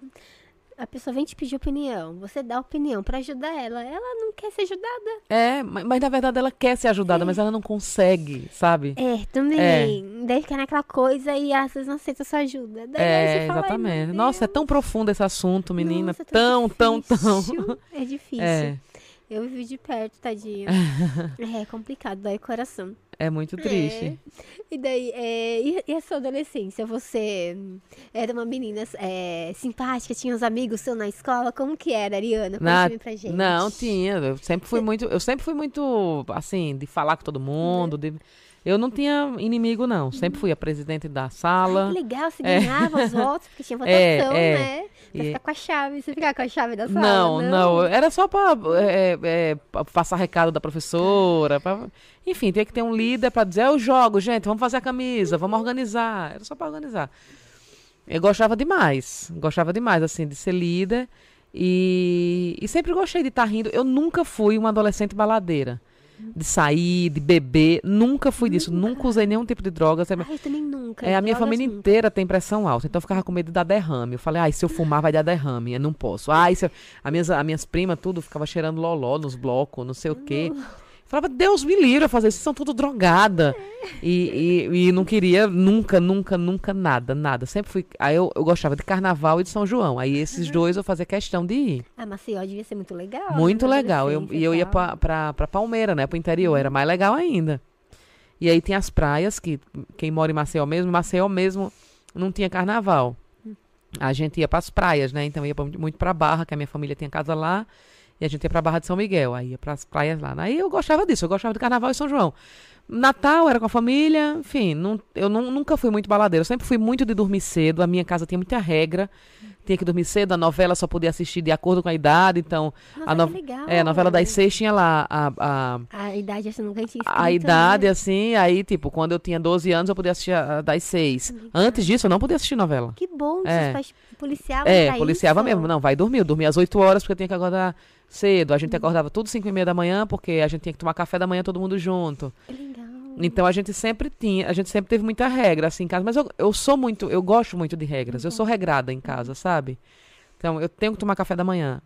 A pessoa vem te pedir opinião. Você dá opinião pra ajudar ela. Ela não quer ser ajudada. É, ma- mas, na verdade ela quer ser ajudada, mas ela não consegue, sabe? É, também. Daí fica naquela coisa e às vezes não aceita sua ajuda. Daí aí É, fala, "Ai, exatamente. Nossa, é tão profundo esse assunto, menina. nossa, tão, tão, tão. difícil." É *laughs* difícil. É, Eu vivi de perto, tadinha. *laughs* é complicado, dói o coração. É muito triste. E daí, é, e, e a sua adolescência? Você era uma menina é, simpática, tinha uns amigos seus na escola? Como que era, Ariana? Na- pra gente. Não, tinha. Eu sempre fui muito, eu sempre fui muito assim, de falar com todo mundo, de- eu não tinha inimigo não. Sempre fui a presidente da Ai, sala. que legal, você É. ganhava os votos, porque tinha *laughs* votação, É, é. né? Pra E- ficar com a chave. Você ficava com a chave da sala? Não, não, era só pra é, é, pra passar recado da professora, pra- enfim, tinha que ter um líder pra dizer, eu jogo, gente, vamos fazer a camisa, vamos organizar. Era só pra organizar. Eu gostava demais, gostava demais, assim, de ser líder e, e sempre gostei de estar rindo. Eu nunca fui uma adolescente baladeira, de sair, de beber, nunca fui disso, nunca usei nenhum tipo de droga. Ai, eu também nunca. é, a minha família nunca. inteira tem pressão alta, então eu ficava com medo de dar derrame. Eu falei, ai, se eu fumar vai dar derrame, eu não posso. Ai, se eu... as, minhas, as minhas primas tudo ficava cheirando loló nos blocos, não sei o quê. Eu falava, Deus me livre a fazer isso, vocês são tudo drogada. E, e, e não queria nunca, nunca, nunca nada, nada. Sempre fui. Aí eu, eu gostava de carnaval e de São João. Aí esses dois eu fazia questão de ir. Ah, Maceió devia ser muito legal. Muito né, na legal. Eu, adolescência e eu ia pra, pra, pra Palmeira, né? Pro interior. Era mais legal ainda. E aí tem as praias, que quem mora em Maceió mesmo, Maceió mesmo não tinha carnaval. A gente ia pras praias, né? Então ia muito pra Barra, que a minha família tinha casa lá. E a gente ia pra Barra de São Miguel. Aí ia pras praias lá. Aí eu gostava disso. Eu gostava de carnaval e São João. Natal era com a família, enfim, não- eu não- nunca fui muito baladeira. Eu sempre fui muito de dormir cedo. A minha casa tinha muita regra. Tinha que dormir cedo. A novela só podia assistir de acordo com a idade. Então, Nossa, a, que no- legal. é, a novela das seis tinha lá a, a, A idade essa nunca tinha a escrito, idade, né? assim. Aí, tipo, quando eu tinha 12 anos, eu podia assistir a, a das seis. Antes disso, eu não podia assistir novela. Que bom, É. seus pais policiavam É, policiava isso. mesmo. Não, vai dormir. Eu dormia às 8 horas porque eu tinha que acordar cedo. A gente acordava tudo 5 e meia da manhã porque a gente tinha que tomar café da manhã todo mundo junto. Que legal. Então a gente sempre tinha, a gente sempre teve muita regra assim em casa, mas eu, eu sou muito, eu gosto muito de regras. Eu sou regrada em casa, sabe? Então eu tenho que tomar café da manhã.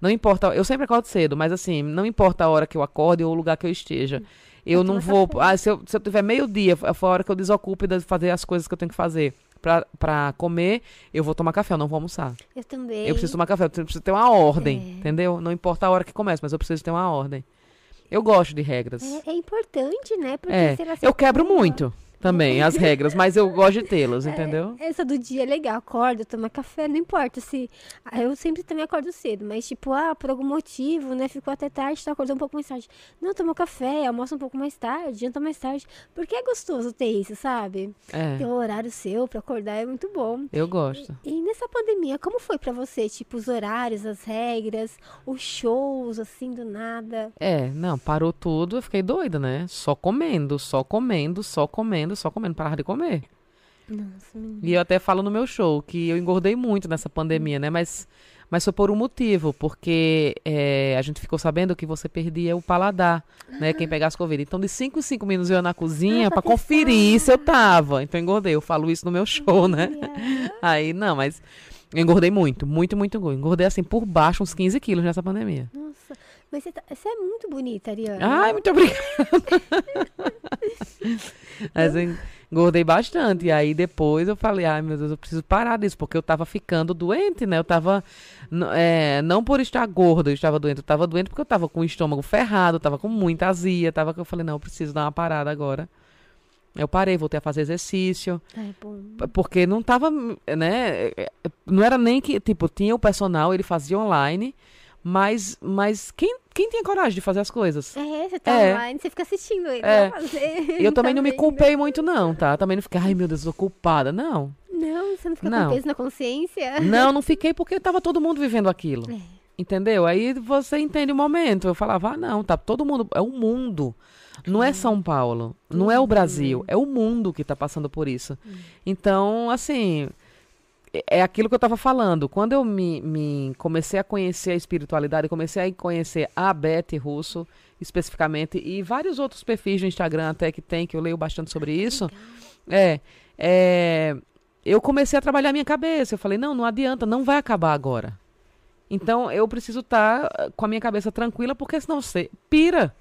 Não importa, eu sempre acordo cedo, mas assim, não importa a hora que eu acorde ou o lugar que eu esteja. Eu Pra não vou. Ah, se, eu, se eu tiver meio-dia, foi a hora que eu desocupe de fazer as coisas que eu tenho que fazer pra, pra comer, eu vou tomar café, eu não vou almoçar. Eu também. Eu preciso tomar café, eu preciso ter uma ordem, É. entendeu? Não importa a hora que começa, mas eu preciso ter uma ordem. Eu gosto de regras. É, é importante, né? Porque, É, eu quebro muito também as regras, mas eu gosto de tê-las, entendeu? Essa do dia é legal, acordo, tomo café, não importa se. ah, Eu sempre também acordo cedo, mas tipo, ah, por algum motivo, né? Ficou até tarde, tá acordando um pouco mais tarde. Não, tomo café, almoço um pouco mais tarde, janta mais tarde. Porque é gostoso ter isso, sabe? Ter É, um horário seu pra acordar é muito bom. eu gosto. E nessa pandemia, como foi pra você? Tipo, os horários, as regras, os shows, assim, do nada. É, não, parou tudo, eu fiquei doida, né? Só comendo, só comendo, só comendo, só comendo, parar de comer. Nossa, menina. E eu até falo no meu show que eu engordei muito nessa pandemia, né? Mas, mas foi por um motivo, porque é, a gente ficou sabendo que você perdia o paladar, né? Quem pegasse Covid. Então, de 5 em 5 minutos eu ia na cozinha Ah, pra pra conferir se eu tava. Então, eu engordei. Eu falo isso no meu show, né? Aí, não, mas eu engordei muito, muito, muito. Engordei assim por baixo uns 15 quilos nessa pandemia. Nossa, mas você, tá- você é muito bonita, Ariana. Ai, muito obrigada. Mas eu engordei bastante. E aí depois eu falei, ai meu Deus, eu preciso parar disso, porque eu tava ficando doente, né? Eu tava. é, não por estar gorda, eu estava doente. Eu tava doente porque eu tava com o estômago ferrado, tava com muita azia. Tava que eu falei, não, eu preciso dar uma parada agora. Eu parei, voltei a fazer exercício. Ai. Porque não tava, né? Não era nem que, tipo, tinha o personal, ele fazia online, mas, mas quem, quem tinha coragem de fazer as coisas? É, você tá É. online, você fica assistindo ele. É. fazer, E eu também tá não me *laughs* culpei muito, não, tá? Também não fiquei, ai meu Deus, sou culpada. Não. Não, você não fica Não. com peso na consciência. Não, não *laughs* fiquei porque tava todo mundo vivendo aquilo. É. Entendeu? Aí você entende o momento. Eu falava, ah, não, tá todo mundo. É o mundo. Não é São Paulo. Não é o Brasil. É o mundo que tá passando por isso. Então, assim. É é aquilo que eu tava falando. Quando eu me, me comecei a conhecer a espiritualidade, comecei a conhecer a Beth Russo, especificamente, e vários outros perfis do Instagram até que tem, que eu leio bastante sobre isso. É, é, eu comecei a trabalhar a minha cabeça. Eu falei, não, não adianta, não vai acabar agora. Então eu preciso estar com a minha cabeça tranquila, porque senão você pira.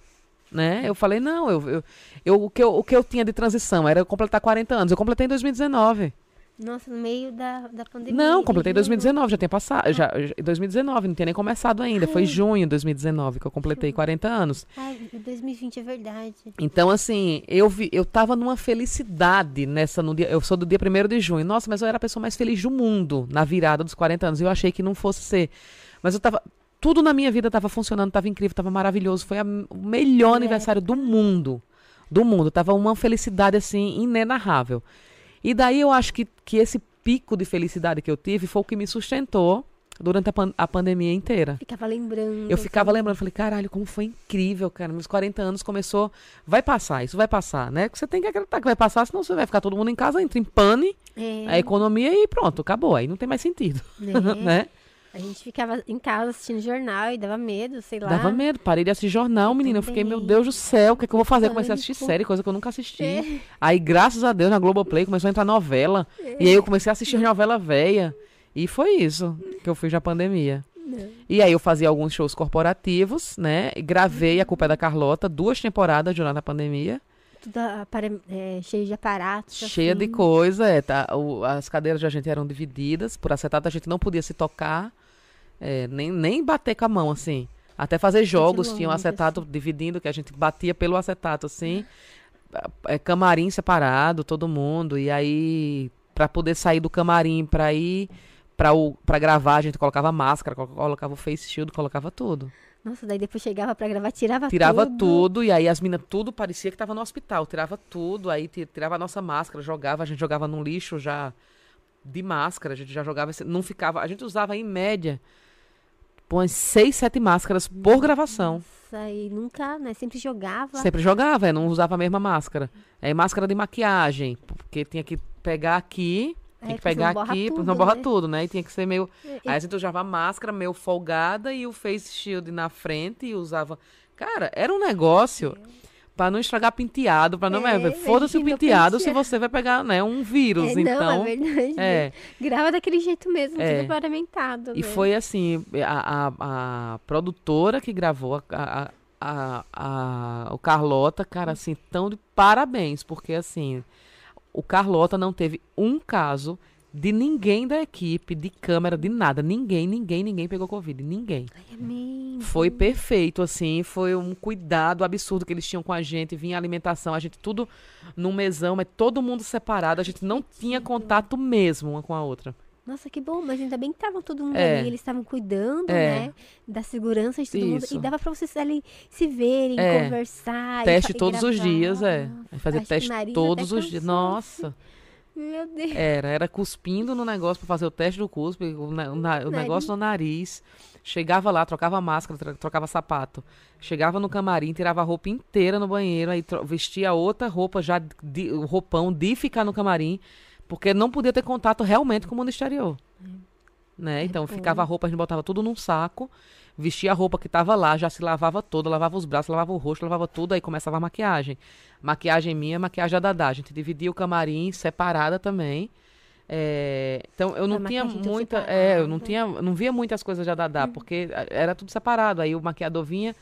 Né? Eu falei, não, eu, eu, eu- o, que eu, o que eu tinha de transição era eu completar 40 anos. Eu completei em 2019. Nossa, no meio da, da pandemia. Não, completei em junho. 2019, já tinha passado. Já, já- em 2019, não tinha nem começado ainda. Foi junho de 2019 que eu completei 40 anos. Ai, 2020 é verdade. Então, assim, eu vi, eu tava numa felicidade nessa. No dia, eu sou do dia 1 de junho. Nossa, mas eu era a pessoa mais feliz do mundo na virada dos 40 anos. Eu achei que não fosse ser. Mas eu tava. Tudo na minha vida tava funcionando, tava incrível, tava maravilhoso. Foi a- o melhor É. aniversário do mundo. Do mundo. Tava uma felicidade, assim, inenarrável. E daí eu acho que, que esse pico de felicidade que eu tive foi o que me sustentou durante a, pan- a pandemia inteira. Ficava lembrando. Eu ficava assim. lembrando, falei, caralho, como foi incrível, cara. Meus 40 anos começou. Vai passar, isso vai passar, né? Você tem que acreditar que vai passar, senão você vai ficar todo mundo em casa, entra em pane, É, a economia e pronto, acabou. Aí não tem mais sentido, *laughs* né? né? A gente ficava em casa assistindo jornal e dava medo, sei lá. Dava medo, parei de assistir jornal, menina. Eu fiquei, meu também. Deus do céu, o que, é que eu vou fazer? Comecei a assistir série, coisa que eu nunca assisti. É. Aí, graças a Deus, na Globoplay começou a entrar novela. E aí eu comecei a assistir novela velha. E foi isso que eu fiz na pandemia. Não. E aí eu fazia alguns shows corporativos, né? Gravei A Culpa é da Carlota, duas temporadas durante a pandemia. Tudo apare- é, cheio de aparatos. Cheia de assim. coisa, é, tá, o- as cadeiras da gente eram divididas, por acetato a gente não podia se tocar, é, nem, nem bater com a mão, assim. Até fazer jogos, tinha um acetato dividindo, que a gente batia pelo acetato, assim. É, camarim separado, todo mundo. E aí, pra poder sair do camarim pra ir pra, o, pra gravar, a gente colocava máscara, colo- colocava o face shield, colocava tudo. Nossa, daí depois chegava pra gravar, tirava, Tirava tudo. tudo, e aí as minas tudo parecia que tava no hospital. Tirava tudo, aí ti- tirava a nossa máscara, jogava, a gente jogava no lixo já de máscara, a gente já jogava, não ficava, a gente usava em média umas seis, sete máscaras por gravação. Nossa, e nunca, né? Sempre jogava. Sempre jogava, é, não usava a mesma máscara. É máscara de maquiagem, porque tinha que pegar aqui, tinha É, que pegar aqui, tudo, não borra né? tudo, né? E tinha que ser meio E- Aí a gente usava a máscara meio folgada e o face shield na frente e usava. Cara, era um negócio pra não estragar penteado, pra não. É, É, Foda-se o penteado se você vai pegar, né, um vírus. É, não, então. é verdade. é. Grava daquele jeito mesmo, É. tudo paramentado. E né? foi assim, a, a, a produtora que gravou, a, a- a, a, o Carlota, cara, assim, tão de parabéns, porque assim, o Carlota não teve um caso de ninguém da equipe, de câmera, de nada. Ninguém, ninguém, ninguém pegou Covid. Ninguém. Ai, amém. Foi perfeito, assim. Foi um cuidado absurdo que eles tinham com a gente. Vinha alimentação, a gente tudo num mesão, mas todo mundo separado. A gente não tinha contato mesmo uma com a outra. Nossa, que bom, mas ainda bem que estavam todo mundo É. ali, eles estavam cuidando, É. né, da segurança de todo mundo. Isso. E dava pra vocês ali se verem, É. conversar. Teste e todos os dias, é. Fazer teste todos os dias. Nossa. Meu Deus. Era, era cuspindo no negócio pra fazer o teste do cuspe, o, na- o negócio no nariz. Chegava lá, trocava máscara, tro- trocava sapato. Chegava no camarim, tirava a roupa inteira no banheiro, aí vestia outra roupa já, de, o roupão de ficar no camarim, porque não podia ter contato realmente com o mundo exterior. Né? Então bom. ficava a roupa, a gente botava tudo num saco, vestia a roupa que tava lá, já se lavava toda, lavava os braços, lavava o rosto, lavava tudo, aí começava a maquiagem. Maquiagem minha, maquiagem da Dadá. A gente dividia o camarim separada também. É, então eu não A tinha muita, é, eu não separada. tinha, não via muitas coisas da Dadá, porque a- era tudo separado. Aí o maquiador vinha,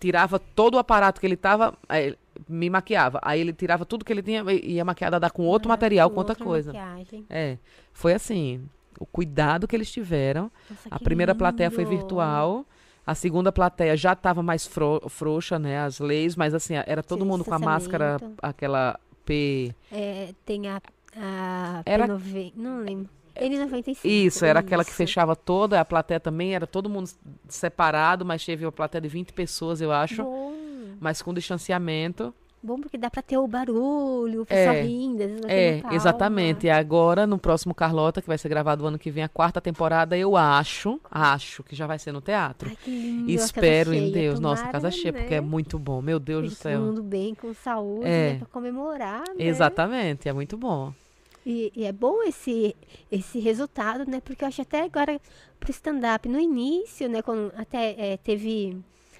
tirava todo o aparato que ele tava, aí me maquiava. Aí ele tirava tudo que ele tinha e ia maquiar Dadá com outro Ah, material, com com outra outra coisa. maquiagem. É, foi assim, o cuidado que eles tiveram. Nossa, A primeira plateia foi lindo. virtual. A segunda plateia já estava mais fro- frouxa, né? As leis, mas assim, era todo mundo com a máscara, aquela P. É, tem a, a Era- P90, não lembro. N95. Isso, era aquela que isso. fechava toda, a plateia também, era todo mundo separado, mas teve uma plateia de 20 pessoas, eu acho, Bom, mas com distanciamento. Bom porque dá pra ter o barulho, o pessoal É, rindo, É, exatamente. E agora, no próximo Carlota, que vai ser gravado o ano que vem, a quarta temporada, eu acho, acho que já vai ser no teatro. Ai, que lindo. Espero em Deus, nossa, tomara, casa cheia, porque é né? muito bom. Meu Deus do céu. Todo mundo bem, com saúde, É. né, pra comemorar, né? Exatamente, é muito bom. E, e é bom esse, esse resultado, né? Porque eu acho até agora pro stand-up, no início, né? Quando até é, teve.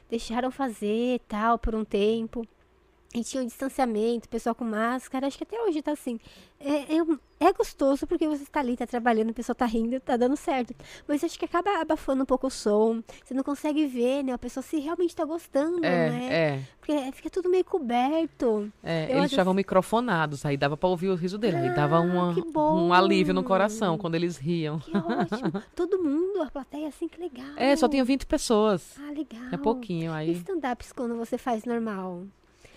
Deixaram fazer tal por um tempo. E tinha um distanciamento, pessoal com máscara. Acho que até hoje tá assim. É, é, é gostoso porque você tá ali, tá trabalhando, o pessoal tá rindo, tá dando certo. Mas acho que acaba abafando um pouco o som. Você não consegue ver, né? A pessoa se realmente tá gostando, É, né? é, Porque fica tudo meio coberto. é. Eu Eles estavam microfonados, aí dava pra ouvir o riso dele. Aí dava uma, Ah, um alívio no coração quando eles riam. Que ótimo. *laughs* Todo mundo, a plateia, assim, que legal. É, só tinha 20 pessoas. Ah, legal. É pouquinho E aí. stand-ups quando você faz normal?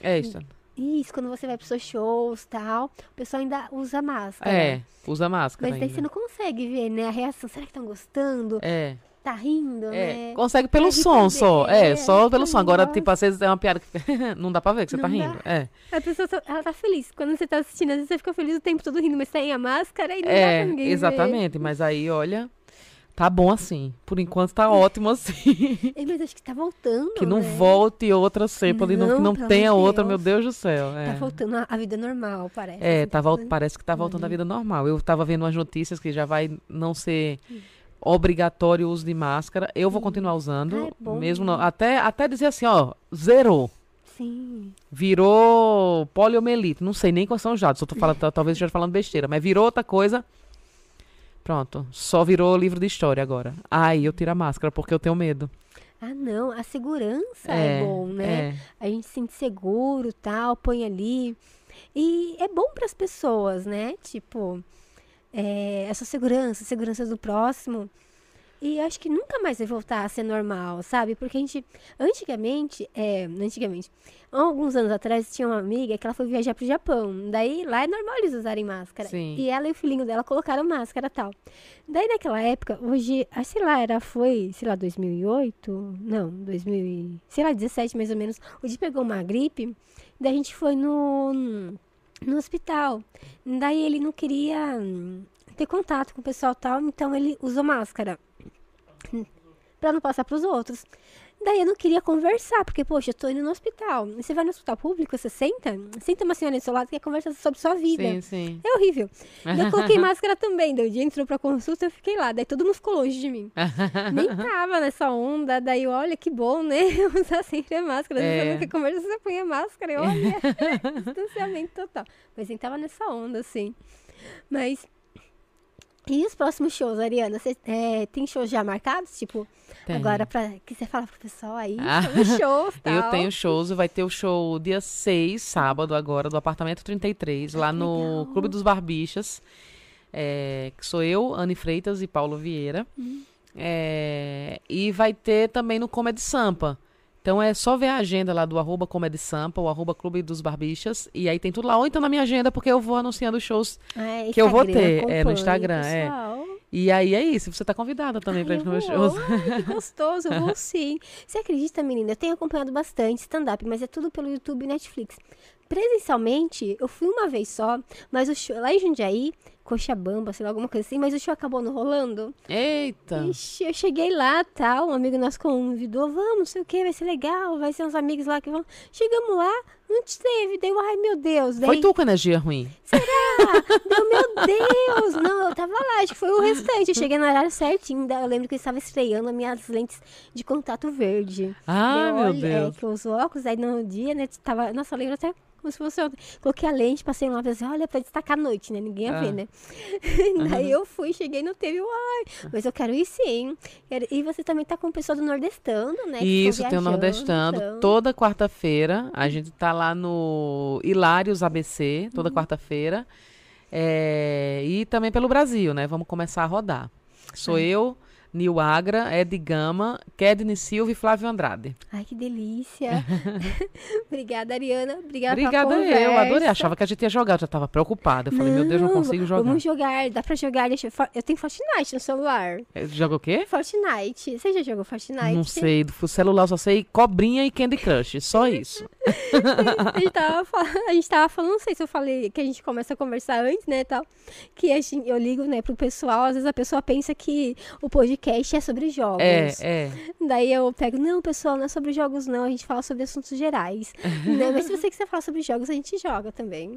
É isso. Isso, quando você vai pros seus shows e tal, o pessoal ainda usa máscara. É, usa máscara Mas daí ainda. você não consegue ver, né, a reação. Será que estão gostando? É, Tá rindo, é. né? Consegue pelo Consegue som só. perceber, É, só pelo som. Agora, tipo, às vezes é uma piada que *laughs* não dá pra ver que você tá Não dá. rindo. É. A pessoa, só- ela tá feliz. Quando você tá assistindo, às vezes você fica feliz o tempo todo rindo, mas tem a máscara e não dá É, pra ninguém ver. exatamente. Mas aí, olha, tá bom assim. Por enquanto tá ótimo assim. *laughs* É, mas acho que tá voltando, Que não né? volte outra cepa, e não, que Não, tenha amor de outra, Deus. meu Deus do céu. É, Tá voltando a, a vida normal, parece. é assim, tá vol- parece que tá voltando à vida normal. Eu tava vendo umas notícias que já vai não ser Hum. obrigatório o uso de máscara. Eu vou continuar Ah, usando, é bom. mesmo não- até, até dizer assim, ó, zerou. Sim. Virou poliomielite. Não sei nem quais são os dados. Eu tô falando, tá- *laughs* talvez eu esteja falando besteira, mas virou outra coisa. Pronto. Só virou livro de história agora. Aí eu tiro a máscara porque eu tenho medo. Ah, não, a segurança é, bom, né? É. A gente se sente seguro, tal, põe ali. E é bom para as pessoas, né? Tipo, é, essa segurança, segurança do próximo. E acho que nunca mais vai voltar a ser normal, sabe? Porque a gente, antigamente, é, antigamente, alguns anos atrás, tinha uma amiga que ela foi viajar pro Japão. Daí lá é normal eles usarem máscara. Sim. E ela e o filhinho dela colocaram máscara e tal. Daí naquela época, hoje, ah, sei lá, era, foi, sei lá, 2008? Não, 2000, e- sei lá, 17 mais ou menos. O dia pegou uma gripe, daí a gente foi no, no hospital. Daí ele não queria hum, ter contato com o pessoal tal, então ele usou máscara. Pra não passar pros outros. Daí eu não queria conversar, porque, poxa, eu tô indo no hospital. E Você vai no hospital público, você senta, senta uma senhora do seu lado que quer conversar sobre sua vida. Sim, sim. É horrível. Daí eu coloquei *laughs* máscara também. Daí o dia entrou pra consulta, eu fiquei lá. Daí todo mundo ficou longe de mim. Nem *laughs* tava nessa onda. Daí, olha, que bom, né? *laughs* Usar sempre a máscara. Às vezes É. você não quer conversar, você põe a máscara. E olha, distanciamento total. Mas nem tava nessa onda, assim. Mas E os próximos shows, Ariana? Você é, tem shows já marcados? Tipo, Tenho. agora pra, que você fala pro pessoal aí Ah. shows *laughs* tal. Eu tenho shows, vai ter o show dia 6, sábado agora, do apartamento 33, lá no legal. Clube dos Barbixas. é, que sou eu, Anne Freitas e Paulo Vieira. Hum. É, e vai ter também no Comedy Sampa. Então é só ver a agenda lá do arroba Comedy Sampa, o arroba Clube dos Barbixas. E aí tem tudo lá. Ou então na minha agenda, porque eu vou anunciando os shows. É, que eu vou ter, é, no Instagram, é. E aí é isso. Você tá convidada também pra ir nos meus shows. *laughs* Ai, que gostoso, eu vou sim. Você acredita, menina? Eu tenho acompanhado bastante stand-up, mas é tudo pelo YouTube e Netflix. Presencialmente, eu fui uma vez só, mas o show lá em Jundiaí, Cochabamba, sei lá, alguma coisa assim, mas o show acabou não rolando. Eita! Ixi, eu cheguei lá, tal, um amigo nosso convidou, vamos, não sei o que, vai ser legal, vai ser uns amigos lá que vão. Chegamos lá, não teve, deu, ai meu Deus, daí, Foi tu com energia ruim. deu, meu Deus, não, eu tava lá, acho que foi o restante, eu cheguei no horário certinho, eu lembro que eu estava estreando as minhas lentes de contato verde. Ah, Eu meu olhei- É, Deus. que eu uso óculos, aí no dia, né, tava, nossa, eu lembro até como se fosse ontem. Coloquei a lente, passei lá, pensei, olha, pra destacar a noite, né, ninguém ia Ah. ver, né. *laughs* Daí eu fui, cheguei, não teve, ai, mas eu quero ir sim. E você também tá com o pessoal do Nordestando, né, Isso, tem o Nordestando. então. Toda quarta-feira. A gente tá lá no Hilários ABC, toda Uhum. quarta-feira. É, e também pelo Brasil, né? Vamos começar a rodar. Sou eu, Nil Agra, Ed Gama, Kedney Silva e Flávio Andrade. Ai, que delícia. *laughs* Obrigada, Ariana. Obrigada, Obrigada pela eu, adorei. Achava que a gente ia jogar, eu já tava preocupada. Eu falei, meu Deus, não consigo jogar. Vamos jogar, dá pra jogar. Eu tenho Fortnite no celular. É, Joga o quê? Fortnite. Você já jogou Fortnite? Não sei, do celular só sei cobrinha e Candy Crush, só *laughs* isso. a, gente tava, a gente tava falando, não sei se eu falei que a gente começa a conversar antes, né, tal. Que gente- eu ligo, né, pro pessoal, às vezes a pessoa pensa que o podcast é sobre jogos. É, é. Daí eu pego, não, pessoal, não é sobre jogos, não, a gente fala sobre assuntos gerais. *laughs* né? Mas se você quiser falar sobre jogos, a gente joga também.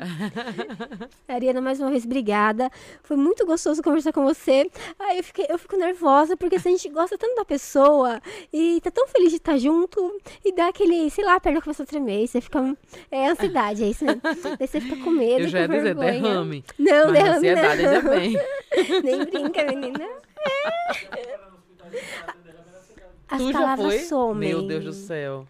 *laughs* Ariana, mais uma vez, obrigada. Foi muito gostoso conversar com você. Ai, eu, fiquei, eu fico nervosa, porque se a gente gosta tanto da pessoa e tá tão feliz de estar junto, e dá aquele, sei lá, a perna começa a tremer, você fica. É ansiedade, é isso mesmo. Daí você fica com medo. Eu já ia dizer, vergonha. derrame. Não, Mas derrame. ansiedade não. bem. *laughs* Nem brinca, menina. As tu já palavras foi? somem. Meu Deus do céu.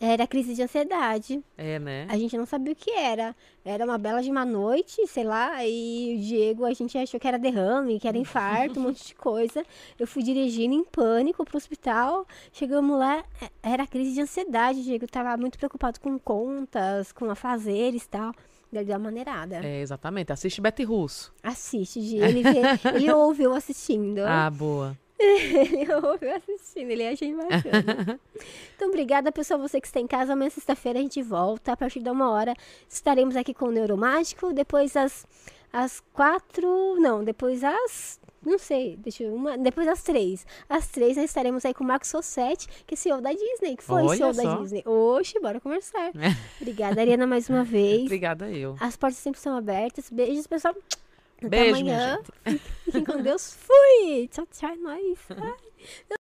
Era crise de ansiedade. É, né? A gente não sabia o que era. Era uma bela de uma noite, sei lá, e o Diego, a gente achou que era derrame, que era infarto, um monte de coisa. Eu fui dirigindo em pânico pro hospital. Chegamos lá, é- era crise de ansiedade. O Diego tava muito preocupado com contas, com afazeres e tal. Deu uma maneirada. É, exatamente. Assiste Betty Russo. Assiste, Diego. Ele, *laughs* vê, ele ouve eu assistindo. Ah, boa. *laughs* Ele ouviu assistindo, ele achei bacana. *laughs* então, obrigada, pessoal. Você que está em casa, amanhã, sexta-feira, a gente volta. A partir da uma hora, estaremos aqui com o Neuromágico. Depois, às, às quatro. Não, depois às. Não sei, deixa eu. Uma, depois às três. Às três, nós estaremos aí com o Marcos Sossetti, que é CEO da Disney, que foi Olha CEO da só. Disney. Oxe, bora conversar. Obrigada, Ariana, mais uma *laughs* vez. Obrigada eu. As portas sempre são abertas. Beijos, pessoal. Até Beijo, amanhã. Fiquem com Deus. Fui! Tchau, tchau, é nóis. Ai. *laughs*